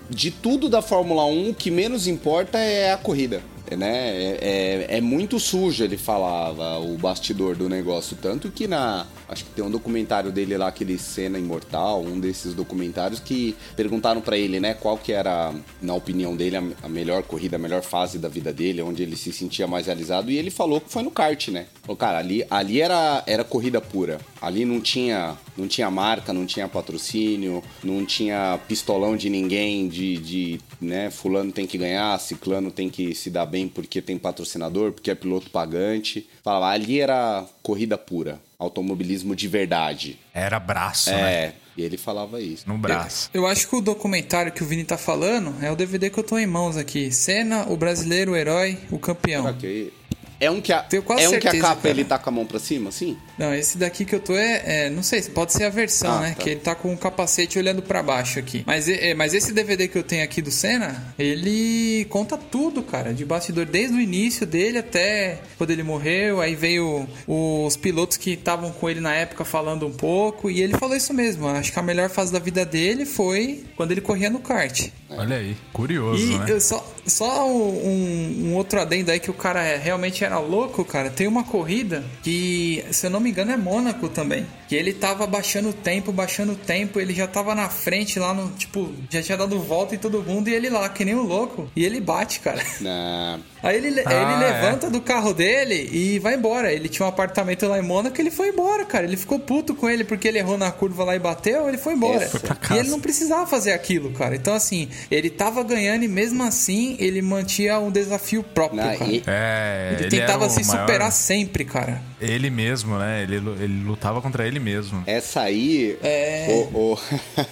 De tudo da Fórmula 1, o que menos importa é a corrida. Né? É, é, é muito sujo, ele falava, o bastidor do negócio. Tanto que na. Acho que tem um documentário dele lá, aquele Cena Imortal, um desses documentários que perguntaram pra ele, né, qual que era, na opinião dele, a, a melhor corrida, a melhor fase da vida dele, onde ele se sentia mais realizado. E ele falou que foi no kart, né? Falou, cara, ali, ali era, era corrida pura. Ali não tinha, não tinha marca, não tinha patrocínio, não tinha pistolão de ninguém, de, de né, fulano tem que ganhar, ciclano tem que se dar bem porque tem patrocinador, porque é piloto pagante. Falava, ali era corrida pura, automobilismo de verdade. Era braço, né? É, e ele falava isso. No braço. Eu acho que o documentário que o Vini tá falando é o DVD que eu tô em mãos aqui. Cena, o brasileiro, o herói, o campeão. Ok. É um que a, Tenho quase é um que a capa cara. ele tá com a mão pra cima, assim? Não, esse daqui que eu tô é, é- não sei, pode ser a versão, Ah, né? tá. Que ele tá com o capacete olhando pra baixo aqui. Mas, é, mas esse DVD que eu tenho aqui do Senna, ele conta tudo, cara, de bastidor desde o início dele até quando ele morreu. Aí veio os pilotos que estavam com ele na época falando um pouco e ele falou isso mesmo. Acho que a melhor fase da vida dele foi quando ele corria no kart. Olha aí, curioso, E né? só, só um, um outro adendo aí que o cara é- realmente era louco, cara. Tem uma corrida que, se eu não me engano, é Mônaco também. Que ele tava baixando o tempo, baixando o tempo, ele já tava na frente lá no. Tipo, já tinha dado volta em todo mundo e ele lá, que nem um louco. E ele bate, cara. Na... Aí ele, Ah, ele é. levanta do carro dele e vai embora. Ele tinha um apartamento lá em Mônaco ele foi embora, cara. Ele ficou puto com ele porque ele errou na curva lá e bateu, ele foi embora. Foi pra e ele não precisava fazer aquilo, cara. Então, assim, ele tava ganhando e mesmo assim ele mantinha um desafio próprio, cara. e- É, Ele, ele tentava se maior- superar sempre, cara. Ele mesmo, né? Ele, lu- ele lutava contra ele mesmo. Essa aí. É. ô, ô,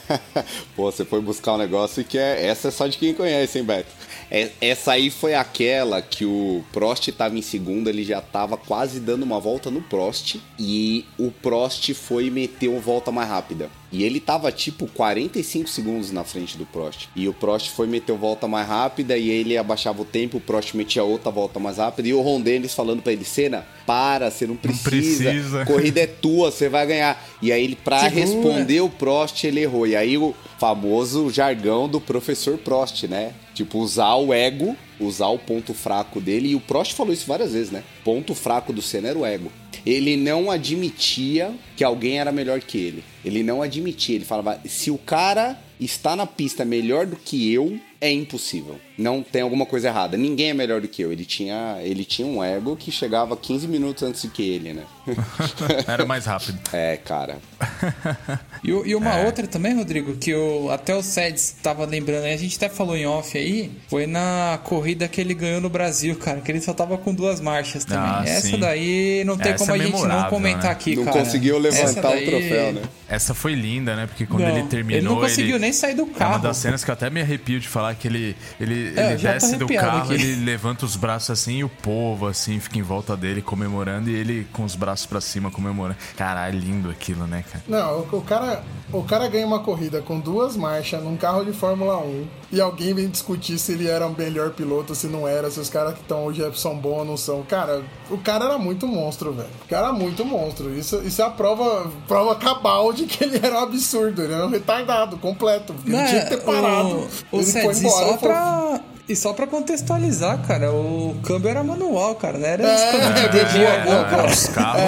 [LAUGHS] Pô, você foi buscar um negócio que é. Essa é só de quem conhece, hein, Beto? É- Essa aí foi aquela que o Prost tava em segundo, ele já tava quase dando uma volta no Prost. E o Prost foi e meteu volta mais rápida. E ele tava tipo 45 segundos na frente do Prost. E o Prost foi meter volta mais rápida e ele abaixava o tempo, o Prost metia outra volta mais rápida. E o Ron Dennis falando pra ele: Senna, para, você não precisa. precisa." [LAUGHS] Corrida é tua, você vai ganhar. E aí ele, pra Segura. responder o Prost, ele errou. E aí o famoso jargão do professor Prost, né? Tipo, usar o ego, usar o ponto fraco dele. E o Prost falou isso várias vezes, né? Ponto fraco do Senna era o ego. Ele não admitia que alguém era melhor que ele. Ele não admitia. Ele falava: se o cara está na pista melhor do que eu, é impossível. Não tem alguma coisa errada. Ninguém é melhor do que eu. Ele tinha, ele tinha um ego que chegava 15 minutos antes que ele, né? [LAUGHS] Era mais rápido. é, cara. [LAUGHS] E, e uma É. outra também, Rodrigo, que o, até o Seds tava lembrando a gente até falou em off aí, foi na corrida que ele ganhou no Brasil, cara, que ele só tava com duas marchas também. Ah, Essa sim. daí não tem Essa como é a gente não memorável, comentar né? aqui, não cara. conseguiu Essa levantar daí- o troféu, né? Essa foi linda, né? Porque quando Não, ele terminou. ele não conseguiu nem sair do É uma carro. das cenas que eu até me arrepio de falar que ele, ele, É, ele tô desce do carro, aqui. ele levanta os braços assim e o povo assim fica em volta dele comemorando e ele com os braços pra cima comemorando. Caralho, lindo aquilo, né, cara? Não, o, o cara, o cara ganha uma corrida com duas marchas num carro de Fórmula 1 e alguém vem discutir se ele era o melhor piloto, se não era, se os caras que estão hoje são bons ou não são. Cara, o cara era muito monstro, velho. O cara era muito monstro. Isso, isso é a prova, prova cabal de que ele era um absurdo. Ele era um retardado completo. Ele Não, tinha que ter parado. O, o ele Seds, e só falou, pra... E só pra contextualizar, cara, o câmbio era manual, cara, não era É, câmbio de é, dedinho, boa, cara. Os carros.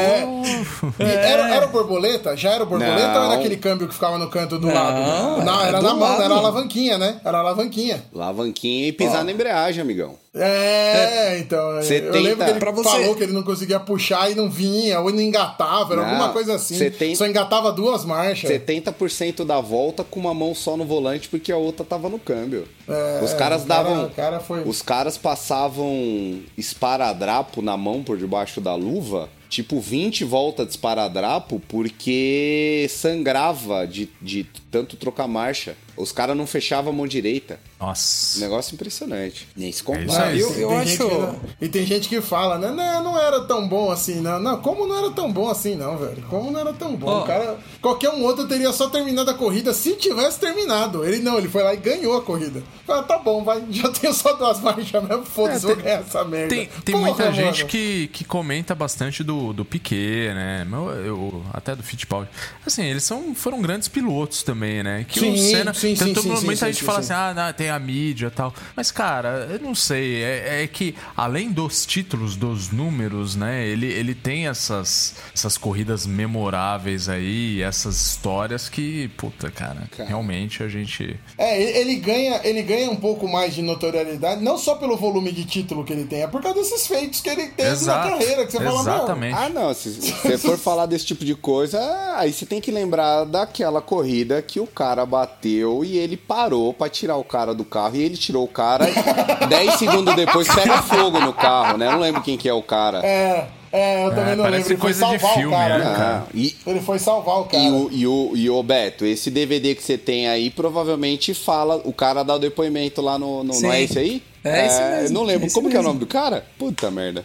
E Era, era o borboleta? Já era o borboleta Não. ou era aquele câmbio que ficava no canto do Não, lado? Não, é era do na mão, era a alavanquinha, né? Era a alavanquinha. Lavanquinha e pisar na embreagem, amigão. É, então. Você eu tenta- lembro que ele Pra você- falou que ele não conseguia puxar e não vinha, ou não engatava, era Não, alguma coisa assim. você tem- Só engatava duas marchas. 70% da volta com uma mão só no volante porque a outra tava no câmbio. É, os caras cara- davam. o cara foi- Os caras passavam esparadrapo na mão por debaixo da luva. Tipo 20 voltas de esparadrapo porque sangrava de, de tanto trocar marcha. Os caras não fechavam a mão direita. Nossa. Negócio impressionante. Nem se É compara. aí. eu- eu acho- que- e tem gente que fala, né? Não, não era tão bom assim, não. Não, como não era tão bom assim, não, velho? Como não era tão bom? Ó. O cara, qualquer um outro teria só terminado a corrida se tivesse terminado. Ele não, ele foi lá e ganhou a corrida. Ah, tá bom, vai. [LAUGHS] Já tenho só duas marchas mesmo. Foda-se, É, vou tem- ganhar essa merda. Tem, tem Porra, muita mano. gente que, que comenta bastante do, do Piquet, né? Meu, eu, até do Fittipaldi. Assim, eles são, foram grandes pilotos também, né? Que Sim, o Senna. Sim, sim, tanto sim, sim, muita gente sim, fala sim. assim, ah, não, tem a mídia e tal. Mas, cara, eu não sei. É, é que, além dos títulos, dos números, né? Ele, ele tem essas, essas corridas memoráveis aí, essas histórias que, puta, cara, Cara. realmente a gente. É, ele- ganha, ele ganha um pouco mais de notoriedade, não só pelo volume de título que ele tem, é por causa desses feitos que ele teve Exato, na carreira, que você fala, meu, exatamente. Ah, não. Se se você for falar desse tipo de coisa, aí você tem que lembrar daquela corrida que o cara bateu e ele parou pra tirar o cara do carro. E ele tirou o cara [LAUGHS] 10 segundos depois pega fogo no carro, né? Eu não lembro quem que é o cara. É, é, eu também não parece lembro. Ele foi coisa de salvar filme, o cara. né, né? cara? Ah, e, Ele foi salvar o cara. e, o, e, o, e o Beto, esse DVD que você tem aí provavelmente fala. O cara dá o depoimento lá no. no não é esse aí? É esse mesmo, Não lembro. esse Como que é o mesmo. nome do cara? Puta merda.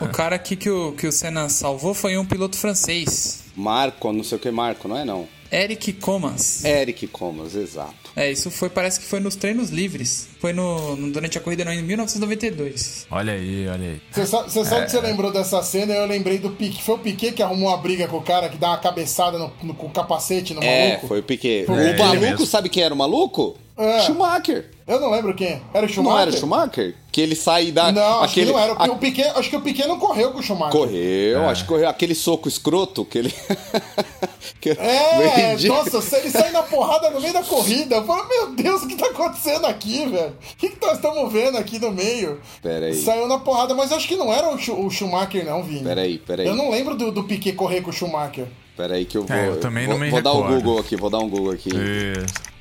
O cara aqui que o, que o Senna salvou foi um piloto francês. Marco, não sei o que Marco, não é não? Eric Comas. Eric Comas, exato. É, isso foi, parece que foi nos treinos livres. Foi no, no- durante a corrida em 1992. Olha aí, olha aí. Você sabe, você sabe que você lembrou dessa cena eu lembrei do Piquet. Foi o Piquet que arrumou a briga com o cara que dá uma cabeçada no, no- com o capacete no É, maluco? foi o Piquet. Foi o ele maluco, sabe quem era o maluco? É. Schumacher. Eu não lembro quem. Era o Schumacher? Não era o Schumacher? Que ele sai da. Não, acho aquele, que não era. a- O Piquet, acho que o Piquet não correu com o Schumacher. Correu, acho que correu. Aquele soco escroto que ele. [LAUGHS] que É, vendi. nossa, ele sai na porrada no meio da corrida. Eu falo, meu Deus, o que tá acontecendo aqui, velho? O que, que nós estamos vendo aqui no meio? Pera aí. Saiu na porrada, mas acho que não era o, Schu- o Schumacher, não, Vini. Peraí, peraí. Eu não lembro do, do Piquet correr com o Schumacher. Peraí que eu vou. É, eu também vou, não me Vou dar o recordo. Google aqui, vou dar um Google aqui. Isso.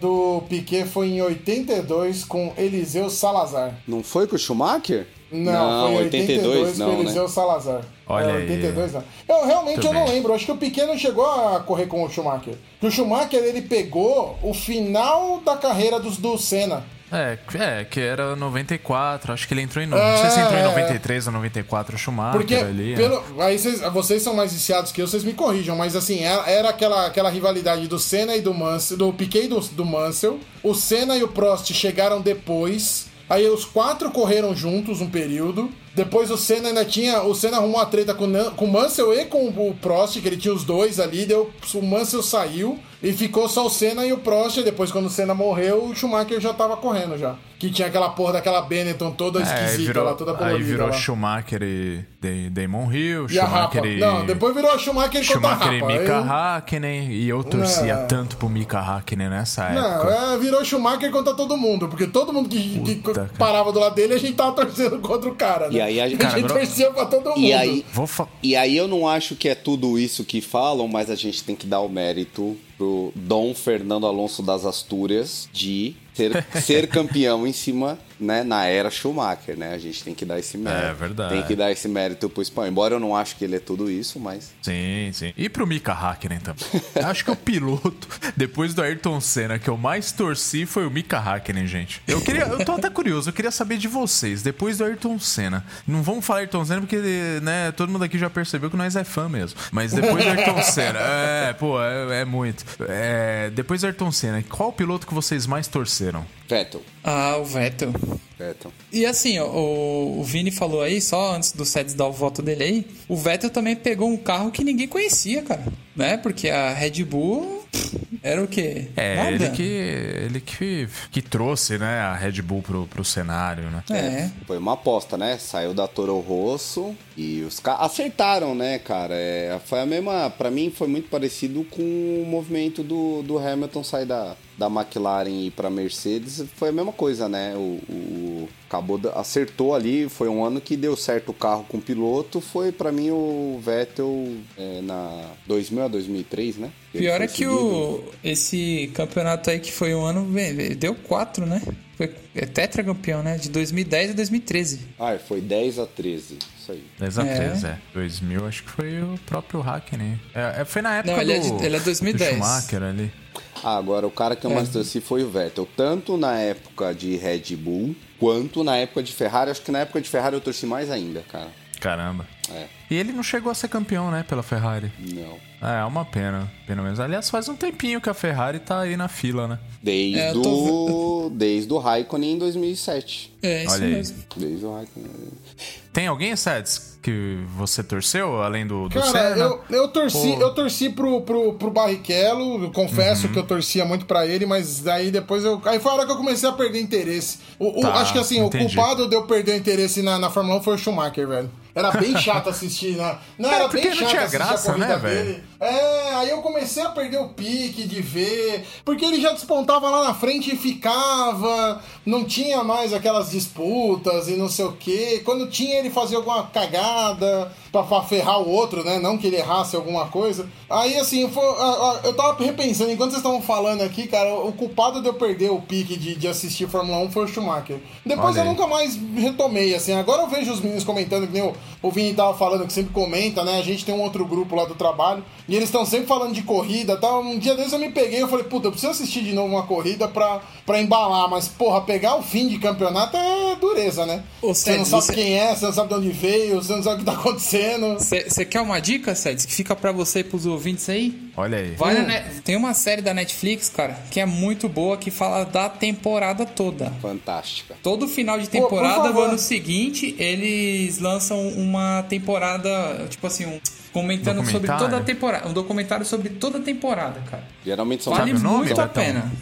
Do Piquet foi em 82 com Eliseu Salazar. Não foi com o Schumacher? Não, foi 82, não, com Eliseu né? Salazar. Olha é, aí. 82 não. Eu realmente Muito eu não lembro. Acho que o Piquet não chegou a correr com o Schumacher. Porque o Schumacher ele pegou o final da carreira dos, do Senna. É, é, que era 94, acho que ele entrou em. no- Não sei se entrou em É. 93 ou 94, o Schumacher Porque ali. é. pelo, aí vocês, vocês são mais viciados que eu, vocês me corrijam, mas assim, era, era aquela, aquela rivalidade do Senna e do Mansell, do Piquet e do, do Mansell. O Senna e o Prost chegaram depois. Aí os quatro correram juntos um período. Depois o Senna ainda tinha. O Senna arrumou a treta com, com o Mansell e com o Prost, que ele tinha os dois ali. Deu, o Mansell saiu e ficou só o Senna e o Prost. E depois, quando o Senna morreu, o Schumacher já tava correndo já. Que tinha aquela porra daquela Benetton toda É, esquisita virou, lá, toda colorida. aí virou lá. Schumacher e Da- Damon Hill, E a. Schumacher e. Não, depois virou Schumacher contra a Schumacher e. Mika Eu- Hakkinen, e eu torcia Não. tanto pro Mika Hakkinen nessa Não, época. é, virou Schumacher contra todo mundo, porque todo mundo que, que Puta, parava do lado dele, a gente tava torcendo contra o cara, né? E aí a- a gente cara, agora- torcia pra todo mundo. E aí, Vou fa- e aí eu não acho que é tudo isso que falam, mas a gente tem que dar o mérito pro Dom Fernando Alonso das Astúrias de ser, [LAUGHS] ser campeão em cima, né, na era Schumacher, né? A gente tem que dar esse mérito. É verdade. Tem que dar esse mérito pro espanhol. Embora eu não acho que ele é tudo isso, mas Sim, sim. E pro Mika Hakkinen também. Acho que o piloto, [LAUGHS] depois do Ayrton Senna, que eu mais torci foi o Mika Hakkinen, gente. Eu queria, eu tô até curioso, eu queria saber de vocês, depois do Ayrton Senna. Não vamos falar Ayrton Senna porque, né, todo mundo aqui já percebeu que nós é fã mesmo. Mas depois do Ayrton [LAUGHS] Senna, é, pô, é, é muito. É, depois do Ayrton Senna, qual piloto que vocês mais torceram? Vettel, Ah, o Vettel. Vettel. E assim, o, o Vini falou aí, só antes do Sets dar o voto dele aí, o Vettel também pegou um carro que ninguém conhecia, cara. Né? Porque a Red Bull era o quê? É, Nada. ele que ele que, que trouxe, né, a Red Bull pro, pro cenário, né? É. Foi uma aposta, né? Saiu da Toro Rosso e os caras acertaram, né, cara? É, foi a mesma. Pra mim, foi muito parecido com o movimento do, do Hamilton sair da, da McLaren e ir pra Mercedes. Foi a mesma coisa, né? O, o- acabou acertou ali. Foi um ano que deu certo o carro com o piloto. Foi pra mim o Vettel é, na 2000 a 2003, né? Pior é que o, esse campeonato aí que foi um ano, deu quatro, né? Foi é tetracampeão, né? De 2010 a 2013. Ah, foi 10 a 13. Isso aí. 10 a É. 13, é. 2000, acho que foi o próprio Hackney. É, é, foi na época Não, ele é do, de- ele é 2010. do Schumacher ali. Ah, agora o cara que eu É. mais torci foi o Vettel, tanto na época de Red Bull quanto na época de Ferrari. Acho que na época de Ferrari eu torci mais ainda, cara. Caramba. É, E ele não chegou a ser campeão, né, pela Ferrari. não. É, é uma pena. Pena mesmo. Aliás, faz um tempinho que a Ferrari tá aí na fila, né? Desde, É, eu o... Desde o Raikkonen em 2007. É, isso Olha aí. mesmo. Desde o Raikkonen. Tem alguém, Sets, que você torceu, além do, do Cara, Senna? eu, eu torci, Pô. eu torci pro, pro, pro Barrichello, eu confesso que eu torcia muito pra ele, mas daí depois eu. Aí foi a hora que eu comecei a perder interesse. O, o- Tá, acho que assim, entendi. o culpado de eu perder o interesse na, na Fórmula 1 foi o Schumacher, velho. Era bem chato assistir, né? [LAUGHS] Não, era bem não chato tinha assistir graça, a corrida né, velho? dele. É, aí eu comecei a perder o pique de ver, porque ele já despontava lá na frente e ficava, não tinha mais aquelas disputas e não sei o quê. Quando tinha, ele fazia alguma cagada pra, ferrar o outro, né? Não que ele errasse alguma coisa. Aí, assim, foi- eu tava repensando, enquanto vocês estavam falando aqui, cara, o culpado de eu perder o pique de, de assistir Fórmula 1 foi o Schumacher. Depois Olha eu aí. nunca mais retomei, assim. Agora eu vejo os meninos comentando que nem o, o Vini tava falando, que sempre comenta, né? A gente tem um outro grupo lá do trabalho, e eles estão sempre falando de corrida tal. Um dia desses eu me peguei, eu falei, puta, eu preciso assistir de novo uma corrida pra, pra embalar, mas, porra, pegar o fim de campeonato é dureza, né? Ô, você não sabe você- quem é, você não sabe de onde veio, você não sabe o que tá acontecendo. Você quer uma dica, Sérgio, que fica pra você e pros ouvintes aí? Olha aí. Vai na net- Tem uma série da Netflix, cara, que é muito boa, que fala da temporada toda. Fantástica. Todo final de temporada, do favor. ano seguinte, eles lançam uma temporada, tipo assim, um, comentando sobre toda a temporada. Um documentário sobre toda a temporada, cara. Geralmente são Vale muito a Betão? pena.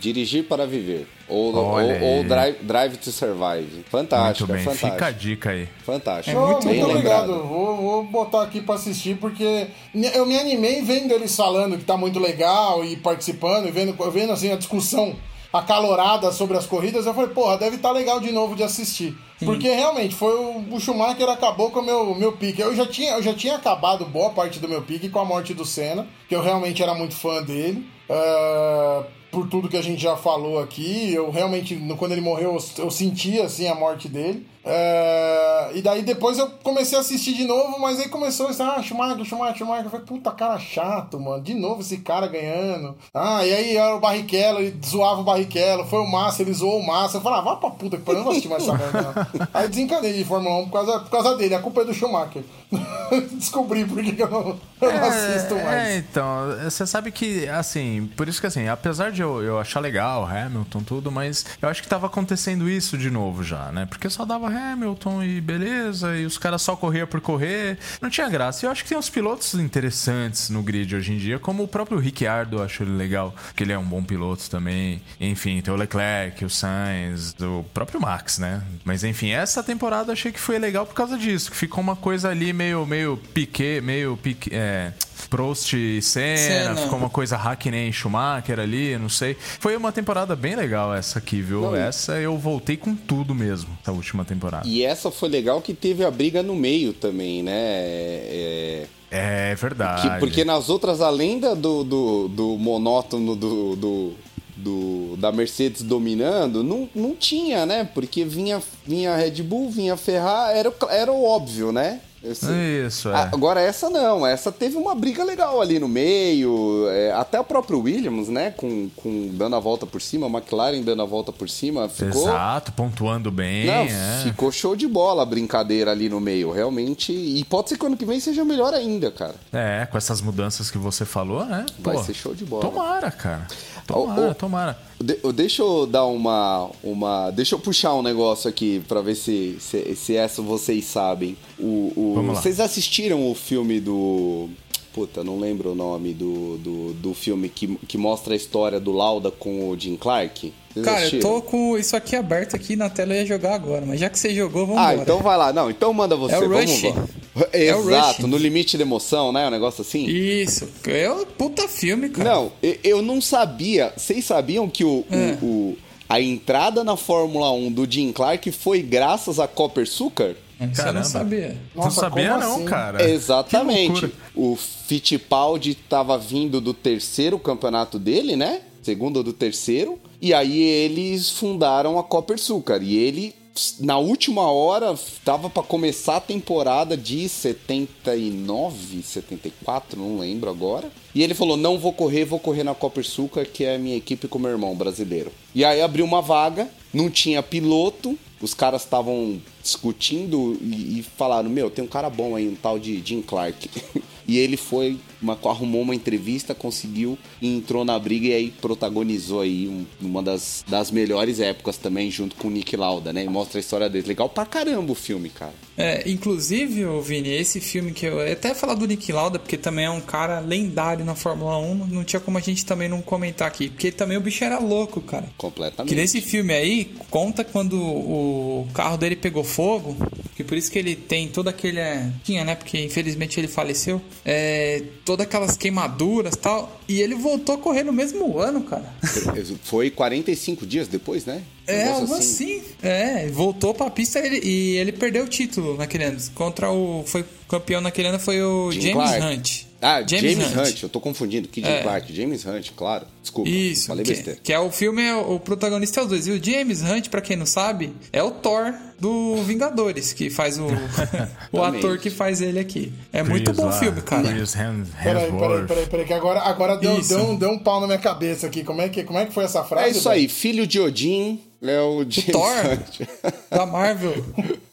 Dirigir para viver. Ou, ou, Olha ou drive, drive to Survive. Muito Fantástico, é bem, fantástico. fica a dica aí. Fantástico. É muito muito, bem obrigado. Vou, vou botar aqui pra assistir, porque eu me animei vendo eles falando que tá muito legal e participando, e vendo, vendo assim a discussão acalorada sobre as corridas. Eu falei, porra, deve estar legal de novo de assistir. Porque realmente foi o, o Schumacher acabou com o meu, meu pique. Eu já, tinha, eu já tinha acabado boa parte do meu pique com a morte do Senna, que eu realmente era muito fã dele. Ah, por tudo que a gente já falou aqui, eu realmente, quando ele morreu, eu, eu senti assim a morte dele. É, e daí depois eu comecei a assistir de novo, mas aí começou isso, ah, Schumacher, Schumacher, Schumacher. Eu falei, puta cara chato, mano. De novo esse cara ganhando. Ah, e aí era o Barrichello, ele zoava o Barrichello. Foi o Massa, ele zoou o Massa. Eu falei, ah, vá pra puta que pariu, eu não vou assistir mais essa merda. Aí desencanei de Fórmula 1 por causa, por causa dele. A culpa é do Schumacher. [LAUGHS] Descobri por que eu não, eu não assisto mais. É, então, você sabe que, assim, por isso que, assim, apesar de eu, eu achar legal Hamilton, tudo, mas eu acho que tava acontecendo isso de novo já, né? Porque só dava Hamilton e beleza, e os caras só corriam por correr, não tinha graça. Eu acho que tem uns pilotos interessantes no grid hoje em dia, como o próprio Ricciardo, eu acho ele legal, que ele é um bom piloto também. Enfim, tem o Leclerc, o Sainz, o próprio Max, né? Mas enfim, essa temporada eu achei que foi legal por causa disso, que ficou uma coisa ali meio, meio piquet, meio pique, é, Prost e Senna, Senna. ficou uma coisa Hackney Schumacher ali, não sei. Foi uma temporada bem legal essa aqui, viu? Não, essa eu voltei com tudo mesmo, essa última temporada. E essa foi legal que teve a briga no meio também, né? É, É verdade. que- porque nas outras, além do, do, do monótono do, do, do- da Mercedes dominando, não, não tinha, né? Porque vinha, vinha Red Bull, vinha Ferrari, era, era o óbvio, né? Esse- Isso, é. Ah, Agora essa não, essa teve uma briga legal ali no meio, é, até o próprio Williams, né, com, com dando a volta por cima, a McLaren dando a volta por cima, ficou... Exato, pontuando bem. Não, é. ficou show de bola a brincadeira ali no meio, realmente. E pode ser que ano que vem seja melhor ainda, cara. É, com essas mudanças que você falou, né? Vai Pô, ser show de bola. Tomara, cara. Tomara, tomara. De- deixa eu dar uma, uma. Deixa eu puxar um negócio aqui pra ver se, se, se essa vocês sabem. O, o- Vamos lá. Vocês assistiram o filme do. Puta, não lembro o nome do, do, do filme que, que mostra a história do Lauda com o Jim Clark? Vocês Cara, eu tô com isso aqui aberto aqui na tela e ia jogar agora, mas já que você jogou, vamos Ah, embora. então vai lá. Não, então manda você. É o vamos Rush. lá. É o [LAUGHS] Exato, Rush. no limite da emoção, né? Um negócio assim. Isso, é um puta filme, cara. Não, eu não sabia. Vocês sabiam que o, o- É. o- a entrada na Fórmula 1 do Jim Clark foi graças a Copper Sucar? Isso eu não Caramba. sabia. não Nossa, sabia como não, assim? cara. Exatamente. O Fittipaldi estava vindo do terceiro campeonato dele, né? Segundo ou do terceiro. E aí eles fundaram a Copper Sucar. E ele, na última hora, estava para começar a temporada de 79, 74, não lembro agora. E ele falou: Não vou correr, vou correr na Copper Sucar, que é a minha equipe com meu irmão brasileiro. E aí abriu uma vaga, não tinha piloto. Os caras estavam discutindo e, e falaram: Meu, tem um cara bom aí, um tal de Jim Clark. [LAUGHS] e ele foi, uma, arrumou uma entrevista, conseguiu e entrou na briga e aí protagonizou aí um- uma das, das melhores épocas também, junto com o Nick Lauda, né? E mostra a história dele. Legal pra caramba o filme, cara. É, inclusive, Vini, esse filme que eu eu até falar do Nick Lauda, porque também é um cara lendário na Fórmula 1, não tinha como a gente também não comentar aqui, porque também o bicho era louco, cara. Completamente. Que nesse filme aí, conta quando o carro dele pegou fogo, que por isso que ele tem todo aquele. é, Tinha, né? Porque infelizmente ele faleceu. É, todas aquelas queimaduras e tal. E ele voltou a correr no mesmo ano, cara. [LAUGHS] Foi 45 dias depois, né? Um É, algo assim. É, voltou pra pista ele- e ele perdeu o título naquele ano. Contra o. Foi campeão naquele ano foi o Jim James Clark. Hunt. Ah, James James, Hunt. Hunt. eu tô confundindo. Kid É. Clark, James Hunt, claro. Desculpa, Isso, falei que, besteira. que é o filme, é o protagonista é os dois. E o James Hunt, pra quem não sabe, é o Thor do Vingadores, que faz o, [LAUGHS] o ator que faz ele aqui. É muito bom o filme, cara. Chris Hem- Peraí, peraí, Hemsworth. peraí, peraí, que agora, agora deu, deu, um, deu um pau na minha cabeça aqui. Como é que, como é que foi essa frase? É isso aí, filho de Odin é o James Thor Hunt. da Marvel. [LAUGHS]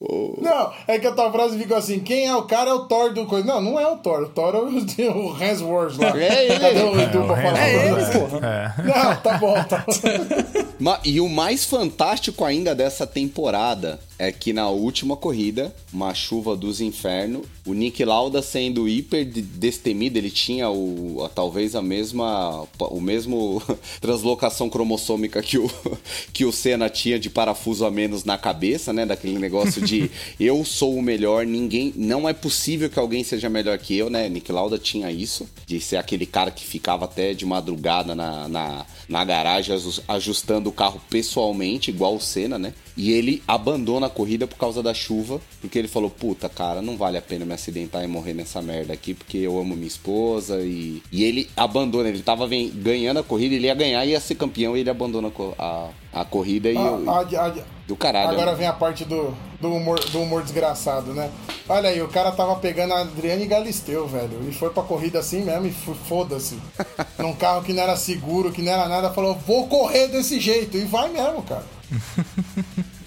Não, é que a tua frase ficou assim: quem é o cara é o Thor do coisa. Não, não é o Thor. O Thor é o, [LAUGHS] o Hemsworth lá. É ele. Cadê o É, Edu pra falar? É ele, porra. É. [LAUGHS] Não, tá bom, tá bom. [LAUGHS] E o mais fantástico ainda dessa temporada é que na última corrida, uma chuva dos infernos, o Nick Lauda sendo hiper de- destemido, ele tinha o, a- talvez a mesma o mesmo [LAUGHS] translocação cromossômica que o [LAUGHS] que o Senna tinha de parafuso a menos na cabeça, né, daquele negócio de [LAUGHS] eu sou o melhor, ninguém, não é possível que alguém seja melhor que eu, né? Nick Lauda tinha isso, de ser aquele cara que ficava até de madrugada na, na, na garagem aju- ajustando o carro pessoalmente, igual o Senna, né? E ele abandona a corrida por causa da chuva, porque ele falou: Puta, cara, não vale a pena me acidentar e morrer nessa merda aqui, porque eu amo minha esposa. E, e ele abandona, ele tava ven- ganhando a corrida, ele ia ganhar, ia ser campeão, e ele abandona a a, corrida e eu- Ah, ah, ah, do caralho. Agora né? vem a parte do, do, humor, do humor desgraçado, né? Olha aí, o cara tava pegando a Adriane Galisteu, velho. E foi pra corrida assim mesmo e foda-se. [LAUGHS] Num carro que não era seguro, que não era nada, falou, vou correr desse jeito. E vai mesmo, cara. [LAUGHS]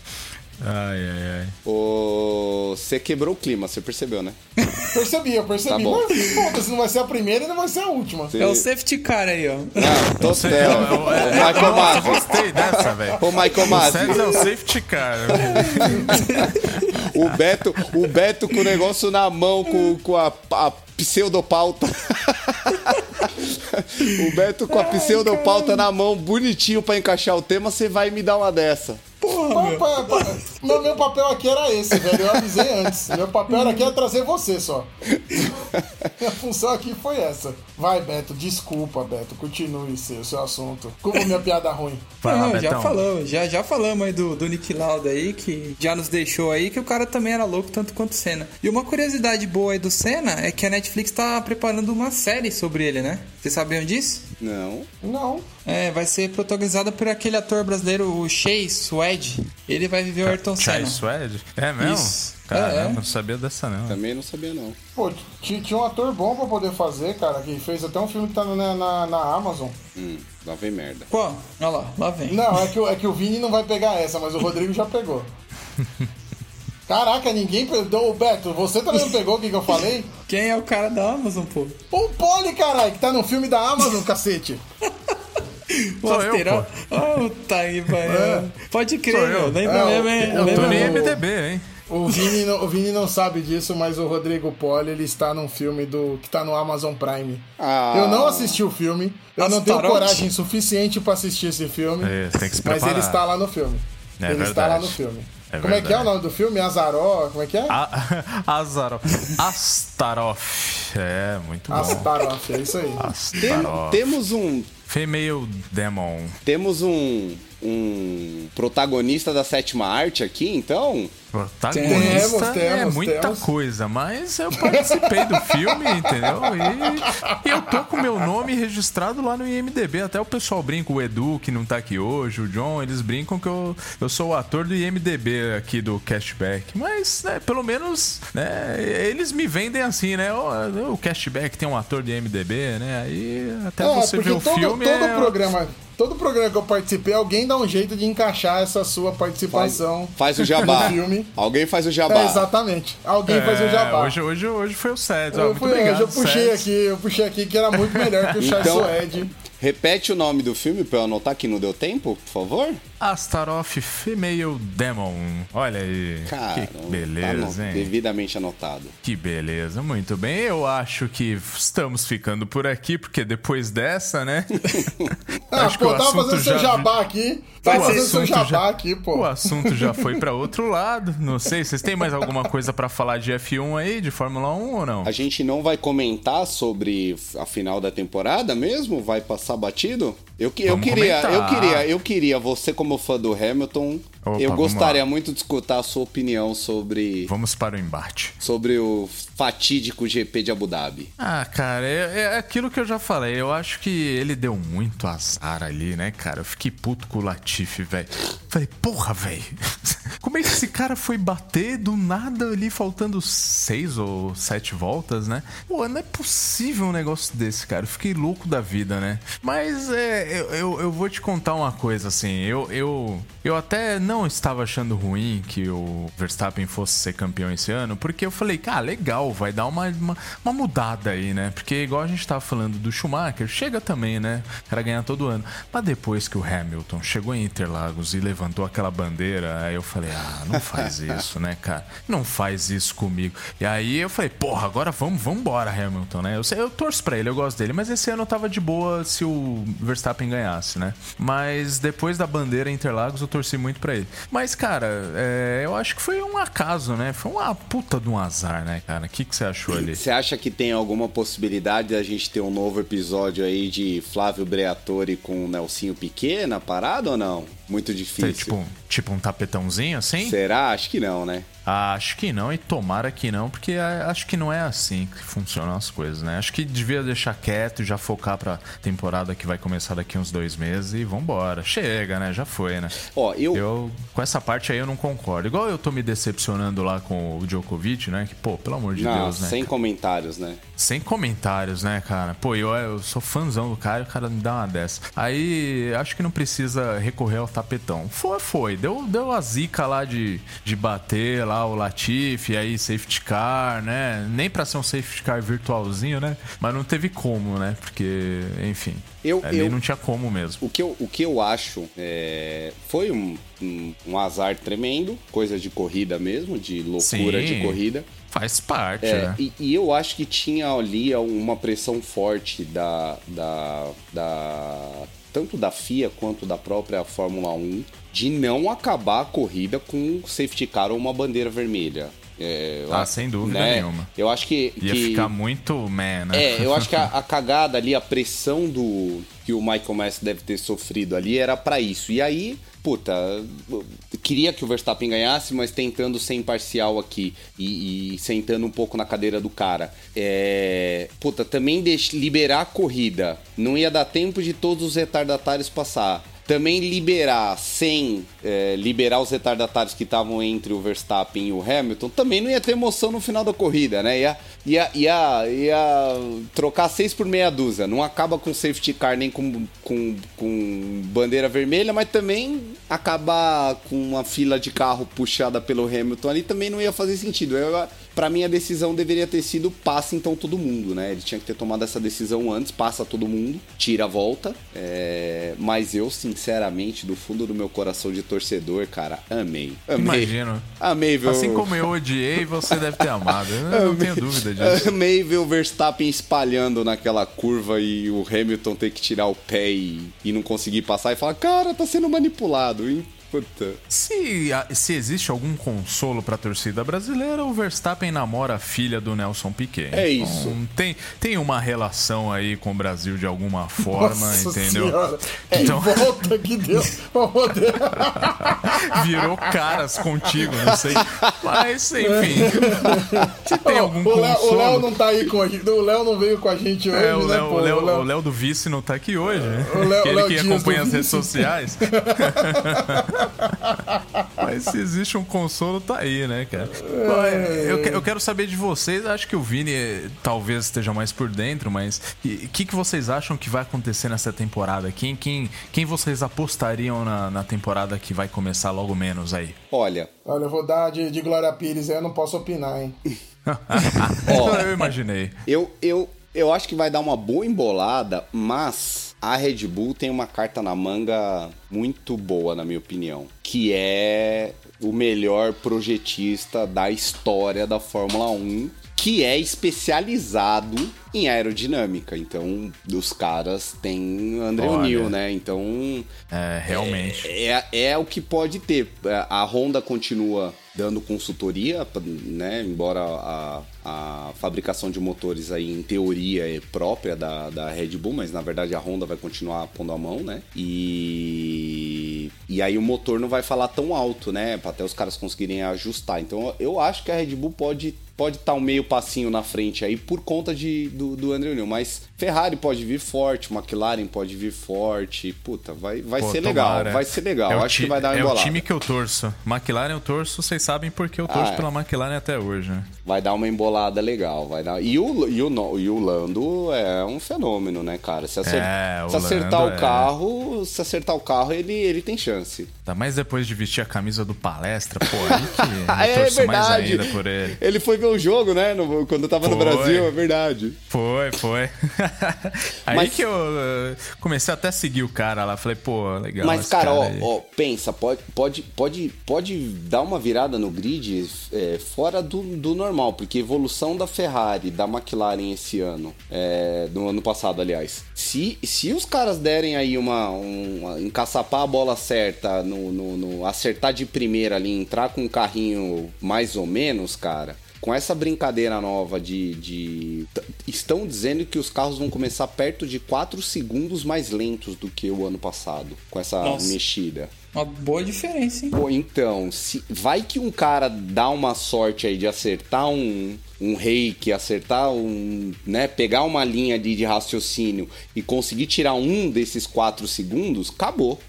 Ai, ai, ai. Ô, Você quebrou o clima, você percebeu, né? [LAUGHS] Percebi, eu percebi. Tá bom. Mas foda-se, não vai ser a primeira e não vai ser a última. É o safety car aí, ó. Não, tô Eu, certo. eu, Ô, é, Michael Masi. gostei dessa, velho. Ô, Michael O Masi. César é o safety car. O Beto, o Beto com o negócio na mão, com, com a, a pseudopauta. [LAUGHS] o Beto com a pseudopauta na mão, bonitinho pra encaixar o tema, você vai me dar uma dessa. Pô, pa- pa- Meu, meu papel aqui era esse, velho. Eu avisei antes. Meu papel era aqui era trazer você só. [LAUGHS] Minha função aqui foi essa. Vai, Beto, desculpa, Beto. Continue seu, seu assunto. Como minha piada ruim. Vai lá, Não, já falamos, já, já falamos aí do, do Nick Lauda aí, que já nos deixou aí, que o cara também era louco tanto quanto o Senna. E uma curiosidade boa aí do Senna é que a Netflix tá preparando uma série sobre ele, né? Vocês sabiam disso? Não. Não. É, vai ser protagonizada por aquele ator brasileiro, o Shea Suede. Ele vai viver o Ayrton Senna. Suede? É mesmo? Isso. Caramba, É, é. não sabia dessa não. Também não sabia, não. Pô, tinha um ator bom pra poder fazer, cara, que fez até um filme que tá na, na, na Amazon. Hum, lá vem merda. Qual? Olha lá, lá vem. Não, é que, o- é que o Vini não vai pegar essa, mas o Rodrigo já pegou. [LAUGHS] Caraca, ninguém pegou. Ô, Beto, você também não pegou o que, que eu falei? [LAUGHS] Quem é o cara da Amazon, pô? O Poli, caralho, que tá no filme da Amazon, cacete. [LAUGHS] Eu. Oh, tá aí, vai. Pode crer, Sou eu. meu. Lembra É, mesmo, hein? eu Tô Lembra no Não. IMDB, hein? O Vini, não, o Vini não sabe disso, mas o Rodrigo Poli, ele está num filme do que tá no Amazon Prime. Ah. Eu não assisti o filme, eu não tenho coragem suficiente pra assistir esse filme. É, tem que se Mas ele está lá no filme. É ele está verdade. lá no filme. É como é que é o nome do filme? Azaró? Como é que é? A- [LAUGHS] Azaroff. Astaroth. É, muito bom. Astaroth, é isso aí. Tem- temos um. Female Demon. Temos um. Um protagonista da sétima arte aqui, então. Protagonista Temos, é temos, muita temos. coisa, mas eu participei do filme, [LAUGHS] entendeu? E, e eu tô com meu nome registrado lá no IMDB. Até o pessoal brinca, o Edu, que não tá aqui hoje, o John, eles brincam que eu, eu sou o ator do IMDB aqui do Cashback. Mas, né, pelo menos, né, eles me vendem assim, né? O, o Cashback tem um ator de IMDB, né? Aí até É, você ver o todo, filme. todo é... programa. Todo programa que eu participei, alguém dá um jeito de encaixar essa sua Faz, participação faz o jabá. no filme. Alguém faz o jabá. É, exatamente. Alguém faz o É, jabá. Hoje, hoje, hoje foi o Sérgio. ó, eu, fui- obrigado, eu puxei Sérgio. aqui, eu puxei aqui que era muito melhor que o [LAUGHS] Chai Então- Suede. Repete o nome do filme pra eu anotar que não deu tempo, por favor? Astaroth Female Demon. Olha aí. Cara, que beleza, hein? Devidamente anotado. Que beleza, muito bem. Eu acho que estamos ficando por aqui, porque depois dessa, né? [LAUGHS] Ah, acho que pô, o tava assunto fazendo seu já- jabá aqui. Vai Tava fazendo seu jabá já- aqui, O pô. assunto já foi pra outro lado. Não sei, vocês têm mais alguma coisa pra falar de F1 aí, de Fórmula 1 ou não? A gente não vai comentar sobre a final da temporada mesmo? Vai passar batido? Eu, eu queria, eu queria, eu queria, você como fã do Hamilton, Opa, eu gostaria muito de escutar a sua opinião sobre. Vamos para o embate. Sobre o fatídico GP de Abu Dhabi. Ah, cara, é, é, aquilo que eu já falei. Eu acho que ele deu muito azar ali, né, cara? Eu fiquei puto com o Latifi, velho. Falei, porra, velho. [LAUGHS] Como é que esse cara foi bater do nada ali, faltando seis ou sete voltas, né? Pô, não é possível um negócio desse, cara. Eu fiquei louco da vida, né? Mas é, eu, eu, eu vou te contar uma coisa, assim. Eu, eu, eu até não estava achando ruim que o Verstappen fosse ser campeão esse ano, porque eu falei, cara, legal, vai dar uma, uma, uma, mudada aí, né? Porque igual a gente tava falando do Schumacher, chega também, né? O cara ganhar todo ano. Mas depois que o Hamilton chegou em Interlagos e levantou aquela bandeira, aí eu falei, ah, não faz [LAUGHS] isso, né, cara? Não faz isso comigo. E aí eu falei, porra, agora vamos, vamos embora, Hamilton, né? Eu, eu torço pra ele, eu gosto dele, mas esse ano eu tava de boa se o Verstappen ganhasse, né? Mas depois da bandeira Interlagos eu torci muito pra ele. Mas, cara, é, eu acho que foi um acaso, né? Foi uma puta de um azar, né, cara? O que, que você achou ali? Você acha que tem alguma possibilidade da gente ter um novo episódio aí de Flávio Breatori com o Nelsinho Piquet na parada ou não? Muito difícil. tipo, tipo um tapetãozinho assim? Será? Acho que não, né? Acho que não e tomara que não, porque acho que não é assim que funcionam as coisas, né? Acho que devia deixar quieto e já focar pra temporada que vai começar daqui uns dois meses e vambora. Chega, né? Já foi, né? Ó, eu... eu. Com essa parte aí eu não concordo. Igual eu tô me decepcionando lá com o Djokovic, né? Que, pô, pelo amor de não, Deus, né? Sem comentários, né? Sem comentários, né, cara? Pô, eu, eu sou fãzão do cara e o cara me dá uma dessa. Aí acho que não precisa recorrer ao tapetão. Foi, foi. Deu, deu a zica lá de, de bater lá o Latifi, aí safety car, né? Nem pra ser um safety car virtualzinho, né? Mas não teve como, né? Porque, enfim. Eu, ali eu, não tinha como mesmo. O que eu, o que eu acho é, foi um, um, um azar tremendo, coisa de corrida mesmo, de loucura Sim. de corrida. Faz parte, é, né? E, e, eu acho que tinha ali uma pressão forte da, da, da tanto da FIA quanto da própria Fórmula 1 de não acabar a corrida com safety car ou uma bandeira vermelha. É, ah, sem dúvida né? nenhuma. Eu acho que. Ia que... ficar muito man, né? É, eu acho que a, [LAUGHS] a, cagada ali, a pressão do que o Michael Messi deve ter sofrido ali era para isso. E aí, puta, queria que o Verstappen ganhasse, mas tentando ser imparcial aqui e, e sentando um pouco na cadeira do cara. É, puta, também deixe, liberar a corrida. Não ia dar tempo de todos os retardatários passar também liberar sem é, liberar os retardatários que estavam entre o Verstappen e o Hamilton, também não ia ter emoção no final da corrida, né? Ia, ia, ia, ia trocar seis por meia dúzia. Não acaba com safety car nem com, com, com bandeira vermelha, mas também acabar com uma fila de carro puxada pelo Hamilton ali também não ia fazer sentido. Eu, para mim a decisão deveria ter sido passa então todo mundo, né? Ele tinha que ter tomado essa decisão antes, passa todo mundo, tira a volta. É... Mas eu, sinceramente, do fundo do meu coração de torcedor, cara, amei. amei. Imagino. Amei, viu? Assim como eu odiei, você deve ter amado. Eu não tenho dúvida disso. Amei ver o Verstappen espalhando naquela curva e o Hamilton ter que tirar o pé e, e não conseguir passar e falar, cara, tá sendo manipulado. Puta. Se, se existe algum consolo pra torcida brasileira, o Verstappen namora a filha do Nelson Piquet. É então, isso. Tem, tem uma relação aí com o Brasil de alguma forma, Nossa entendeu? Senhora. Então... volta que deu. [LAUGHS] Virou caras contigo, não sei. Mas, enfim. Se tem algum o Léo, consolo... O Léo não tá aí com a gente. O Léo não veio com a gente hoje, é, o né, Léo, pô? O Léo, o Léo do Vice não tá aqui hoje, né? O Léo, Aquele que acompanha as redes sociais. [LAUGHS] [LAUGHS] Mas se existe um consolo, tá aí, né, cara? É... Eu, eu, quero saber de vocês, acho que o Vini eh, talvez esteja mais por dentro, mas o que, que vocês acham que vai acontecer nessa temporada? Quem, quem, quem vocês apostariam na, na temporada que vai começar logo menos aí? Olha. Olha, eu vou dar de, de Glória Pires, aí eu não posso opinar, hein? [LAUGHS] Ó, eu imaginei. Eu, eu, eu acho que vai dar uma boa embolada, mas a Red Bull tem uma carta na manga muito boa, na minha opinião, que é o melhor projetista da história da Fórmula 1, que é especializado em aerodinâmica. Então, os caras têm André O'Neill, né? Então. É, realmente. É, é, é, o que pode ter. A Honda continua dando consultoria, né? Embora a, a fabricação de motores aí, em teoria, é própria da, da Red Bull, mas na verdade a Honda vai continuar pondo a mão, né? E, e aí o motor não vai falar tão alto, né? Até os caras conseguirem ajustar. Então eu acho que a Red Bull pode pode estar tá um meio passinho na frente aí por conta de, do, do André Newell. Mas Ferrari pode vir forte, McLaren pode vir forte. Puta, vai, vai Pô, ser tomara. legal. Vai ser legal. É Acho que vai dar uma É embolada. o time que eu torço. McLaren eu torço, vocês sabem porque eu torço ah, é. pela McLaren até hoje, né? Vai dar uma embolada legal. Vai dar... e, o, e, o, e o Lando é um fenômeno, né, cara? Se, acer... é, se acertar o é. carro, se acertar o carro, ele, ele tem chance. aussi. Tá, mas depois de vestir a camisa do palestra, pô, aí [LAUGHS] que eu é torço verdade. mais ainda por ele. Ele foi ver o jogo, né? No, quando eu tava foi. no Brasil, é verdade. Foi, foi. [LAUGHS] aí mas... que eu uh, comecei até a seguir o cara lá. Falei, pô, legal. Mas, cara, cara ó, ó, pensa, pode, pode, pode, pode dar uma virada no grid é, fora do, do normal, porque evolução da Ferrari, da McLaren esse ano, é, no ano passado, aliás. Se, se os caras derem aí uma, uma encaçapar a bola certa, no, no, no acertar de primeira ali, entrar com um carrinho mais ou menos, cara com essa brincadeira nova de, de, Estão dizendo que os carros vão começar perto de 4 segundos mais lentos do que o ano passado, com essa Nossa. mexida. Uma boa diferença, hein? Pô, então, se vai que um cara dá uma sorte aí de acertar um, um reiki, acertar um. né, pegar uma linha de, de raciocínio e conseguir tirar um desses 4 segundos, acabou.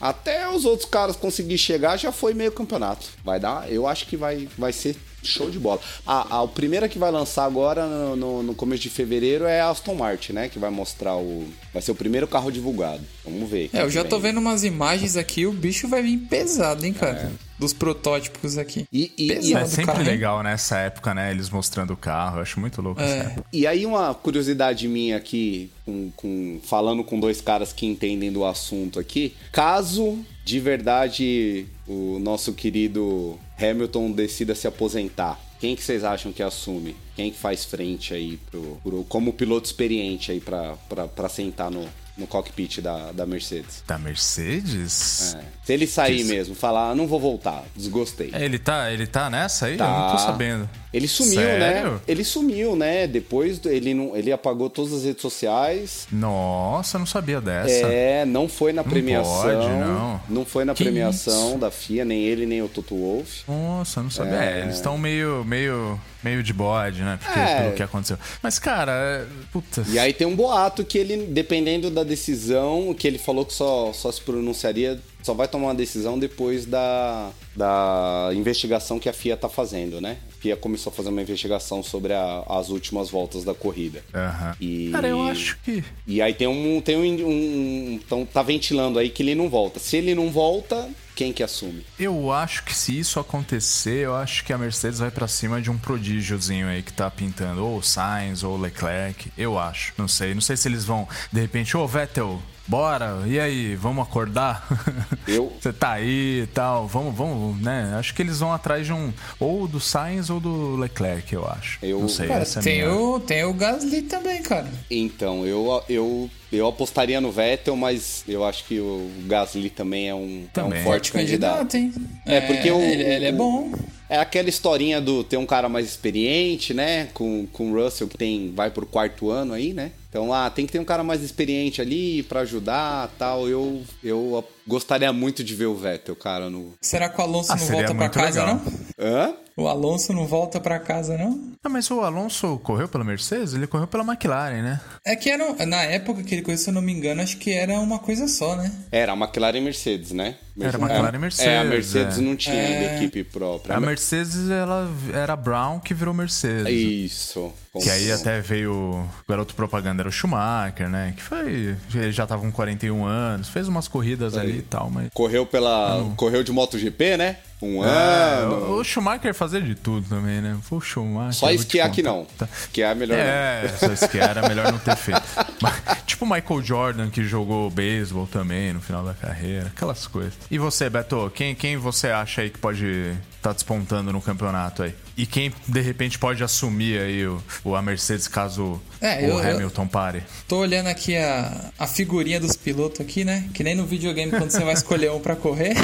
Até os outros caras conseguir chegar já foi meio campeonato. Vai dar, eu acho que vai, vai ser Show de bola. A, a, a primeira que vai lançar agora no, no, no, começo de fevereiro é a Aston Martin, né? Que vai mostrar o. Vai ser o primeiro carro divulgado. Vamos ver. É, eu já tô vendo umas imagens aqui, o bicho vai vir pesado, hein, cara? É. Dos protótipos aqui. E, e, e é sempre carro, legal nessa época, né? Eles mostrando o carro. Eu acho muito louco é. E aí, uma curiosidade minha aqui, com, com, falando com dois caras que entendem do assunto aqui. Caso de verdade o nosso querido Hamilton decida se aposentar, quem que vocês acham que assume? Quem que faz frente aí pro, pro como piloto experiente aí para sentar no, no cockpit da, da Mercedes. Da Mercedes? É. Se ele sair mesmo, falar, ah, não vou voltar, desgostei. É, ele tá, ele tá nessa aí? Tá. Eu não tô sabendo. Ele sumiu, né? Sério? né? Ele sumiu, né? Depois ele não, ele apagou todas as redes sociais. Nossa, não sabia dessa. É, não foi na não premiação. Pode, não. não foi na que premiação isso? da FIA, nem ele nem o Toto Wolff. Nossa, não sabia. É... É, eles estão meio, meio, meio de bode, né? Porque, é. pelo que aconteceu. Mas, cara, é, puta. E aí tem um boato que ele, dependendo da decisão, que ele falou que só, só se pronunciaria só vai tomar uma decisão depois da, da investigação que a FIA está fazendo, né? A FIA começou a fazer uma investigação sobre a, as últimas voltas da corrida. Uhum. E, Cara, eu acho que. E aí tem um. Tem um, um. Então tá ventilando aí que ele não volta. Se ele não volta, quem que assume? Eu acho que se isso acontecer, eu acho que a Mercedes vai para cima de um prodígiozinho aí que tá pintando, ou Sainz, ou Leclerc, eu acho. Não sei, não sei se eles vão, de repente, ô oh, Vettel, Bora, e aí, vamos acordar? [LAUGHS] Eu. Você tá aí e tal, vamos, vamos, né? Acho que eles vão atrás de um. Ou do Sainz ou do Leclerc, eu acho. Eu... Não sei, cara, é tem, minha... o, tem o Gasly também, cara. Então, eu, eu, eu apostaria no Vettel, mas eu acho que o Gasly também é um, também. É um forte candidato. candidato hein? É, porque é, o, ele, ele é bom. É aquela historinha do ter um cara mais experiente, né? Com, com o Russell, que tem vai pro quarto ano aí, né? Então, ah, tem que ter um cara mais experiente ali para ajudar tal. Eu, eu gostaria muito de ver o Vettel, cara. No... Será que o Alonso ah, não volta pra casa, legal. não? Hã? O Alonso não volta para casa, não? Ah, mas o Alonso correu pela Mercedes? Ele correu pela McLaren, né? É que era, na época que ele correu, se eu não me engano, acho que era uma coisa só, né? Era a McLaren e Mercedes, né? Era a McLaren e Mercedes. É, a Mercedes é. não tinha é... ainda equipe própria. A Mercedes, ela era Brown que virou Mercedes. Isso. Que aí até veio o garoto propaganda era o Schumacher, né? Que foi. Ele já tava com 41 anos, fez umas corridas ali e tal, mas. Correu pela. Não... Correu de MotoGP, né? Um é, ano. O Schumacher fazia de tudo também, né? Foi o Schumacher. Só esquiar que não. Tá. Esquiar é melhor é, não. só esquiar era melhor não ter feito. [LAUGHS] Mas, tipo o Michael Jordan que jogou beisebol também no final da carreira, aquelas coisas. E você, Beto, quem, quem você acha aí que pode estar tá despontando no campeonato aí? E quem de repente pode assumir aí o, o a Mercedes caso é, o eu, Hamilton pare? Tô olhando aqui a, a figurinha dos pilotos aqui, né? Que nem no videogame quando você vai escolher um para correr.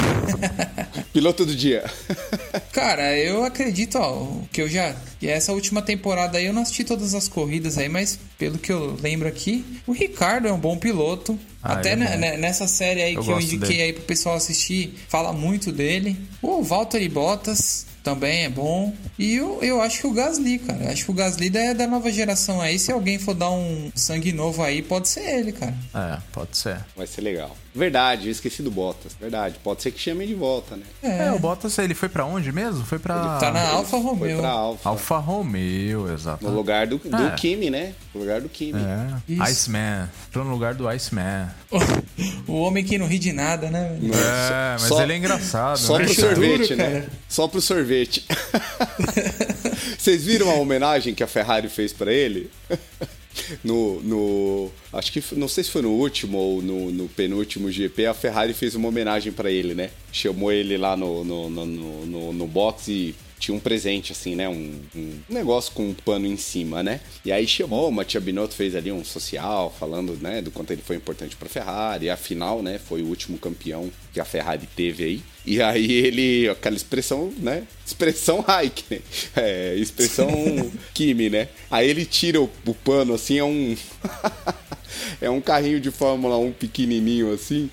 Piloto do dia. [LAUGHS] Cara, eu acredito, ó, que eu já. E essa última temporada aí eu não assisti todas as corridas aí, mas pelo que eu lembro aqui, o Ricardo é um bom piloto. Ah, Até é nessa série aí Eu que eu indiquei dele. aí pro pessoal assistir, fala muito dele. O Valtteri Bottas também é bom. E eu, eu acho que o Gasly, cara. Eu acho que o Gasly é da nova geração aí. Se alguém for dar um sangue novo aí, pode ser ele, cara. É, pode ser. Vai ser legal. Verdade, eu esqueci do Bottas. Verdade. Pode ser que chamem de volta, né? É, o Bottas, ele foi pra onde mesmo? Foi pra... Tá na Alfa Foi Romeo. pra Alfa. Alfa Romeo, exato. No lugar do, do É. Kimi, né? No lugar do Kimi. É, Isso. Iceman. Entrou no lugar do Iceman. [LAUGHS] o homem que não ri de nada, né? velho? É, mas Só- ele é engraçado, Só né? pro sorvete, né? cara. Só pro sorvete. [LAUGHS] Vocês viram a homenagem que a Ferrari fez pra ele? [LAUGHS] No, no. Acho que. Não sei se foi no último ou no, no penúltimo GP, a Ferrari fez uma homenagem pra ele, né? Chamou ele lá no, no, no, no, no- box e tinha um presente, assim, né? Um, um negócio com um pano em cima, né? E aí chamou, o Matia Binotto fez ali um social, falando, né, do quanto ele foi importante pra Ferrari. E afinal, né, foi o último campeão que a Ferrari teve aí. E aí ele, aquela expressão, né? Expressão Raikkonen, é, expressão [LAUGHS] Kimi, né? Aí ele tira o, o pano, assim, é um... [LAUGHS] [LAUGHS] É um carrinho de Fórmula 1 pequenininho assim,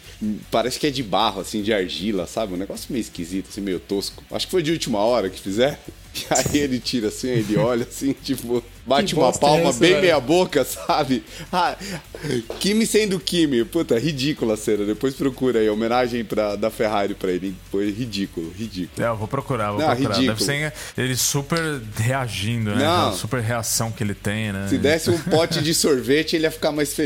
parece que é de barro, assim, de argila, sabe? Um negócio meio esquisito, assim, meio tosco. Acho que foi de última hora que fizeram. [LAUGHS] E aí ele tira assim, ele olha assim, [LAUGHS] tipo, bate Que uma é palma essa, bem velho? meia boca, sabe? Ah, Kimi sendo Kimi, puta, ridícula a cena. Depois procura aí, homenagem pra, da Ferrari pra ele. Foi ridículo, ridículo. É, eu vou procurar, vou Não, procurar. ridículo. Deve ser ele super reagindo, né? Não. Aquela super reação que ele tem, né? Se desse um pote de sorvete, ele ia ficar mais feliz.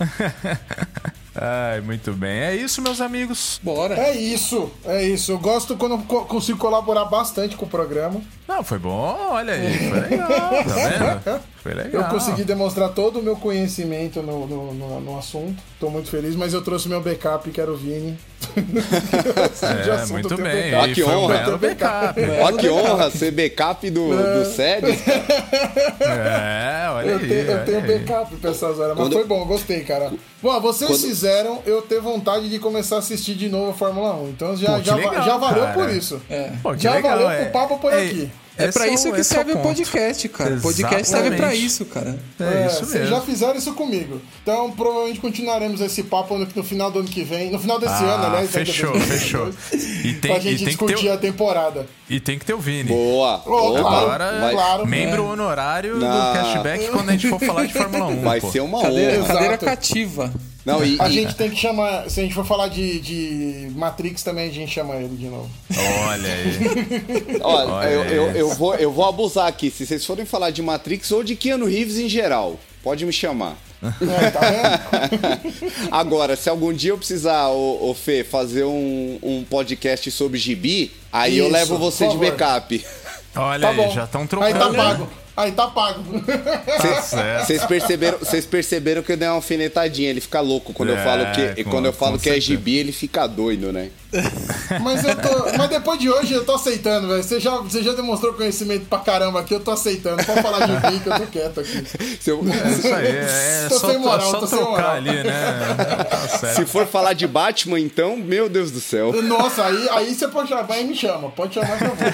[LAUGHS] Ai, muito bem. É isso, meus amigos. Bora. É isso, é isso. Eu gosto quando co- consigo colaborar bastante com o programa. Não, foi bom, olha aí. Foi legal, tá vendo? [LAUGHS] Foi legal. Eu consegui demonstrar todo o meu conhecimento no, no, no- no assunto. Tô muito feliz, mas eu trouxe meu backup, que era o Vini. [LAUGHS] De É, assunto, muito eu tenho bem. backup. Ah, que um honra. belo backup. Ó, que honra ser backup do, do SED. É, olha Eu aí. tenho, eu olha tenho aí. backup pra essas horas, mas Quando- foi bom, gostei, cara. Bom, vocês Quando- fizeram eu ter vontade de começar a assistir de novo a Fórmula 1. Então já, Pô, já, legal, já valeu cara. por isso. É. Pô, Já legal, valeu é. pro papo por É, aqui. É o- isso que esse é serve o podcast, cara. O podcast serve pra Exatamente. isso, cara. É, isso vocês mesmo. já fizeram isso comigo. Então provavelmente continuaremos esse papo no, no final do ano que vem. No final desse Ah, ano, aliás. né, fechou, fechou. [LAUGHS] E tem, pra e gente que discutir ter, a temporada. e tem que ter o Vini. Boa. Oh, Agora, vai, claro. membro É. honorário Não. do cashback quando a gente for falar de Fórmula 1. [LAUGHS] vai pô. ser uma Cadeira, honra. cadeira Exato. cativa. Não, e, A e- gente tem que chamar. Se a gente for falar de, de Matrix também, a gente chama ele de novo. Olha aí. [LAUGHS] Olha, Olha eu, aí. eu, eu vou, eu vou abusar aqui. Se vocês forem falar de Matrix ou de Keanu Reeves em geral, pode me chamar. É, tá vendo? [LAUGHS] Agora, se algum dia eu precisar, ô, ô Fê, fazer um, um podcast sobre gibi, aí eu Isso, levo você de favor. backup. Olha Tá aí, bom. já estão Aí trocando. tá pago. Aí tá pago. Tá. Vocês [LAUGHS] perceberam, vocês perceberam que eu dei uma alfinetadinha. Ele fica louco quando eu É, falo que, com- quando eu falo que é gibi, ele fica doido, né? [LAUGHS] Mas eu tô. Mas depois de hoje eu tô aceitando, velho. Você já, você já demonstrou conhecimento pra caramba aqui, eu tô aceitando. Pode falar de mim que eu tô quieto aqui. [LAUGHS] Eu- É isso aí, é [LAUGHS] Tô só, sem moral, só tô sem moral. ali, né? Tá certo. se for falar de Batman, então, meu Deus do céu. Nossa, aí, aí você pode chamar e me chama. Pode chamar que eu vou.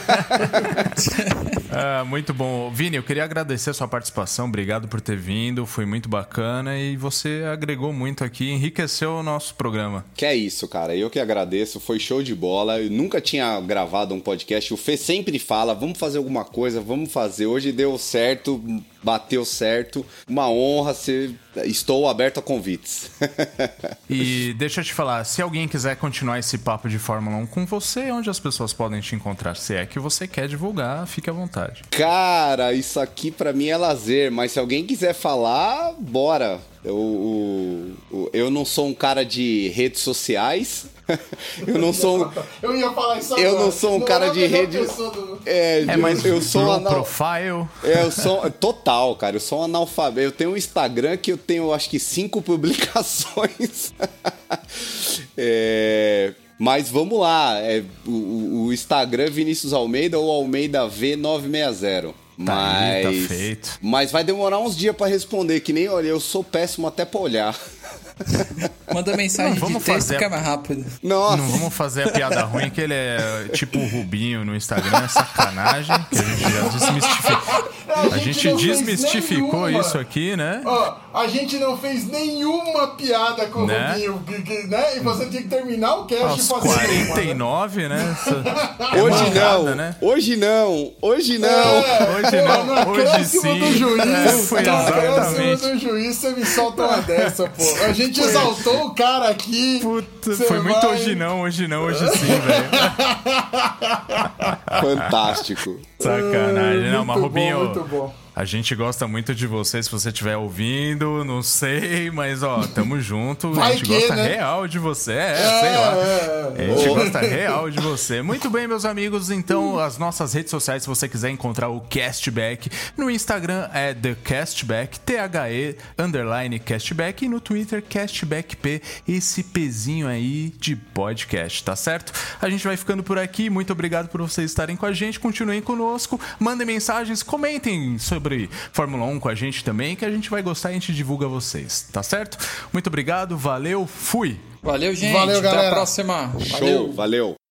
Ah, muito bom. Vini, eu queria agradecer a sua participação. Obrigado por ter vindo. Foi muito bacana e você agregou muito aqui, enriqueceu o nosso programa. Que é isso, cara. Eu que agradeço. Foi show de bola. Eu nunca tinha gravado um podcast. O Fê sempre fala: vamos fazer alguma coisa, vamos fazer. Hoje deu certo, bateu certo. Uma honra ser. Estou aberto a convites. [LAUGHS] E deixa eu te falar, se alguém quiser continuar esse papo de Fórmula 1 com você, onde as pessoas podem te encontrar? Se é que você quer divulgar, fique à vontade. Cara, isso aqui pra mim é lazer, mas se alguém quiser falar, bora. Eu, o- eu não sou um cara de redes sociais. [LAUGHS] eu não sou um. [LAUGHS] Eu ia falar isso Eu agora. não sou um Não cara é de melhor rede. pessoa do- É, É, mas eu sou um anal... profile. É, eu sou total, cara. Eu sou um analfabeto. Eu tenho um Instagram que eu tenho, acho que cinco [LAUGHS] publicações. [LAUGHS] É, Mas vamos lá. É, o, o Instagram é Vinícius Almeida ou Almeida V960. Tá aí, Mas, tá feito. mas vai demorar uns dias pra responder, que nem olha, eu sou péssimo até pra olhar. [LAUGHS] Manda mensagem não, vamos de texto fazer... que é mais rápido. Nossa. Não vamos fazer a piada ruim que ele é tipo o Rubinho no Instagram, é sacanagem, que a gente já desmistificou. A gente, a gente desmistificou isso aqui, né? Ó, a gente não fez nenhuma piada com né? o Rubinho, né? E você tinha que terminar o cast Aos fazendo 49, uma, né? né? É [LAUGHS] hoje não, né? Hoje não, hoje não. É, hoje não, não hoje sim. Do juiz, é, foi exatamente. do juiz, você me solta uma dessa, pô. A gente foi. exaltou o cara aqui. Puta, foi vai... muito hoje não, hoje não, hoje sim, velho. [LAUGHS] Fantástico. Sacanagem. Não, mas Rubinho. Muito bom. A gente gosta muito de você, se você estiver ouvindo, não sei, mas ó, tamo junto. Vai a gente que, gosta né? real de você, é, é sei lá. É, é. A gente gosta real de você. Muito bem, meus amigos, então as nossas redes sociais, se você quiser encontrar o Castback, no Instagram é The Castback, T-H-E, underline Castback, e no Twitter, CastbackP, esse pezinho aí de podcast, tá certo? A gente vai ficando por aqui, muito obrigado por vocês estarem com a gente, continuem conosco, mandem mensagens, comentem sobre sobre Fórmula 1 com a gente também, que a gente vai gostar e a gente divulga vocês, tá certo? Muito obrigado, valeu, fui! Valeu, gente. Valeu, galera. Até a próxima. Show, valeu. valeu.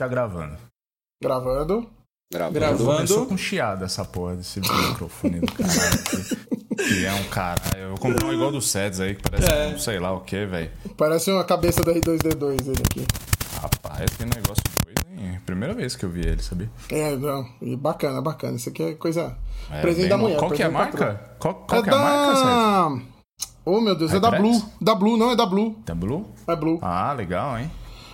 Tá gravando. Gravando. Gravando. Gravando. Começou com chiado essa porra desse [LAUGHS] microfone do caralho. Que, que é um caralho. Eu vou comprar um igual do Seds aí, que parece É. um sei lá o que, velho. Parece uma cabeça da R2D2 ele aqui. Rapaz, que negócio doido, hein? Primeira vez que eu vi ele, sabia? É, não. E bacana, bacana. Isso aqui é coisa. É, presente bem da mulher. Qual que é a marca? Qual, qual É que é a marca, da. Oh, meu Deus, é da? Blue. Da Blue, não, é da Blue. Da Blue? É Blue. Ah, legal, hein?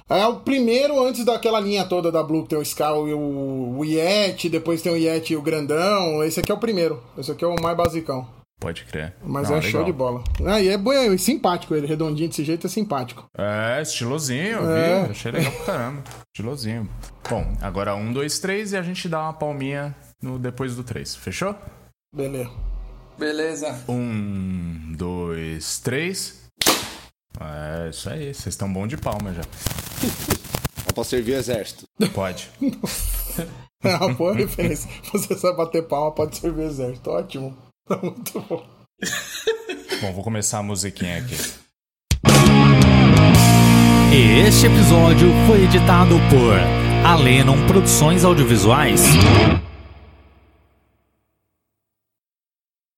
É o primeiro antes daquela linha toda da Blue, que tem o Scal e o, o Yeti, depois tem o Yeti e o grandão. Esse aqui é o primeiro. Esse aqui é o mais basicão. Pode crer. Mas Não, é show legal. de bola. Ah, e é, bom, é simpático ele, redondinho desse jeito é simpático. É, estilosinho, É. vi. Achei legal pra caramba. Estilosinho. Bom, agora um, dois, três e a gente dá uma palminha no depois do três. Fechou? Beleza. Beleza. Um, dois, três. É, isso aí. Vocês estão bom de palma já. Só pra servir o exército. Pode. É [LAUGHS] uma boa referência. Você sabe bater palma, pode servir o exército. Ótimo. Tá muito bom. Bom, vou começar a musiquinha aqui. E este episódio foi editado por Alenon Produções Audiovisuais.